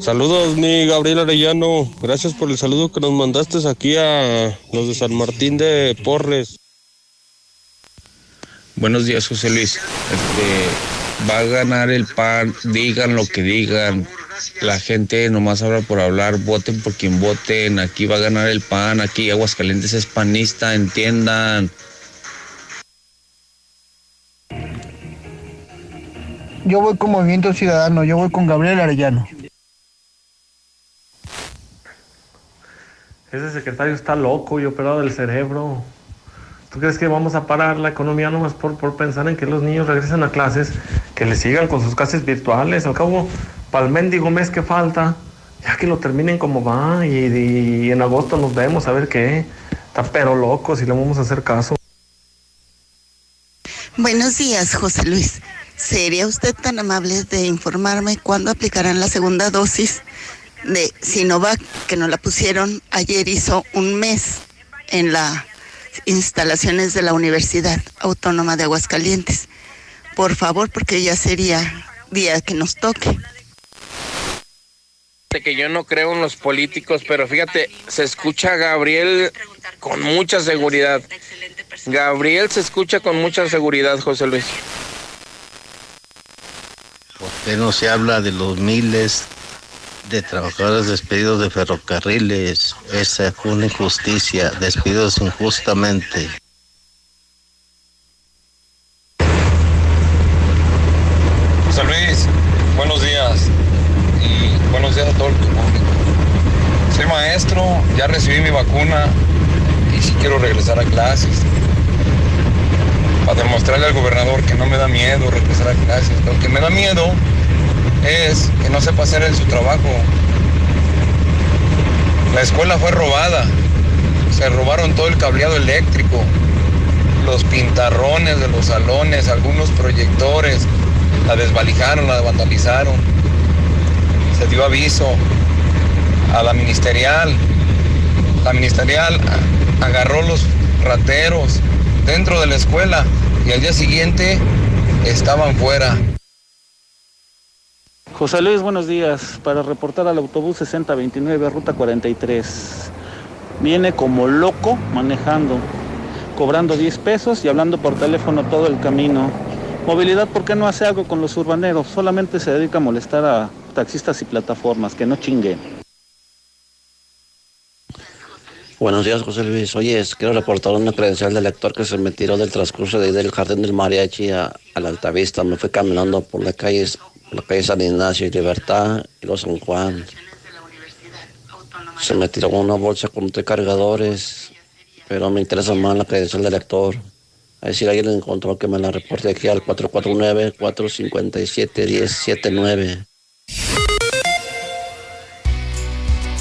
Saludos, mi Gabriel Arellano. Gracias por el saludo que nos mandaste aquí a los de San Martín de Porres. Buenos días, José Luis. Este, va a ganar el PAN, digan lo que digan. La gente nomás habla por hablar, voten por quien voten. Aquí va a ganar el PAN, aquí Aguascalientes es panista, entiendan. Yo voy con Movimiento Ciudadano, yo voy con Gabriel Arellano. Ese secretario está loco y operado del cerebro. ¿Tú crees que vamos a parar la economía nomás por, por pensar en que los niños regresen a clases? Que le sigan con sus clases virtuales. Al cabo, para el mendigo mes que falta, ya que lo terminen como va y, y en agosto nos vemos a ver qué. Está pero loco si le vamos a hacer caso. Buenos días, José Luis. ¿Sería usted tan amable de informarme cuándo aplicarán la segunda dosis de Sinovac que nos la pusieron ayer hizo un mes en las instalaciones de la Universidad Autónoma de Aguascalientes? Por favor, porque ya sería día que nos toque. que yo no creo en los políticos, pero fíjate, se escucha a Gabriel con mucha seguridad. Gabriel se escucha con mucha seguridad, José Luis. ¿Por qué no se habla de los miles de trabajadores despedidos de ferrocarriles? Esa fue una injusticia, despidos injustamente. José Luis, buenos días. Y buenos días a todo el público. Soy maestro, ya recibí mi vacuna y sí quiero regresar a clases. Para demostrarle al gobernador que no me da miedo regresar a clases. Lo que me da miedo es que no sepa hacer en su trabajo. La escuela fue robada. Se robaron todo el cableado eléctrico, los pintarrones de los salones, algunos proyectores, la desvalijaron, la vandalizaron. Se dio aviso a la ministerial. La ministerial agarró los rateros dentro de la escuela y al día siguiente estaban fuera. José Luis, buenos días. Para reportar al autobús 6029, ruta 43. Viene como loco manejando, cobrando 10 pesos y hablando por teléfono todo el camino. Movilidad, ¿por qué no hace algo con los urbaneros? Solamente se dedica a molestar a taxistas y plataformas, que no chinguen. Buenos días, José Luis. Oye, quiero reportar una credencial del lector que se me tiró del transcurso de del Jardín del Mariachi a, a la Altavista. Me fui caminando por la calle, la calle San Ignacio y Libertad y los San Juan. Se me tiró una bolsa con tres cargadores, pero me interesa más la credencial del lector. A si alguien encontró que me la reporte aquí al 449-457-1079.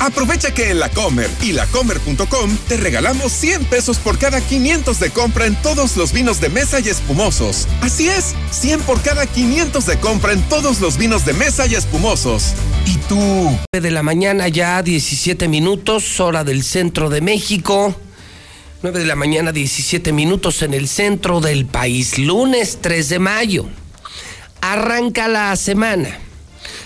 Aprovecha que en la Comer y lacomer.com te regalamos 100 pesos por cada 500 de compra en todos los vinos de mesa y espumosos. Así es, 100 por cada 500 de compra en todos los vinos de mesa y espumosos. ¿Y tú? De la mañana ya 17 minutos, hora del centro de México. 9 de la mañana 17 minutos en el centro del país. Lunes 3 de mayo. Arranca la semana.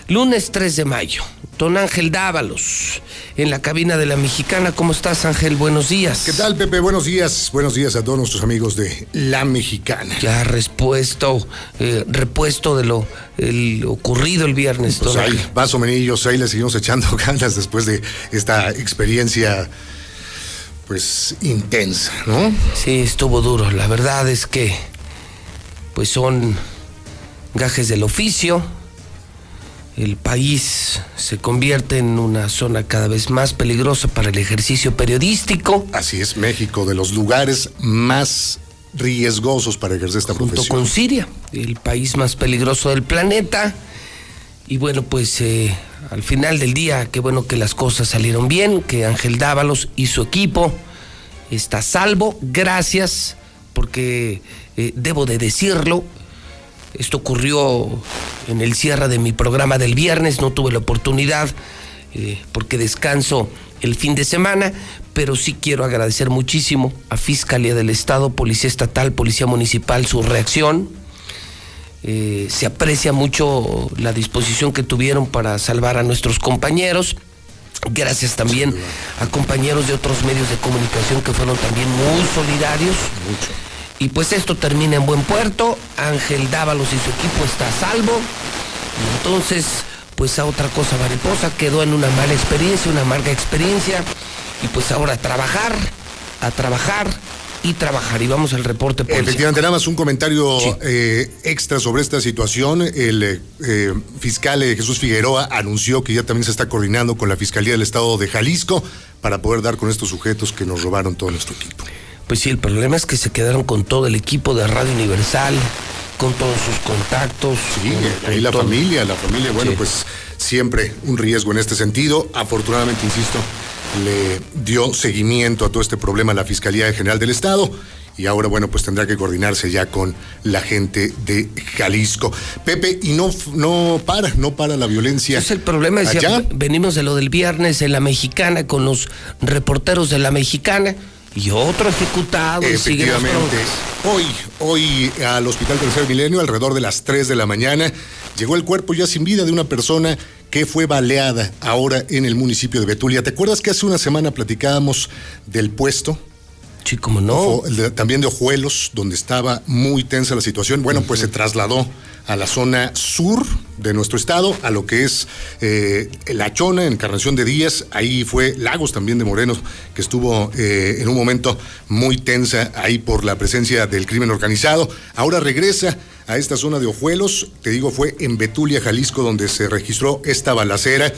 Lunes 3 de mayo. Don Ángel Dávalos, en la cabina de la Mexicana. ¿Cómo estás, Ángel? Buenos días. ¿Qué tal, Pepe? Buenos días. Buenos días a todos nuestros amigos de La Mexicana. Ya respuesto, eh, repuesto de lo el ocurrido el viernes. Pues don ahí, Ángel. más o menos, ahí le seguimos echando ganas después de esta experiencia, pues, intensa, ¿no? Sí, estuvo duro. La verdad es que, pues son gajes del oficio. El país se convierte en una zona cada vez más peligrosa para el ejercicio periodístico. Así es, México, de los lugares más riesgosos para ejercer esta junto profesión. con Siria, el país más peligroso del planeta. Y bueno, pues eh, al final del día, qué bueno que las cosas salieron bien, que Ángel Dávalos y su equipo está a salvo. Gracias, porque eh, debo de decirlo, esto ocurrió en el cierre de mi programa del viernes, no tuve la oportunidad eh, porque descanso el fin de semana, pero sí quiero agradecer muchísimo a Fiscalía del Estado, Policía Estatal, Policía Municipal, su reacción. Eh, se aprecia mucho la disposición que tuvieron para salvar a nuestros compañeros. Gracias también a compañeros de otros medios de comunicación que fueron también muy solidarios. Y pues esto termina en buen puerto. Ángel Dávalos y su equipo está a salvo. Y entonces, pues a otra cosa mariposa, quedó en una mala experiencia, una amarga experiencia. Y pues ahora a trabajar, a trabajar y trabajar. Y vamos al reporte policial. Efectivamente, nada más un comentario eh, extra sobre esta situación. El eh, eh, fiscal eh, Jesús Figueroa anunció que ya también se está coordinando con la Fiscalía del Estado de Jalisco para poder dar con estos sujetos que nos robaron todo nuestro equipo. Pues sí, el problema es que se quedaron con todo el equipo de Radio Universal, con todos sus contactos. Sí, con- ahí la todo. familia, la familia, bueno, Sí. pues siempre un riesgo en este sentido. Afortunadamente, insisto, le dio seguimiento a todo este problema a la Fiscalía General del Estado. Y ahora, bueno, pues tendrá que coordinarse ya con la gente de Jalisco. Pepe, y no, no para, no para la violencia. Es el problema, decía, allá. venimos de lo del viernes en la mexicana con los reporteros de la mexicana y otro ejecutado Efectivamente. Hoy, hoy al Hospital Tercer Milenio, alrededor de las 3 de la mañana, llegó el cuerpo ya sin vida de una persona que fue baleada ahora en el municipio de Betulia. ¿Te acuerdas que hace una semana platicábamos del puesto? Sí, como no. también de Ojuelos, donde estaba muy tensa la situación. Bueno, pues se trasladó a la zona sur de nuestro estado, a lo que es eh, La Chona, Encarnación de Díaz. Ahí fue Lagos también de Morenos, que estuvo eh, en un momento muy tensa ahí por la presencia del crimen organizado. Ahora regresa a esta zona de Ojuelos. Te digo, fue en Betulia, Jalisco, donde se registró esta balacera.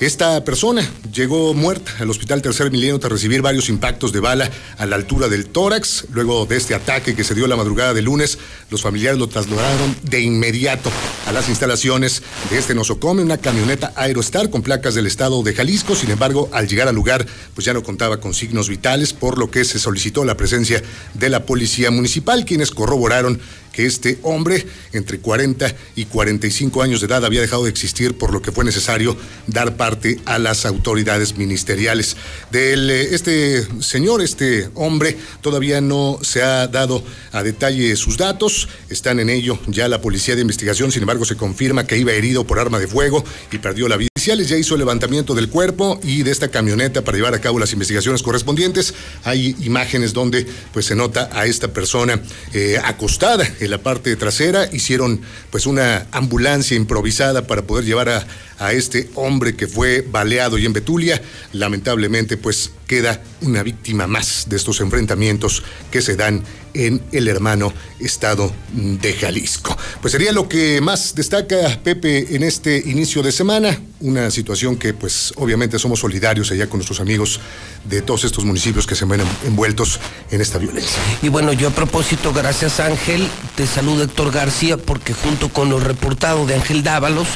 Esta persona llegó muerta al Hospital Tercer Milenio tras recibir varios impactos de bala a la altura del tórax. Luego de este ataque que se dio la madrugada de lunes, los familiares lo trasladaron de inmediato a las instalaciones de este nosocome una camioneta Aerostar con placas del estado de Jalisco. Sin embargo, al llegar al lugar, pues ya no contaba con signos vitales, por lo que se solicitó la presencia de la policía municipal, quienes corroboraron que este hombre, entre 40 y 45 años de edad, había dejado de existir, por lo que fue necesario dar parte a las autoridades ministeriales. Del eh, este señor, este hombre, todavía no se ha dado a detalle sus datos, están en ello ya la policía de investigación, sin embargo se confirma que iba herido por arma de fuego y perdió la vida. Ya hizo el levantamiento del cuerpo y de esta camioneta para llevar a cabo las investigaciones correspondientes. Hay imágenes donde pues se nota a esta persona eh, acostada en la parte trasera. Hicieron pues una ambulancia improvisada para poder llevar a, a este hombre que fue baleado y en Betulia. Lamentablemente pues queda una víctima más de estos enfrentamientos que se dan en el hermano estado de Jalisco. Pues sería lo que más destaca Pepe en este inicio de semana, una situación que pues obviamente somos solidarios allá con nuestros amigos de todos estos municipios que se ven envueltos en esta violencia. Y bueno, yo a propósito, gracias Ángel, te saludo Héctor García porque junto con los reportados de Ángel Dávalos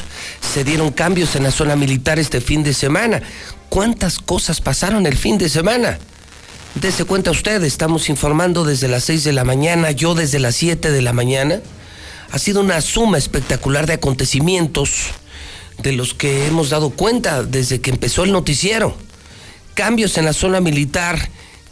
se dieron cambios en la zona militar este fin de semana. ¿Cuántas cosas pasaron el fin de semana? Dese cuenta usted, estamos informando desde las 6 de la mañana, yo desde las 7 de la mañana. Ha sido una suma espectacular de acontecimientos de los que hemos dado cuenta desde que empezó el noticiero. Cambios en la zona militar.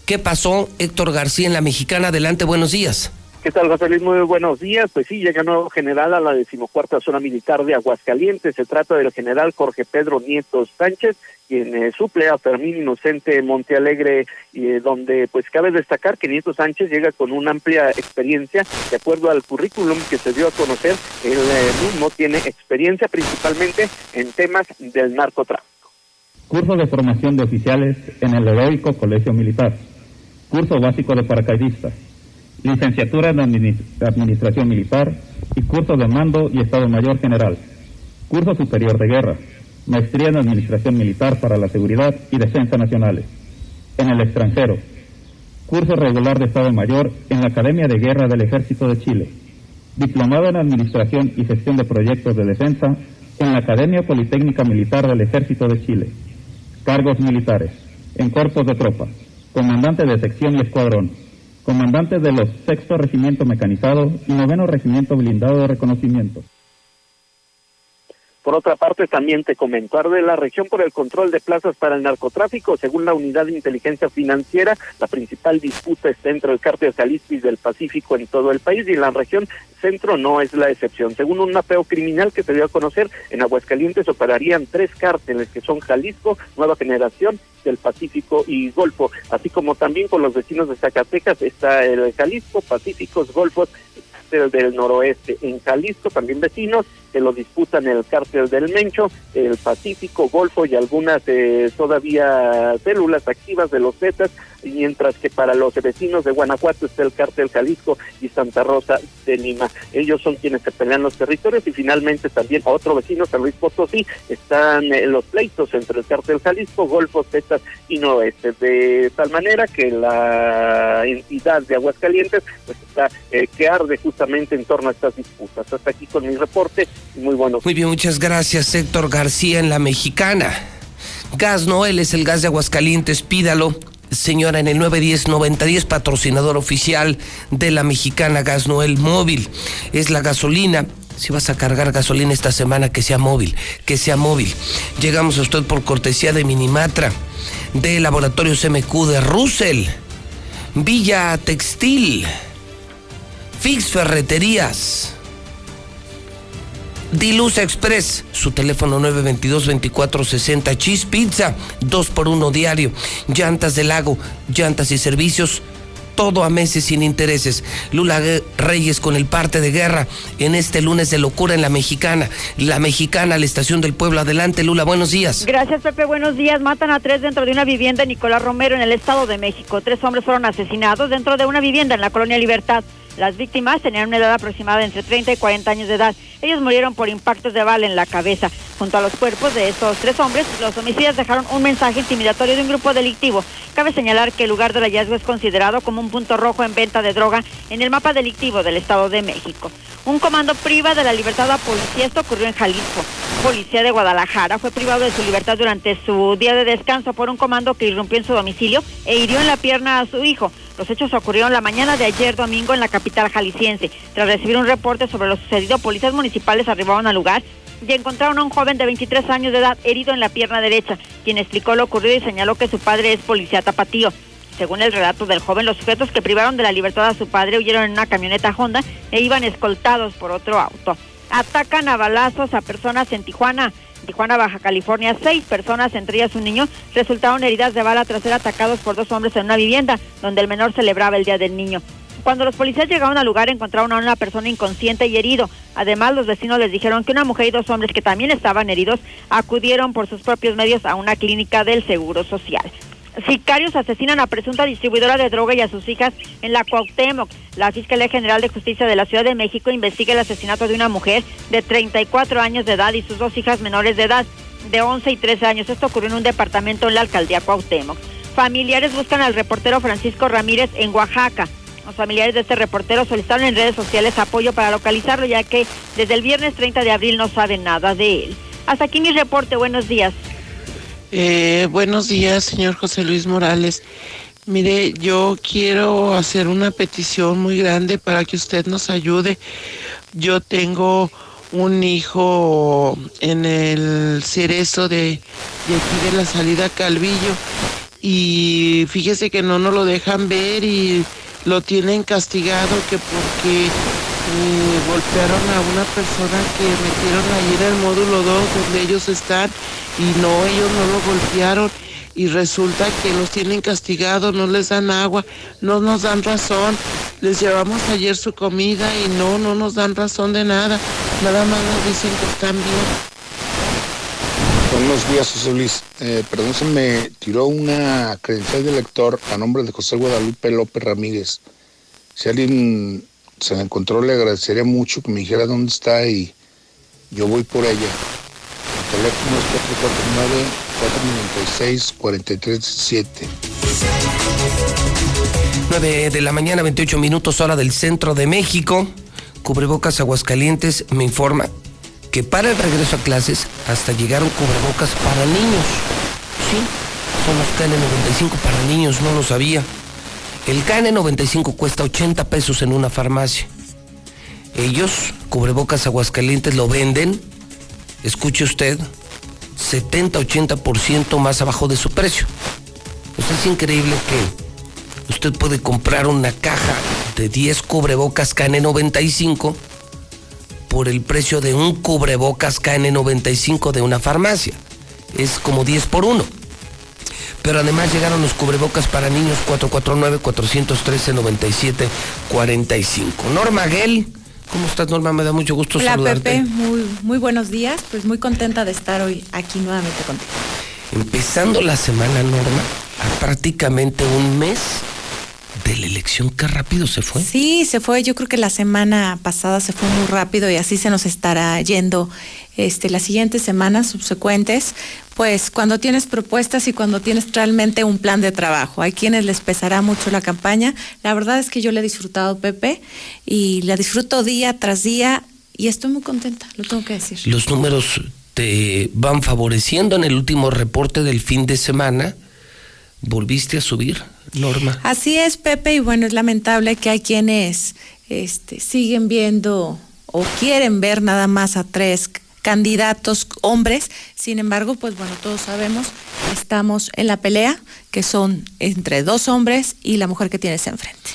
¿Qué pasó, Héctor García, en la mexicana? Adelante, buenos días. ¿Qué tal, José Luis? Muy buenos días. Pues sí, llega nuevo general a la decimocuarta zona militar de Aguascalientes. Se trata del general Jorge Pedro Nieto Sánchez, quien eh, suple a Fermín Inocente Montealegre, eh, donde pues cabe destacar que Nieto Sánchez llega con una amplia experiencia, de acuerdo al currículum que se dio a conocer, él eh, mismo tiene experiencia principalmente en temas del narcotráfico. Curso de formación de oficiales en el heroico Colegio Militar. Curso básico de paracaidistas licenciatura en Administración Militar y curso de Mando y Estado Mayor General, curso superior de guerra, maestría en Administración Militar para la Seguridad y Defensa Nacionales, en el extranjero, curso regular de Estado Mayor en la Academia de Guerra del Ejército de Chile, diplomado en Administración y Gestión de Proyectos de Defensa en la Academia Politécnica Militar del Ejército de Chile, cargos militares, en cuerpos de tropa, comandante de sección y escuadrón, comandante de los sexto regimiento mecanizado y noveno regimiento blindado de reconocimiento. Por otra parte, también te comentar de la región por el control de plazas para el narcotráfico. Según la Unidad de Inteligencia Financiera, la principal disputa está entre el cártel Jalisco y del Pacífico en todo el país y la región centro no es la excepción. Según un mapeo criminal que se dio a conocer, en Aguascalientes operarían tres cárteles que son Jalisco, Nueva Generación, del Pacífico y Golfo, así como también con los vecinos de Zacatecas está el Jalisco, Pacíficos, Golfos, del noroeste. En Jalisco también vecinos que lo disputan el cártel del Mencho, el Pacífico, Golfo y algunas eh, todavía células activas de los Zetas, mientras que para los vecinos de Guanajuato está el cártel Jalisco y Santa Rosa de Lima. Ellos son quienes se pelean los territorios y finalmente también otro vecino, San Luis Potosí, están eh, los pleitos entre el cártel Jalisco, Golfo, Zetas y Noroeste. De tal manera que la entidad de Aguascalientes pues está eh, que arde justamente en torno a estas disputas. Hasta aquí con mi reporte muy bueno. Muy bien, muchas gracias Héctor García en la mexicana. Gas Noel es el gas de Aguascalientes, pídalo. Señora, en el 910-9010, patrocinador oficial de la mexicana Gas Noel Móvil. Es la gasolina si vas a cargar gasolina esta semana, que sea móvil, que sea móvil. Llegamos a usted por cortesía de Minimatra, de Laboratorios MQ de Russell, Villa Textil, Fix Ferreterías. Diluz Express, su teléfono 922-2460, Cheese Pizza, 2 por 1 diario, llantas del lago, llantas y servicios, todo a meses sin intereses. Lula Reyes con el parte de guerra en este lunes de locura en la mexicana. La mexicana, la estación del pueblo. Adelante, Lula, buenos días. Gracias, Pepe, buenos días. Matan a tres dentro de una vivienda en Nicolás Romero en el Estado de México. Tres hombres fueron asesinados dentro de una vivienda en la colonia Libertad. Las víctimas tenían una edad aproximada entre 30 y 40 años de edad. Ellos murieron por impactos de bala en la cabeza. Junto a los cuerpos de estos tres hombres, los homicidas dejaron un mensaje intimidatorio de un grupo delictivo. Cabe señalar que el lugar del hallazgo es considerado como un punto rojo en venta de droga en el mapa delictivo del Estado de México. Un comando priva de la libertad a policía, esto ocurrió en Jalisco. Policía de Guadalajara fue privado de su libertad durante su día de descanso por un comando que irrumpió en su domicilio e hirió en la pierna a su hijo. Los hechos ocurrieron la mañana de ayer domingo en la capital jalisciense. Tras recibir un reporte sobre lo sucedido, policías municipales arribaron al lugar y encontraron a un joven de 23 años de edad herido en la pierna derecha, quien explicó lo ocurrido y señaló que su padre es policía tapatío. Según el relato del joven, los sujetos que privaron de la libertad a su padre huyeron en una camioneta Honda e iban escoltados por otro auto. Atacan a balazos a personas en Tijuana. Tijuana, Baja California, seis personas, entre ellas un niño, resultaron heridas de bala tras ser atacados por dos hombres en una vivienda, donde el menor celebraba el Día del Niño. Cuando los policías llegaron al lugar encontraron a una persona inconsciente y herido. Además, los vecinos les dijeron que una mujer y dos hombres que también estaban heridos acudieron por sus propios medios a una clínica del Seguro Social. Sicarios asesinan a presunta distribuidora de droga y a sus hijas en la Cuauhtémoc. La Fiscalía General de Justicia de la Ciudad de México investiga el asesinato de una mujer de 34 años de edad y sus dos hijas menores de edad de 11 y 13 años. Esto ocurrió en un departamento en la alcaldía Cuauhtémoc. Familiares buscan al reportero Francisco Ramírez en Oaxaca. Los familiares de este reportero solicitaron en redes sociales apoyo para localizarlo, ya que desde el viernes 30 de abril no saben nada de él. Hasta aquí mi reporte. Buenos días. Eh, buenos días, señor José Luis Morales. Mire, yo quiero hacer una petición muy grande para que usted nos ayude. Yo tengo un hijo en el cerezo de, de aquí de la salida Calvillo y fíjese que no nos lo dejan ver y lo tienen castigado que porque eh, golpearon a una persona que metieron ahí en el módulo 2 donde ellos están y no, ellos no lo golpearon y resulta que los tienen castigados, no les dan agua, no nos dan razón. Les llevamos ayer su comida y no, no nos dan razón de nada. Nada más nos dicen que están bien. Buenos días, José Luis. Eh, perdón, se me tiró una credencial de lector a nombre de José Guadalupe López Ramírez. Si alguien se la encontró, le agradecería mucho que me dijera dónde está y yo voy por ella. El teléfono es 449-496-437. 9 de la mañana, 28 minutos, hora del centro de México. Cubrebocas Aguascalientes me informa que para el regreso a clases hasta llegaron cubrebocas para niños. Sí, son los KN95 para niños, no lo sabía. El KN95 cuesta 80 pesos en una farmacia. Ellos, cubrebocas Aguascalientes, lo venden, escuche usted, 70-80% más abajo de su precio. Es increíble que usted puede comprar una caja de 10 cubrebocas KN95 por el precio de un cubrebocas KN95 de una farmacia. Es como 10 por 1. Pero además llegaron los cubrebocas para niños 449-413-9745. Norma Gell, ¿cómo estás Norma? Me da mucho gusto Hola, saludarte. Pepe, muy, muy buenos días. Pues muy contenta de estar hoy aquí nuevamente contigo. Empezando la semana, Norma, a prácticamente un mes de la elección, qué rápido se fue. Sí, se fue. Yo creo que la semana pasada se fue muy rápido y así se nos estará yendo este, las siguientes semanas subsecuentes. Pues cuando tienes propuestas y cuando tienes realmente un plan de trabajo. Hay quienes les pesará mucho la campaña. La verdad es que yo la he disfrutado, Pepe, y la disfruto día tras día y estoy muy contenta, lo tengo que decir. Los números te van favoreciendo en el último reporte del fin de semana. Volviste a subir, Norma. Así es, Pepe, y bueno, es lamentable que hay quienes este, siguen viendo o quieren ver nada más a tres candidatos hombres. Sin embargo, pues bueno, todos sabemos que estamos en la pelea, que son entre dos hombres y la mujer que tienes enfrente.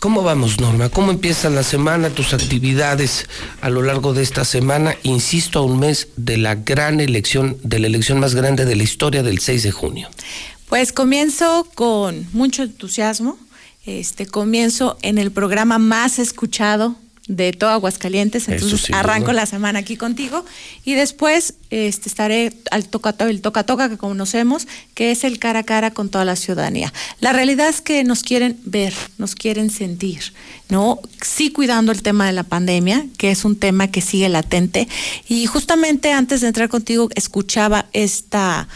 ¿Cómo vamos, Norma? ¿Cómo empieza la semana, tus actividades a lo largo de esta semana? Insisto, a un mes de la gran elección, de la elección más grande de la historia del 6 de junio. Pues comienzo con mucho entusiasmo. Este comienzo en el programa más escuchado de todo Aguascalientes, entonces arranco la semana aquí contigo y después este, estaré al toca el toca toca que conocemos, que es el cara a cara con toda la ciudadanía. La realidad es que nos quieren ver, nos quieren sentir, ¿no? Sí cuidando el tema de la pandemia, que es un tema que sigue latente y justamente antes de entrar contigo escuchaba esta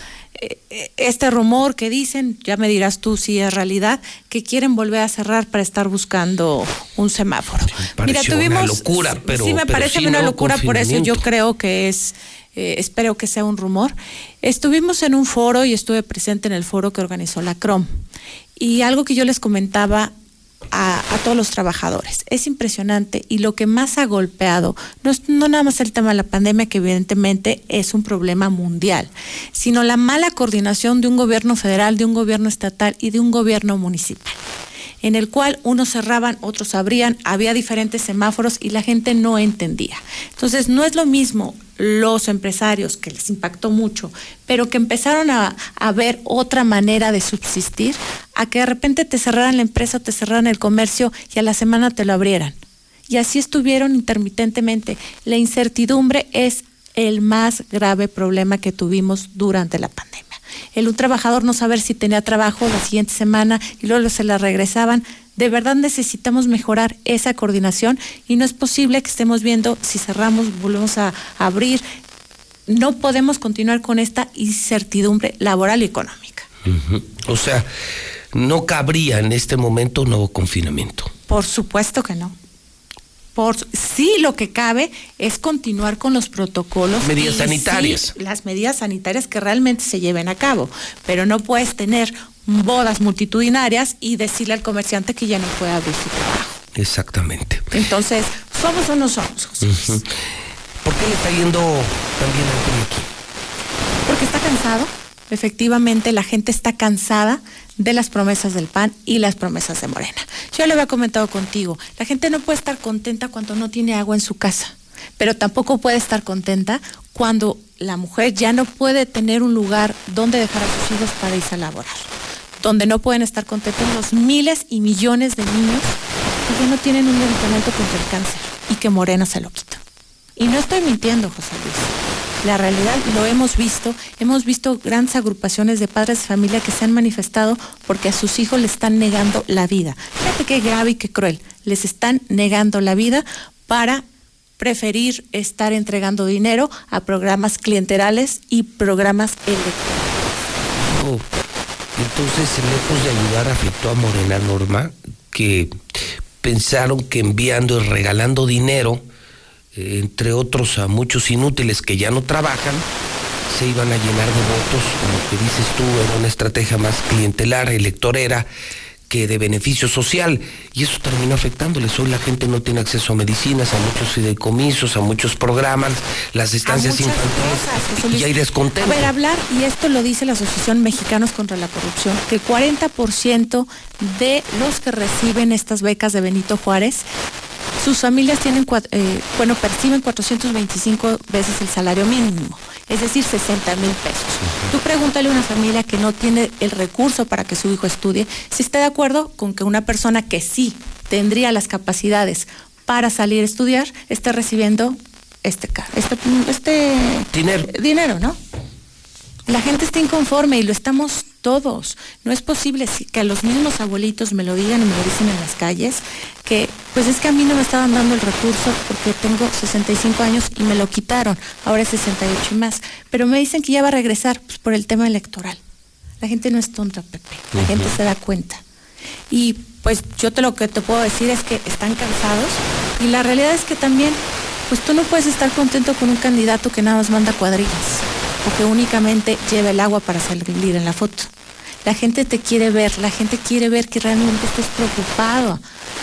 este rumor que dicen, ya me dirás tú si es realidad, que quieren volver a cerrar para estar buscando un semáforo. pareció una locura, pero- sí me pero parece sí una locura, por eso yo creo que es, eh, espero que sea un rumor. Estuvimos en un foro y estuve presente en el foro que organizó la CROM. Y algo que yo les comentaba a, todos los trabajadores. Es impresionante y lo que más ha golpeado no es no nada más el tema de la pandemia, que evidentemente es un problema mundial, sino la mala coordinación de un gobierno federal, de un gobierno estatal y de un gobierno municipal en el cual unos cerraban, otros abrían, había diferentes semáforos y la gente no entendía. Entonces, no es lo mismo los empresarios, que les impactó mucho, pero que empezaron a, ver otra manera de subsistir, a que de repente te cerraran la empresa, te cerraran el comercio y a la semana te lo abrieran. Y así estuvieron intermitentemente. La incertidumbre es el más grave problema que tuvimos durante la pandemia el un trabajador no saber si tenía trabajo la siguiente semana y luego se la regresaban. De verdad necesitamos mejorar esa coordinación y no es posible que estemos viendo si cerramos, volvemos a, abrir. No podemos continuar con esta incertidumbre laboral y económica. O sea, no cabría en este momento un nuevo confinamiento. Por supuesto que no. Por, sí, lo que cabe es continuar con los protocolos. Medidas sanitarias. sí, las medidas sanitarias que realmente se lleven a cabo. Pero no puedes tener bodas multitudinarias y decirle al comerciante que ya no puede abrir su trabajo. Exactamente. Entonces, ¿somos o no somos? ¿Por qué le está yendo también al aquí? Porque está cansado. Efectivamente, la gente está cansada de las promesas del PAN y las promesas de Morena. Yo lo había comentado contigo, la gente no puede estar contenta cuando no tiene agua en su casa, pero tampoco puede estar contenta cuando la mujer ya no puede tener un lugar donde dejar a sus hijos para irse a laborar, donde no pueden estar contentos los miles y millones de niños que ya no tienen un medicamento contra el cáncer y que Morena se lo quita. Y no estoy mintiendo, José Luis. La realidad lo hemos visto, hemos visto grandes agrupaciones de padres de familia que se han manifestado porque a sus hijos le están negando la vida. Fíjate qué grave y qué cruel. Les están negando la vida para preferir estar entregando dinero a programas clienterales y programas electorales. Entonces, lejos de ayudar, afectó a Morena Norma, que pensaron que enviando y regalando dinero, eh, entre otros a muchos inútiles que ya no trabajan, se iban a llenar de votos, como que dices tú, era una estrategia más clientelar, electorera, que de beneficio social, y eso terminó afectándoles. Hoy la gente no tiene acceso a medicinas, a muchos fideicomisos, a muchos programas, las estancias infantiles, cosas, y hay descontento. A ver, hablar, y esto lo dice la Asociación Mexicanos contra la Corrupción, que 40% de los que reciben estas becas de Benito Juárez, sus familias tienen, eh, bueno, perciben 425 veces el salario mínimo, es decir, 60 mil pesos. Tú pregúntale a una familia que no tiene el recurso para que su hijo estudie, si está de acuerdo con que una persona que sí tendría las capacidades para salir a estudiar, esté recibiendo este, este, este dinero. dinero, ¿no? La gente está inconforme y lo estamos todos. No es posible si- que a los mismos abuelitos me lo digan y me lo dicen en las calles, que pues es que a mí no me estaban dando el recurso porque tengo 65 años y me lo quitaron, ahora es 68 y más. Pero me dicen que ya va a regresar pues, por el tema electoral. La gente no es tonta, Pepe. La gente se da cuenta. Y pues yo te lo que te puedo decir es que están cansados y la realidad es que también pues tú no puedes estar contento con un candidato que nada más manda cuadrillas o que únicamente lleva el agua para salir en la foto. La gente te quiere ver, la gente quiere ver que realmente estés preocupado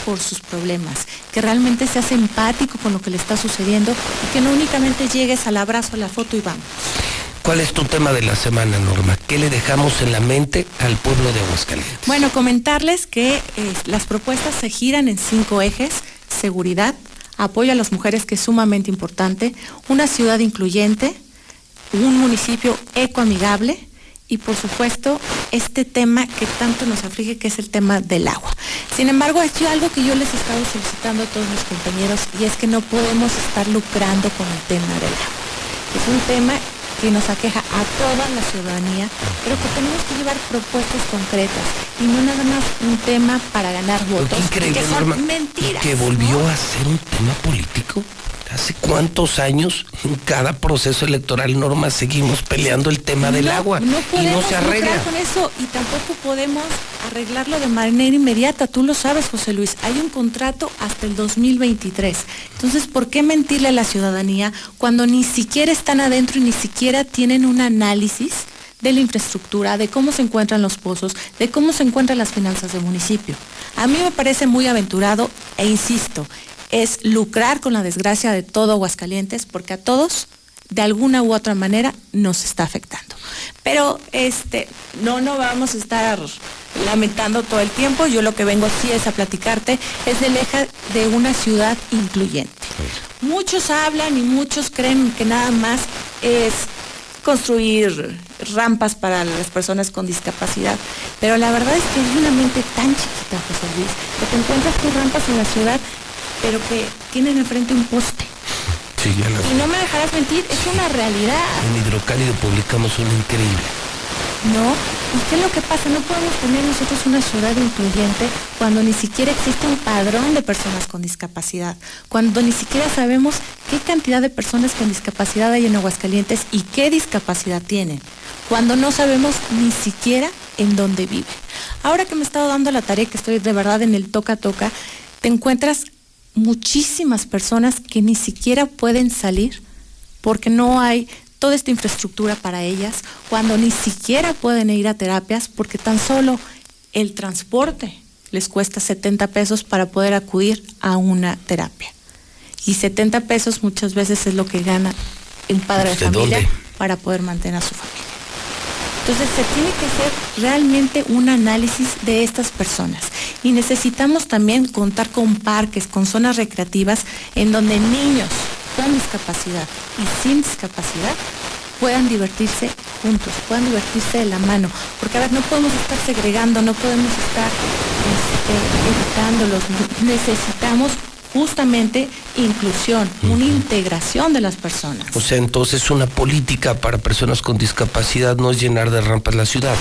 por sus problemas, que realmente seas empático con lo que le está sucediendo y que no únicamente llegues al abrazo, a la foto y vamos. ¿Cuál es tu tema de la semana, Norma? ¿Qué le dejamos en la mente al pueblo de Aguascalientes? Bueno, comentarles que eh, las propuestas se giran en cinco ejes, seguridad, apoyo a las mujeres, que es sumamente importante, una ciudad incluyente, un municipio ecoamigable y por supuesto este tema que tanto nos aflige que es el tema del agua. Sin embargo, hay algo que yo les he estado solicitando a todos mis compañeros y es que no podemos estar lucrando con el tema del agua. Es un tema que nos aqueja a toda la ciudadanía, pero que tenemos que llevar propuestas concretas y no nada más un tema para ganar votos. increíble, que son Norma, mentiras. que volvió a ser un tema político. ¿Hace cuántos años en cada proceso electoral, Norma, seguimos peleando el tema del agua no y podemos no se arregla? con eso y tampoco podemos arreglarlo de manera inmediata. Tú lo sabes, José Luis. Hay un contrato hasta el 2023. Entonces, ¿por qué mentirle a la ciudadanía cuando ni siquiera están adentro y ni siquiera tienen un análisis de la infraestructura, de cómo se encuentran los pozos, de cómo se encuentran las finanzas del municipio? A mí me parece muy aventurado e insisto, es lucrar con la desgracia de todo Aguascalientes porque a todos de alguna u otra manera nos está afectando. Pero este, no, no vamos a estar lamentando todo el tiempo. Yo lo que vengo sí es a platicarte, es del eje de una ciudad incluyente. Muchos hablan y muchos creen que nada más es construir rampas para las personas con discapacidad. Pero la verdad es que hay una mente tan chiquita, José Luis, que te encuentras con rampas en la ciudad, pero que tienen enfrente un poste. Sí, ya las- Y no me dejarás mentir, es una realidad. En Hidrocálido publicamos una increíble. ¿no? ¿Y qué es lo que pasa? No podemos tener nosotros una ciudad incluyente cuando ni siquiera existe un padrón de personas con discapacidad, cuando ni siquiera sabemos qué cantidad de personas con discapacidad hay en Aguascalientes y qué discapacidad tienen, cuando no sabemos ni siquiera en dónde viven. Ahora que me he estado dando la tarea, que estoy de verdad en el toca-toca, te encuentras muchísimas personas que ni siquiera pueden salir porque no hay toda esta infraestructura para ellas, cuando ni siquiera pueden ir a terapias porque tan solo el transporte les cuesta 70 pesos para poder acudir a una terapia. Y 70 pesos muchas veces es lo que gana un padre de ¿De familia dónde? para poder mantener a su familia. Entonces se tiene que hacer realmente un análisis de estas personas y necesitamos también contar con parques, con zonas recreativas en donde niños con discapacidad y sin discapacidad puedan divertirse juntos, puedan divertirse de la mano. Porque a ver, no podemos estar segregando, no podemos estar este, evitándolos. Necesitamos justamente inclusión, una integración de las personas. O sea, entonces una política para personas con discapacidad no es llenar de rampas la ciudad.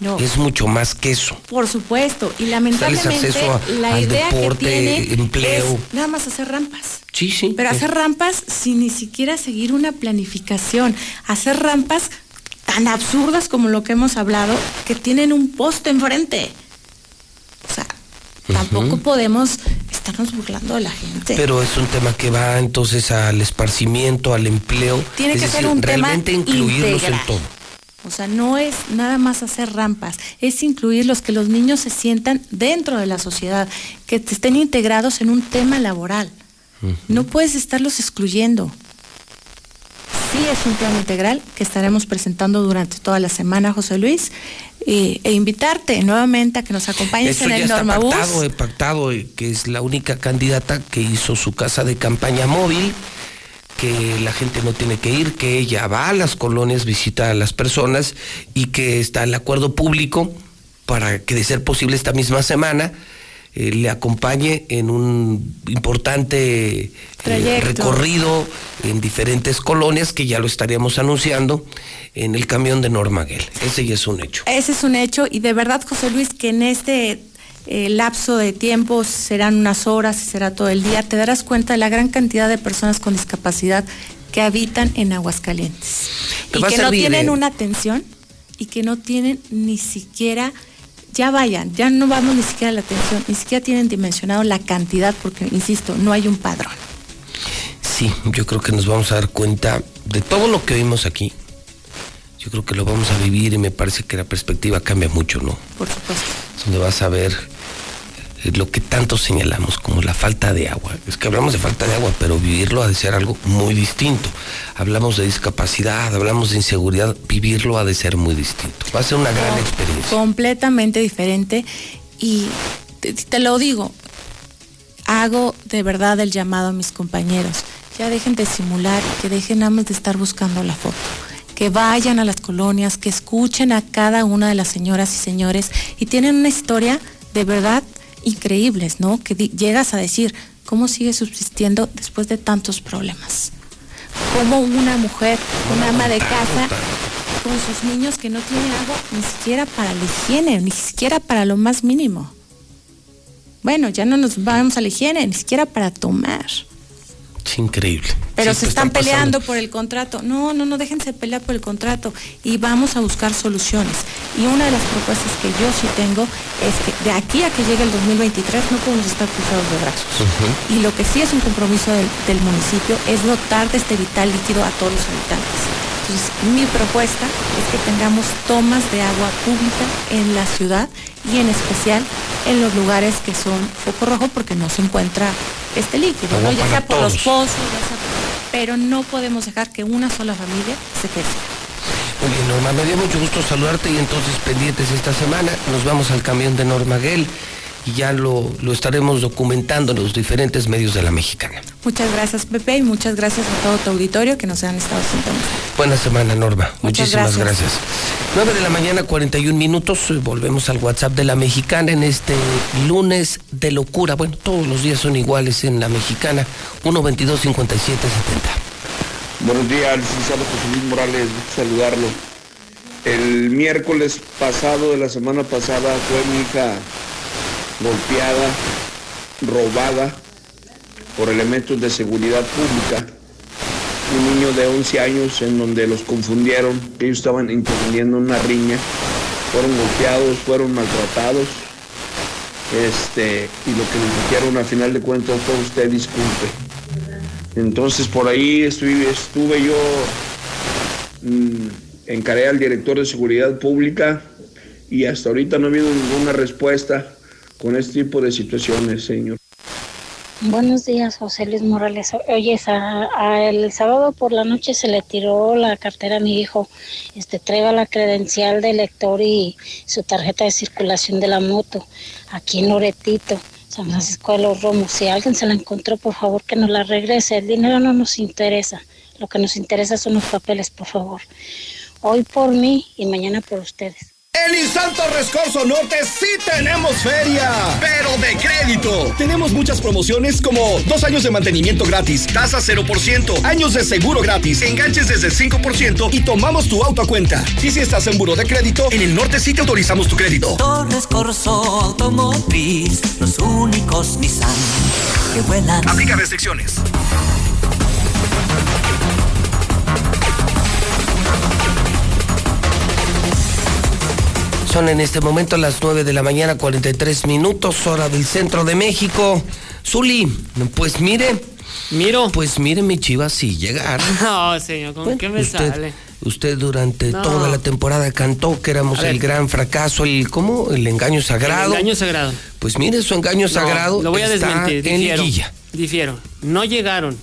No. Es mucho más que eso. Por supuesto, y lamentablemente a- la idea deporte, que tiene empleo. es nada más hacer rampas. Sí, sí. Pero hacer rampas sin ni siquiera seguir una planificación, hacer rampas tan absurdas como lo que hemos hablado, que tienen un poste enfrente. O sea, tampoco podemos estarnos burlando de la gente. Pero es un tema que va entonces al esparcimiento, al empleo. Tiene es que ser un tema realmente incluirlos integral. en todo. O sea, no es nada más hacer rampas, es incluirlos, que los niños se sientan dentro de la sociedad, que estén integrados en un tema laboral. No puedes estarlos excluyendo. Sí es un plan integral que estaremos presentando durante toda la semana, José Luis, eh, e invitarte nuevamente a que nos acompañes Eso en ya el está Normabús. pactado, pactado, eh, que es la única candidata que hizo su casa de campaña móvil, que la gente no tiene que ir, que ella va a las colonias, visita a las personas y que está el acuerdo público para que de ser posible esta misma semana eh, le acompañe en un importante eh, recorrido en diferentes colonias que ya lo estaríamos anunciando en el camión de Norma Guel. Ese ya es un hecho. Ese es un hecho y de verdad, José Luis, que en este eh, lapso de tiempo serán unas horas y será todo el día, te darás cuenta de la gran cantidad de personas con discapacidad que habitan en Aguascalientes Te y que no tienen una atención y que no tienen ni siquiera, ya vayan, ya no vamos ni siquiera a la atención, ni siquiera tienen dimensionado la cantidad porque, insisto, no hay un padrón. Sí, yo creo que nos vamos a dar cuenta de todo lo que vimos aquí. Yo creo que lo vamos a vivir y me parece que la perspectiva cambia mucho, ¿no? Por supuesto. Es donde vas a ver lo que tanto señalamos como la falta de agua. Es que hablamos de falta de agua, pero vivirlo ha de ser algo muy distinto. Hablamos de discapacidad, hablamos de inseguridad, vivirlo ha de ser muy distinto. Va a ser una gran experiencia. completamente diferente y te, te lo digo, hago de verdad el llamado a mis compañeros. Ya dejen de simular, que dejen más de estar buscando la foto. que vayan a las colonias, que escuchen a cada una de las señoras y señores y tienen una historia de verdad increíbles, ¿no? Que llegas a decir, ¿cómo sigue subsistiendo después de tantos problemas? Como una mujer, una ama de casa, con sus niños que no tiene agua ni siquiera para la higiene, ni siquiera para lo más mínimo. Bueno, ya no nos vamos a la higiene, ni siquiera para tomar. Es increíble. Pero se están, peleando por el contrato. No, no, no, déjense pelear por el contrato y vamos a buscar soluciones. Y una de las propuestas que yo sí tengo es que de aquí a que llegue el 2023 no podemos estar cruzados de brazos. Y lo que sí es un compromiso del, del municipio es dotar de este vital líquido a todos los habitantes. Entonces, mi propuesta es que tengamos tomas de agua pública en la ciudad y en especial en los lugares que son foco rojo porque no se encuentra este líquido, ¿no? ya sea por los pozos, pero no podemos dejar que una sola familia se quede. Muy bien, Norma, me dio mucho gusto saludarte y entonces pendientes esta semana nos vamos al camión de Norma Gell y ya lo, lo, estaremos documentando en los diferentes medios de la mexicana. Muchas gracias, Pepe, y muchas gracias a todo tu auditorio que nos han estado sintonizando. Buena semana, Norma. Muchísimas gracias. 9 de la mañana, 41 minutos. Volvemos al WhatsApp de la mexicana en este lunes de locura. Bueno, todos los días son iguales en la mexicana. 122 57 70. Buenos días, licenciado José Luis Morales. Saludarlo. El miércoles pasado de la semana pasada fue mi hija golpeada, robada por elementos de seguridad pública. Un niño de 11 años en donde los confundieron, ellos estaban interviniendo en una riña, fueron golpeados, fueron maltratados. Este, y lo que les dijeron a final de cuentas fue usted disculpe. Entonces por ahí estuve, estuve yo, mmm, encaré al director de seguridad pública y hasta ahorita no ha habido ninguna respuesta con este tipo de situaciones, señor. Buenos días, José Luis Morales. Oye, el sábado por la noche se le tiró la cartera a mi hijo. Este, traiga la credencial de lector y su tarjeta de circulación de la moto, aquí en Loretito, San Francisco de los Romos. Si alguien se la encontró, por favor, que nos la regrese. El dinero no nos interesa. Lo que nos interesa son los papeles, por favor. Hoy por mí y mañana por ustedes. En Insanto Rescorso Norte sí tenemos feria, pero de crédito. Tenemos muchas promociones como dos años de mantenimiento gratis, tasa 0%, años de seguro gratis, enganches desde 5% y tomamos tu auto a cuenta. Y si estás en buro de crédito, en el norte sí te autorizamos tu crédito. Torres Corso Automotriz, los únicos Nissan que vuelan. Aplica restricciones. Son en este momento las 9 de la mañana, 43 minutos, hora del centro de México. Zuli, pues mire. Miro. Pues mire, mi chiva, sí llegar. No, señor, ¿con qué me usted, sale? Usted durante toda la temporada cantó que éramos el gran fracaso, el ¿cómo? El engaño sagrado. El engaño sagrado. Pues mire, su engaño sagrado. Lo voy a está desmentir. en Difiero, liguilla. difiero. No llegaron.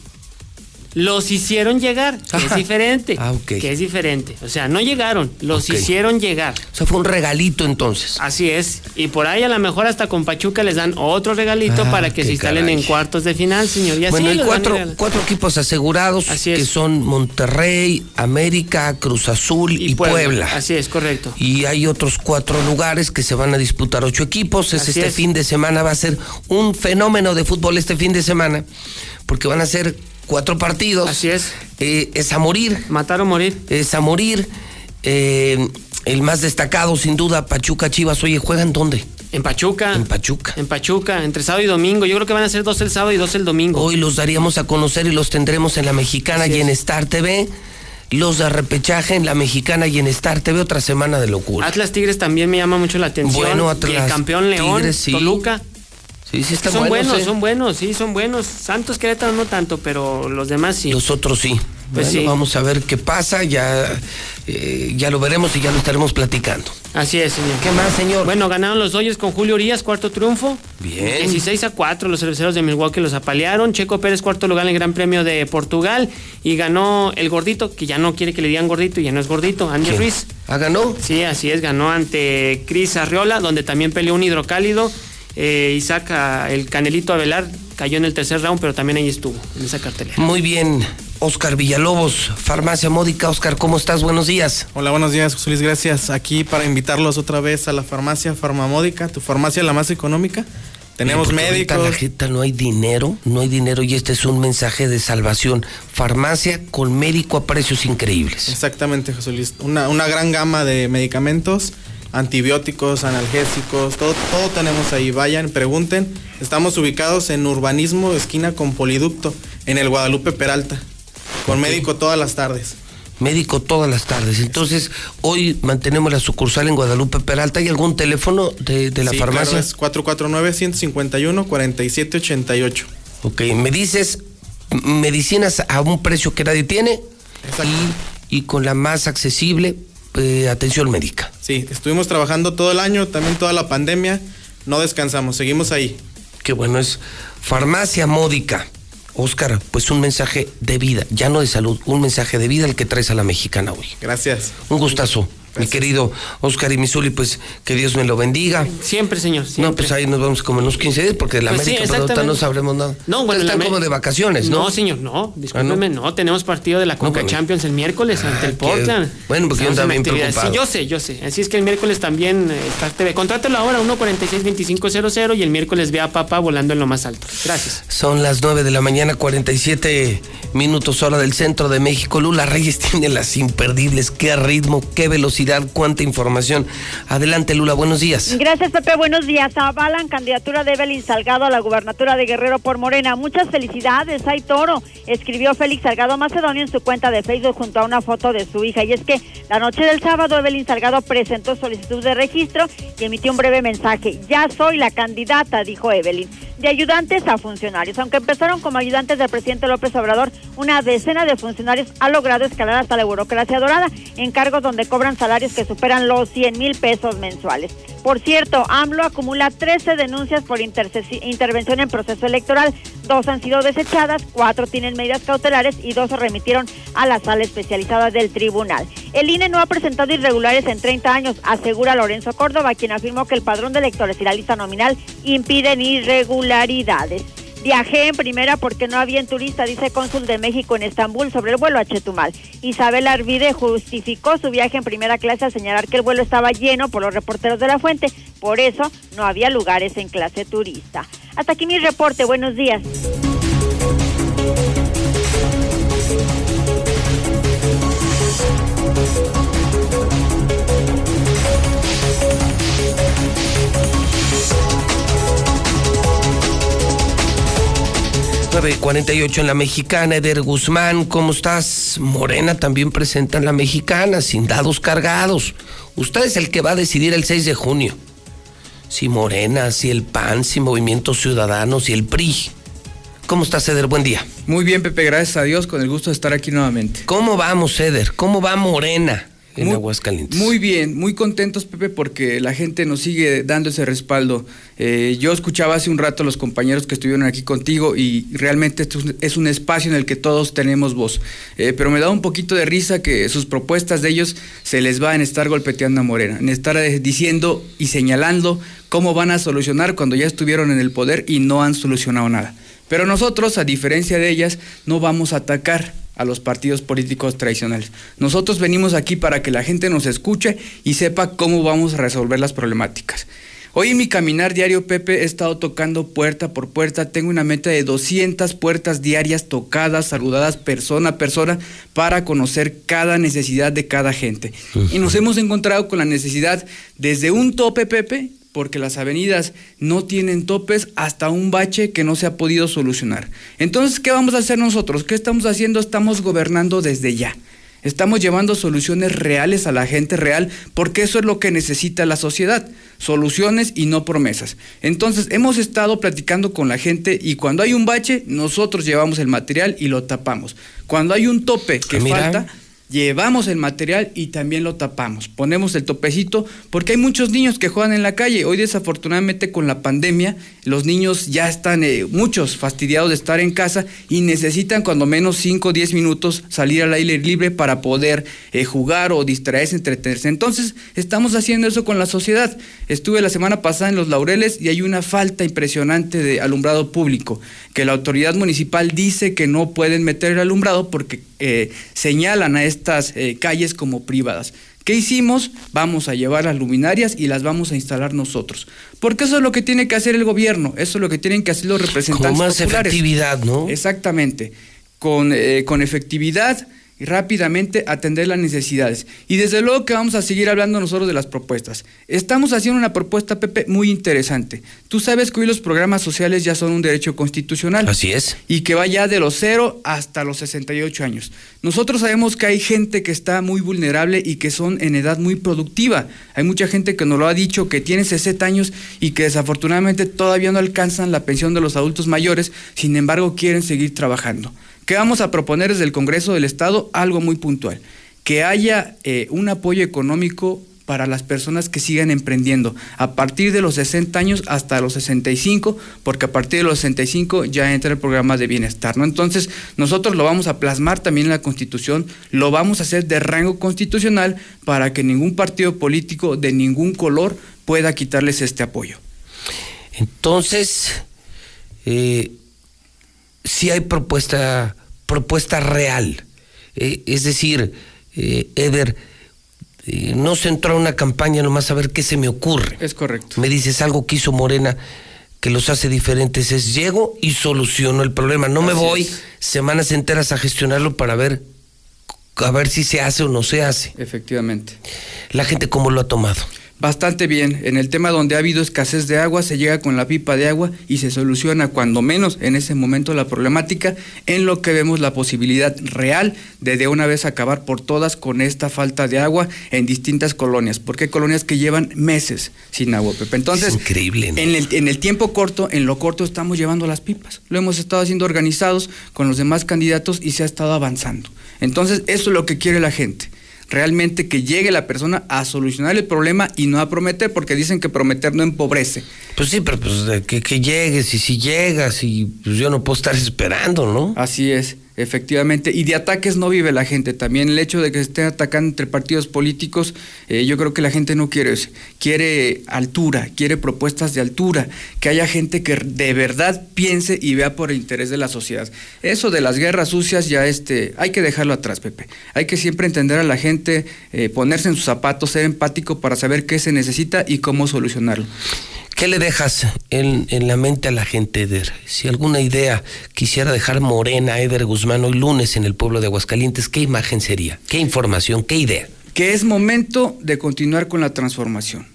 Los hicieron llegar, que es diferente. Ah, ok. Que es diferente. O sea, no llegaron, los hicieron llegar. O sea, fue un regalito entonces. Así es. Y por ahí a lo mejor hasta con Pachuca les dan otro regalito Ah, para que se instalen caray. en cuartos de final, señor. Y así bueno, hay cuatro, cuatro equipos asegurados que son Monterrey, América, Cruz Azul y, Puebla. Así es, correcto. Y hay otros cuatro lugares que se van a disputar ocho equipos. Es Así este es. fin de semana va a ser un fenómeno de fútbol este fin de semana, porque van a ser cuatro partidos. Así es. es a morir. Matar o morir. Es a morir. Eh, el más destacado, sin duda, Pachuca Chivas. Oye, ¿juegan dónde? En Pachuca. En Pachuca. En Pachuca, entre sábado y domingo. Yo creo que van a ser dos el sábado y dos el domingo. Hoy los daríamos a conocer y los tendremos en la Mexicana Así y en es. Star TV. Los de repechaje en la Mexicana y en Star TV, otra semana de locura. Atlas Tigres también me llama mucho la atención. Bueno, Y Atlas el campeón León, Tigres, sí. Toluca. Sí, sí, están son buenos, buenos, ¿eh? son buenos, sí, son buenos. Santos Querétaro no tanto, pero los demás sí. Los otros sí. Pues Bueno, sí. Vamos a ver qué pasa, ya, eh, ya lo veremos y ya lo estaremos platicando. Así es, señor. ¿Qué más, señor? Bueno, ganaron los Dodgers con Julio Urias, cuarto triunfo. Bien. 16 a 4, los cerveceros de Milwaukee los apalearon. Checo Pérez, cuarto lugar en el Gran Premio de Portugal. Y ganó el gordito, que ya no quiere que le digan gordito y ya no es gordito, Andy ¿Quién? Ruiz. ¿Ah, ganó? Sí, así es, ganó ante Cris Arriola, donde también peleó un hidrocálido. Eh, Isaac, el Canelito Avelar, cayó en el tercer round, pero también ahí estuvo, en esa cartelera. Muy bien. Oscar Villalobos, Farmacia Módica. Oscar, ¿cómo estás? Buenos días. Hola, buenos días, José Luis, gracias. Aquí para invitarlos otra vez a la farmacia Farmamódica, tu farmacia la más económica. Tenemos ahorita médicos. La gente no hay dinero, no hay dinero y este es un mensaje de salvación. Farmacia con médico a precios increíbles. Exactamente, José Luis. Una, una gran gama de medicamentos, antibióticos, analgésicos, todo, todo tenemos ahí. Vayan, pregunten. Estamos ubicados en Urbanismo, esquina con Poliducto, en el Guadalupe Peralta. Con médico todas las tardes. Médico todas las tardes. Entonces, hoy mantenemos la sucursal en Guadalupe Peralta. ¿Hay algún teléfono de, de la Sí, farmacia? claro, es 449-151-4788. Ok, me dices medicinas a un precio que nadie tiene y, y con la más accesible eh, atención médica. Sí, estuvimos trabajando todo el año, también toda la pandemia. No descansamos, seguimos ahí. Qué bueno, es farmacia módica. Oscar, pues un mensaje de vida, ya no de salud, un mensaje de vida el que traes a la mexicana hoy. Gracias. Un gustazo, mi querido Oscar y Misuli, pues que Dios me lo bendiga. Siempre, señor. No, pues ahí nos vamos como en unos 15 días, porque de la Pues sí, América ahorita no sabremos nada. No, bueno, Están como de vacaciones, ¿no? No, señor, no. Discúlpeme, no? Tenemos partido de la bueno. Champions el miércoles ante el Portland. bueno, porque yo también preocupado. Sí, yo sé, yo sé. Así es que el miércoles también eh, Star TV. Contrátelo ahora, 146-2500 y el miércoles ve a Papa volando en lo más alto. Gracias. Son las 9 de la mañana, 47 minutos hora del centro de México. Lula Reyes tiene las imperdibles. Qué ritmo, qué velocidad, cuánta información. Adelante, Lula, buenos días. Gracias, Pepe. Buenos días. Avalan candidatura de Evelyn Salgado a la gubernatura de Guerrero por Morena. Muchas felicidades, hay toro. Escribió Félix Salgado Macedonio en su cuenta de Facebook junto a una foto de su hija. Y es que la noche del sábado, Evelyn Salgado presentó solicitud de registro y emitió un breve mensaje. Ya soy la candidata, dijo Evelyn. De ayudantes a funcionarios. Aunque empezaron como ayudantes del presidente López Obrador, una decena de funcionarios ha logrado escalar hasta la burocracia dorada en cargos donde cobran salarios que superan los 100 mil pesos mensuales. Por cierto, AMLO acumula 13 denuncias por intervención en proceso electoral. Dos han sido desechadas, cuatro tienen medidas cautelares y dos se remitieron a la sala especializada del tribunal. El INE no ha presentado irregulares en 30 años, asegura Lorenzo Córdoba, quien afirmó que el padrón de electores y la lista nominal impiden irregularidades. Viajé en primera porque no había en turista, dice cónsul de México en Estambul sobre el vuelo a Chetumal. Isabel Arvide justificó su viaje en primera clase al señalar que el vuelo estaba lleno por los reporteros de la fuente, por eso no había lugares en clase turista. Hasta aquí mi reporte, buenos días. 9.48 en la mexicana, Eder Guzmán, ¿cómo estás? Morena también presenta en la mexicana, sin dados cargados. Usted es el que va a decidir el 6 de junio. Si Morena, si el PAN, si Movimiento Ciudadano, si el PRI. ¿Cómo estás, Eder? Buen día. Muy bien, Pepe, gracias a Dios, con el gusto de estar aquí nuevamente. ¿Cómo vamos, Eder? ¿Cómo va Morena en Muy- Aguascalientes? Muy bien, muy contentos, Pepe, porque la gente nos sigue dando ese respaldo. Eh, yo escuchaba hace un rato a los compañeros que estuvieron aquí contigo y realmente esto es un- es un espacio en el que todos tenemos voz. Eh, pero me da un poquito de risa que sus propuestas de ellos se les va en estar golpeteando a Morena, en estar eh, diciendo y señalando cómo van a solucionar cuando ya estuvieron en el poder y no han solucionado nada. Pero nosotros, a diferencia de ellas, no vamos a atacar a los partidos políticos tradicionales. Nosotros venimos aquí para que la gente nos escuche y sepa cómo vamos a resolver las problemáticas. Hoy en mi caminar diario, Pepe, he estado tocando puerta por puerta. Tengo una meta de 200 puertas diarias tocadas, saludadas persona a persona para conocer cada necesidad de cada gente. Y nos hemos encontrado con la necesidad desde un tope, Pepe, porque las avenidas no tienen topes hasta un bache que no se ha podido solucionar. Entonces, ¿qué vamos a hacer nosotros? ¿Qué estamos haciendo? Estamos gobernando desde ya. Estamos llevando soluciones reales a la gente real porque eso es lo que necesita la sociedad, soluciones y no promesas. Entonces hemos estado platicando con la gente y cuando hay un bache nosotros llevamos el material y lo tapamos. Cuando hay un tope que Ah, falta, llevamos el material y también lo tapamos. Ponemos el topecito porque hay muchos niños que juegan en la calle. Hoy desafortunadamente con la pandemia los niños ya están eh, muchos fastidiados de estar en casa y necesitan cuando menos 5 o 10 minutos salir al aire libre para poder eh, jugar o distraerse, entretenerse. Entonces estamos haciendo eso con la sociedad. Estuve la semana pasada en Los Laureles y hay una falta impresionante de alumbrado público, que la autoridad municipal dice que no pueden meter el alumbrado porque eh, señalan a estas eh, calles como privadas. ¿Qué hicimos? Vamos a llevar las luminarias y las vamos a instalar nosotros. Porque eso es lo que tiene que hacer el gobierno, eso es lo que tienen que hacer los representantes Con más populares. efectividad, ¿no? Exactamente. Con, eh, con efectividad y rápidamente atender las necesidades. Y desde luego que vamos a seguir hablando nosotros de las propuestas. Estamos haciendo una propuesta, Pepe, muy interesante. Tú sabes que hoy los programas sociales ya son un derecho constitucional. Así es. Y que va ya de los 0 hasta los 68 años. Nosotros sabemos que hay gente que está muy vulnerable y que son en edad muy productiva. Hay mucha gente que nos lo ha dicho que tiene 60 años y que desafortunadamente todavía no alcanzan la pensión de los adultos mayores, sin embargo quieren seguir trabajando. ¿Qué vamos a proponer desde el Congreso del Estado? Algo muy puntual. Que haya eh, un apoyo económico para las personas que sigan emprendiendo a partir de los 60 años hasta los 65, porque a partir de los 65 ya entra el programa de bienestar, ¿no? Entonces, nosotros lo vamos a plasmar también en la Constitución, lo vamos a hacer de rango constitucional para que ningún partido político de ningún color pueda quitarles este apoyo. Entonces, eh, si hay propuesta, propuesta real. Eh, es decir, eh, Eder, eh, no se entró a una campaña nomás a ver qué se me ocurre. Es correcto. Me dices algo que hizo Morena que los hace diferentes es llego y soluciono el problema. No me voy es. semanas enteras a gestionarlo para ver a ver si se hace o no se hace. Efectivamente. La gente cómo lo ha tomado. Bastante bien. En el tema donde ha habido escasez de agua, se llega con la pipa de agua y se soluciona cuando menos en ese momento la problemática, en lo que vemos la posibilidad real de de una vez acabar por todas con esta falta de agua en distintas colonias, porque hay colonias que llevan meses sin agua, Pepe. Entonces, es increíble. ¿no? en el, en el tiempo corto, en lo corto estamos llevando las pipas. Lo hemos estado haciendo organizados con los demás candidatos y se ha estado avanzando. Entonces, eso es lo que quiere la gente. Realmente que llegue la persona a solucionar el problema y no a prometer, porque dicen que prometer no empobrece. Pues sí, pero pues que, que llegues y si llegas y pues yo no puedo estar esperando, ¿no? Así es, efectivamente. Y de ataques no vive la gente. También el hecho de que se estén atacando entre partidos políticos, eh, yo creo que la gente no quiere eso. Quiere altura, quiere propuestas de altura, que haya gente que de verdad piense y vea por el interés de la sociedad. Eso de las guerras sucias ya este, hay que dejarlo atrás, Pepe. Hay que siempre entender a la gente, eh, ponerse en sus zapatos, ser empático para saber qué se necesita y cómo solucionarlo. ¿Qué le dejas en, la mente a la gente, Eder? Si alguna idea quisiera dejar morena a Eder Guzmán hoy lunes en el pueblo de Aguascalientes, ¿qué imagen sería? ¿Qué información? ¿Qué idea? Que es momento de continuar con la transformación.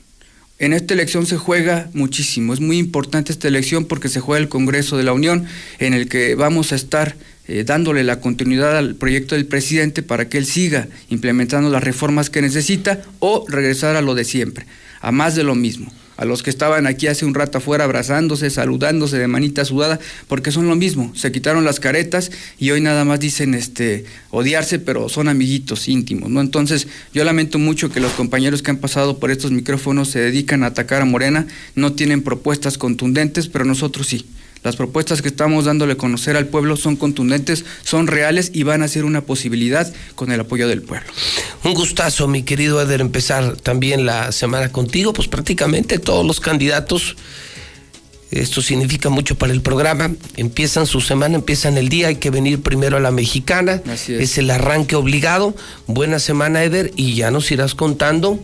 En esta elección se juega muchísimo. Es muy importante esta elección porque se juega el Congreso de la Unión, en el que vamos a estar eh, dándole la continuidad al proyecto del presidente para que él siga implementando las reformas que necesita o regresar a lo de siempre, a más de lo mismo a los que estaban aquí hace un rato afuera abrazándose, saludándose de manita sudada, porque son lo mismo, se quitaron las caretas y hoy nada más dicen este odiarse, pero son amiguitos íntimos, ¿no? Entonces, yo lamento mucho que los compañeros que han pasado por estos micrófonos se dedican a atacar a Morena, no tienen propuestas contundentes, pero nosotros sí. Las propuestas que estamos dándole a conocer al pueblo son contundentes, son reales y van a ser una posibilidad con el apoyo del pueblo. Un gustazo, mi querido Eder, empezar también la semana contigo. Pues prácticamente todos los candidatos, esto significa mucho para el programa, empiezan su semana, empiezan el día, hay que venir primero a la mexicana. Así es. es el arranque obligado. Buena semana, Eder, y ya nos irás contando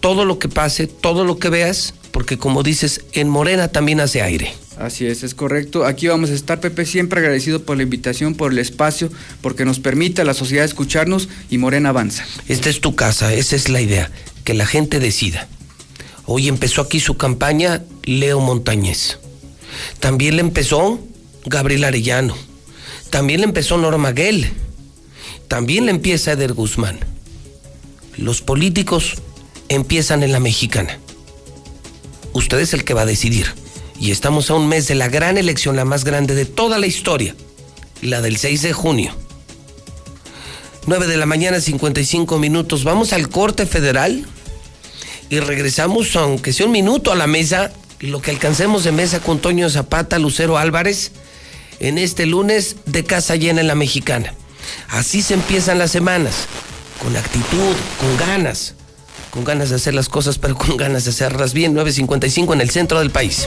todo lo que pase, todo lo que veas, porque como dices, en Morena también hace aire. Así es, es correcto. Aquí vamos a estar, Pepe, siempre agradecido por la invitación, por el espacio, porque nos permite a la sociedad escucharnos y Morena avanza. Esta es tu casa, esa es la idea, que la gente decida. Hoy empezó aquí su campaña Leo Montañez. También le empezó Gabriel Arellano. También le empezó Norma Guel. También le empieza Eder Guzmán. Los políticos empiezan en la mexicana. Usted es el que va a decidir. Y estamos a un mes de la gran elección, la más grande de toda la historia, la del 6 de junio. 9 de la mañana, 55 minutos. Vamos al corte federal y regresamos, aunque sea un minuto, a la mesa, lo que alcancemos de mesa con Toño Zapata, Lucero Álvarez, en este lunes de casa llena en la mexicana. Así se empiezan las semanas, con actitud, con ganas, con ganas de hacer las cosas, pero con ganas de hacerlas bien. 9.55 en el centro del país.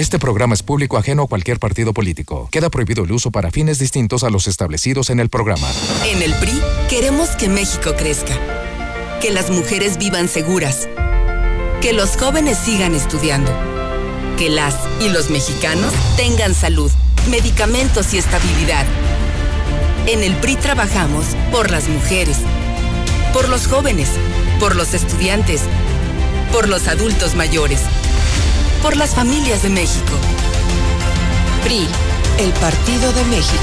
Este programa es público ajeno a cualquier partido político. Queda prohibido el uso para fines distintos a los establecidos en el programa. En el PRI queremos que México crezca, que las mujeres vivan seguras, que los jóvenes sigan estudiando, que las y los mexicanos tengan salud, medicamentos y estabilidad. En el PRI trabajamos por las mujeres, por los jóvenes, por los estudiantes, por los adultos mayores por las familias de México. PRI, el Partido de México.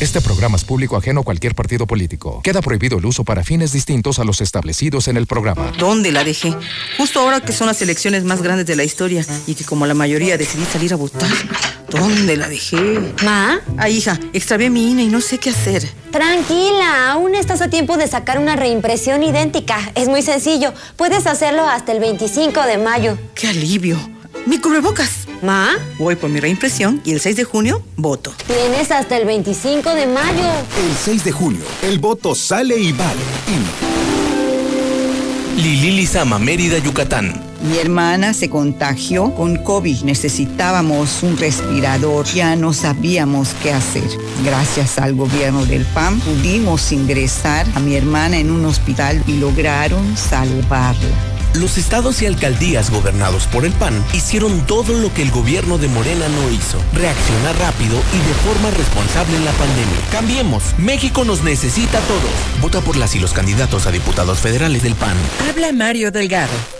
Este programa es público ajeno a cualquier partido político. Queda prohibido el uso para fines distintos a los establecidos en el programa. ¿Dónde la dejé? Justo ahora que son las elecciones más grandes de la historia y que como la mayoría decidí salir a votar. ¿Dónde la dejé? ¿Ma? Ah, hija, extravié mi INE y no sé qué hacer. Tranquila, aún estás a tiempo de sacar una reimpresión idéntica. Es muy sencillo. Puedes hacerlo hasta el 25 de mayo. ¡Qué alivio! ¡Mi cubrebocas! ¿Ma? Voy por mi reimpresión y el 6 de junio voto. Tienes hasta el 25 de mayo. El 6 de junio, el voto sale y vale. Lili Lizama, Mérida, Yucatán. Mi hermana se contagió con COVID. Necesitábamos un respirador. Ya no sabíamos qué hacer. Gracias al gobierno del PAN pudimos ingresar a mi hermana en un hospital y lograron salvarla. Los estados y alcaldías gobernados por el PAN hicieron todo lo que el gobierno de Morena no hizo. Reaccionar rápido y de forma responsable en la pandemia. Cambiemos. México nos necesita a todos. Vota por las y los candidatos a diputados federales del PAN. Habla Mario Delgado.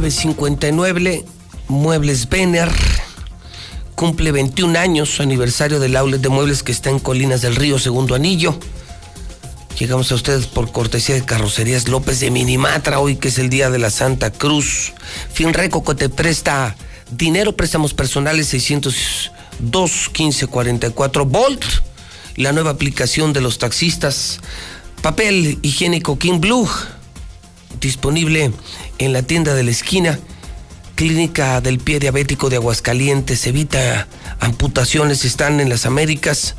959 Muebles Vener cumple 21 años su aniversario del outlet de muebles que está en Colinas del Río, segundo anillo. Llegamos a ustedes por cortesía de Carrocerías López de Minimatra, hoy que es el día de la Santa Cruz. Finreco que te presta dinero, préstamos personales 602 1544 Volt, la nueva aplicación de los taxistas. Papel higiénico King Blue, disponible en la tienda de la esquina. Clínica del Pie Diabético de Aguascalientes. Evita amputaciones, están en las Américas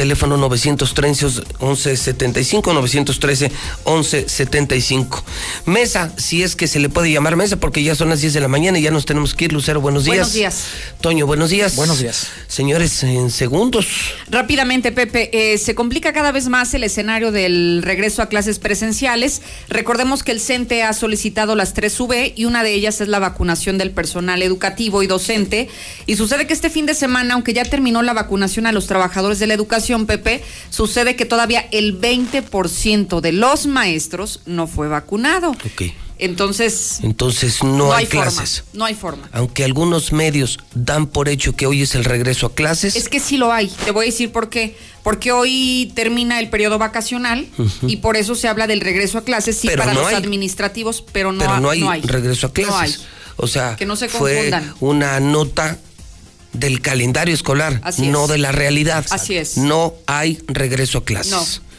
teléfono 913 1175 913 1175. Mesa, si es que se le puede llamar mesa porque ya son las 10 de la mañana y ya nos tenemos que ir. Lucero, buenos días. Buenos días. Toño, buenos días. Buenos días. Señores, en segundos. Rápidamente, Pepe, eh, se complica cada vez más el escenario del regreso a clases presenciales. Recordemos que el CENTE ha solicitado las tres V y una de ellas es la vacunación del personal educativo y docente. Y sucede que este fin de semana, aunque ya terminó la vacunación a los trabajadores de la educación, Pepe, sucede que todavía el 20% de los maestros no fue vacunado. Entonces, Entonces no, hay, forma, clases. no hay forma. Aunque algunos medios dan por hecho que hoy es el regreso a clases. Es que sí lo hay. Te voy a decir por qué. Porque hoy termina el periodo vacacional y por eso se habla del regreso a clases, sí, Pero para no los hay. administrativos, pero no, pero ha- no hay, no hay. regreso a clases. No hay. O sea, Que no se fue confundan. una nota del calendario escolar, Así no es. de la realidad. Así es. No hay regreso a clases. No.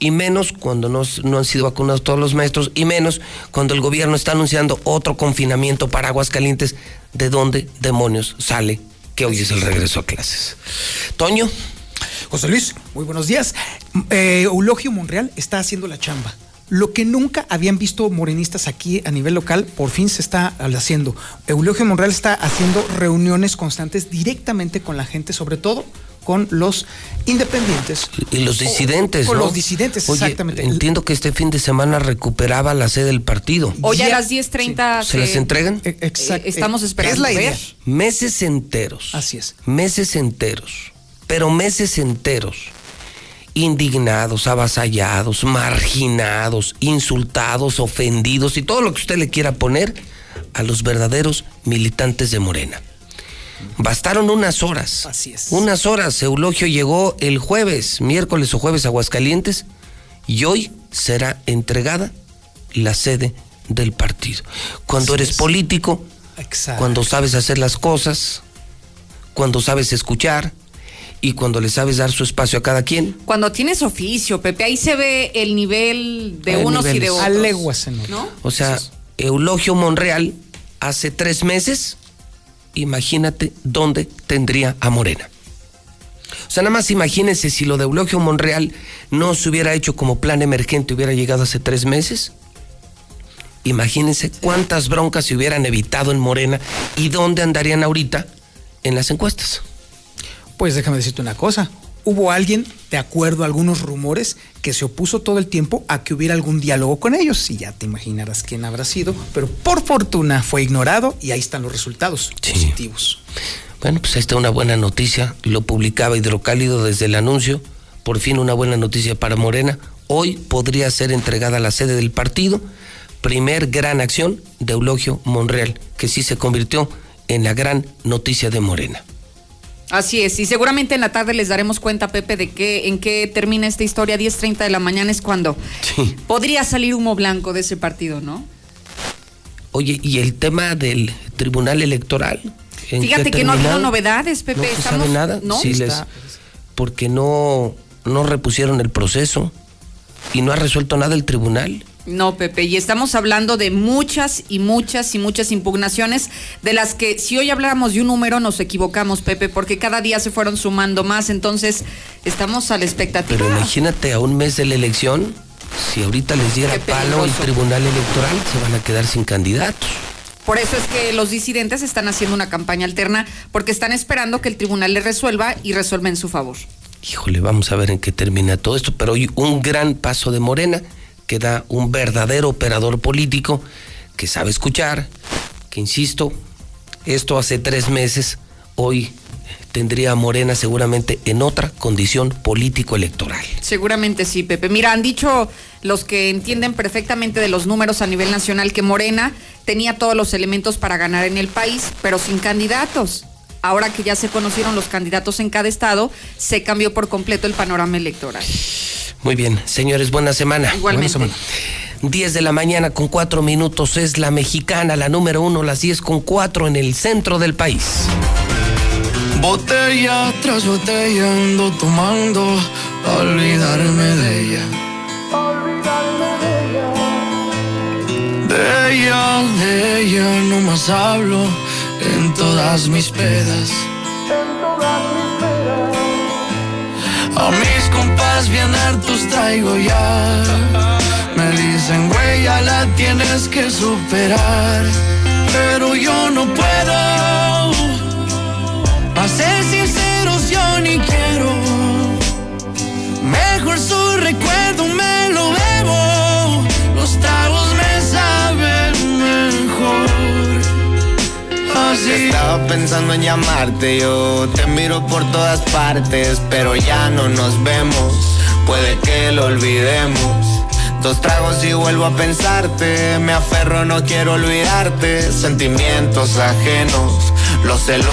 Y menos cuando no han sido vacunados todos los maestros, y menos cuando el gobierno está anunciando otro confinamiento para Aguascalientes. ¿De dónde demonios sale que hoy es el regreso a clases? Toño. José Luis, muy buenos días. Eh, Eulogio Monreal está haciendo la chamba. Lo que nunca habían visto morenistas aquí a nivel local, por fin se está haciendo. Eulogio Monreal está haciendo reuniones constantes directamente con la gente, sobre todo con los independientes. Y los disidentes, Con ¿no? los disidentes, Oye, exactamente. Entiendo que este fin de semana recuperaba la sede del partido. Hoy a las 10.30 ¿Se las entregan? Exacto. Eh, estamos esperando Es la idea. Meses enteros. Así es. Meses enteros. Pero meses enteros. Indignados, avasallados, marginados, insultados, ofendidos y todo lo que usted le quiera poner a los verdaderos militantes de Morena. Bastaron unas horas. Así es. Unas horas. Eulogio llegó el jueves, miércoles o jueves a Aguascalientes y hoy será entregada la sede del partido. Cuando Así eres es. político, Exacto. cuando sabes hacer las cosas, cuando sabes escuchar y cuando le sabes dar su espacio a cada quien. Cuando tienes oficio, Pepe, ahí se ve el nivel de Hay unos y de otros. A leguas. ¿No? O sea, Eulogio Monreal hace tres meses, imagínate dónde tendría a Morena. O sea, nada más imagínense si lo de Eulogio Monreal no se hubiera hecho como plan emergente, hubiera llegado hace tres meses. Imagínense cuántas broncas se hubieran evitado en Morena y dónde andarían ahorita en las encuestas. Pues déjame decirte una cosa. Hubo alguien, de acuerdo a algunos rumores, que se opuso todo el tiempo a que hubiera algún diálogo con ellos. Y ya te imaginarás quién habrá sido. Pero por fortuna fue ignorado y ahí están los resultados positivos. Bueno, pues ahí está una buena noticia. Lo publicaba Hidrocálido desde el anuncio. Por fin una buena noticia para Morena. Hoy podría ser entregada la sede del partido. Primer gran acción de Eulogio Monreal, que sí se convirtió en la gran noticia de Morena. Así es, y seguramente en la tarde les daremos cuenta, Pepe, de qué, en qué termina esta historia. 10.30 de la mañana es cuando podría salir humo blanco de ese partido, ¿no? Oye, ¿y el tema del Tribunal Electoral? ¿En Fíjate que no ha habido novedades, Pepe. ¿No se Estamos, sabe nada? ¿no? Sí, les- porque no, no repusieron el proceso y no ha resuelto nada el tribunal. No, Pepe, y estamos hablando de muchas y muchas y muchas impugnaciones, de las que si hoy habláramos de un número nos equivocamos, Pepe, porque cada día se fueron sumando más, entonces estamos a la expectativa. Pero imagínate a un mes de la elección, si ahorita les diera palo el tribunal electoral, se van a quedar sin candidatos. Por eso es que los disidentes están haciendo una campaña alterna, porque están esperando que el tribunal les resuelva y resuelva en su favor. Híjole, vamos a ver en qué termina todo esto, pero hoy un gran paso de Morena, que da un verdadero operador político que sabe escuchar, que insisto, esto hace tres meses, hoy tendría a Morena seguramente en otra condición político-electoral. Seguramente sí, Pepe. Mira, han dicho los que entienden perfectamente de los números a nivel nacional que Morena tenía todos los elementos para ganar en el país, pero sin candidatos. Ahora que ya se conocieron los candidatos en cada estado, se cambió por completo el panorama electoral. Muy bien, señores, buena semana. Igualmente. Buena semana. 10 de la mañana con 4 minutos es la mexicana, la número uno, las 10 con 4 en el centro del país. Botella tras botella ando tomando a olvidarme de ella. De ella, de ella no más hablo en todas mis pedas. A mis compas bien hartos traigo ya. Me dicen, güey, la tienes que superar. Pero yo no puedo. A ser sinceros, yo ni quiero. Mejor su recuerdo Estaba pensando en llamarte, yo te miro por todas partes, pero ya no nos vemos, puede que lo olvidemos. Dos tragos y vuelvo a pensarte, me aferro, no quiero olvidarte, sentimientos ajenos, los celos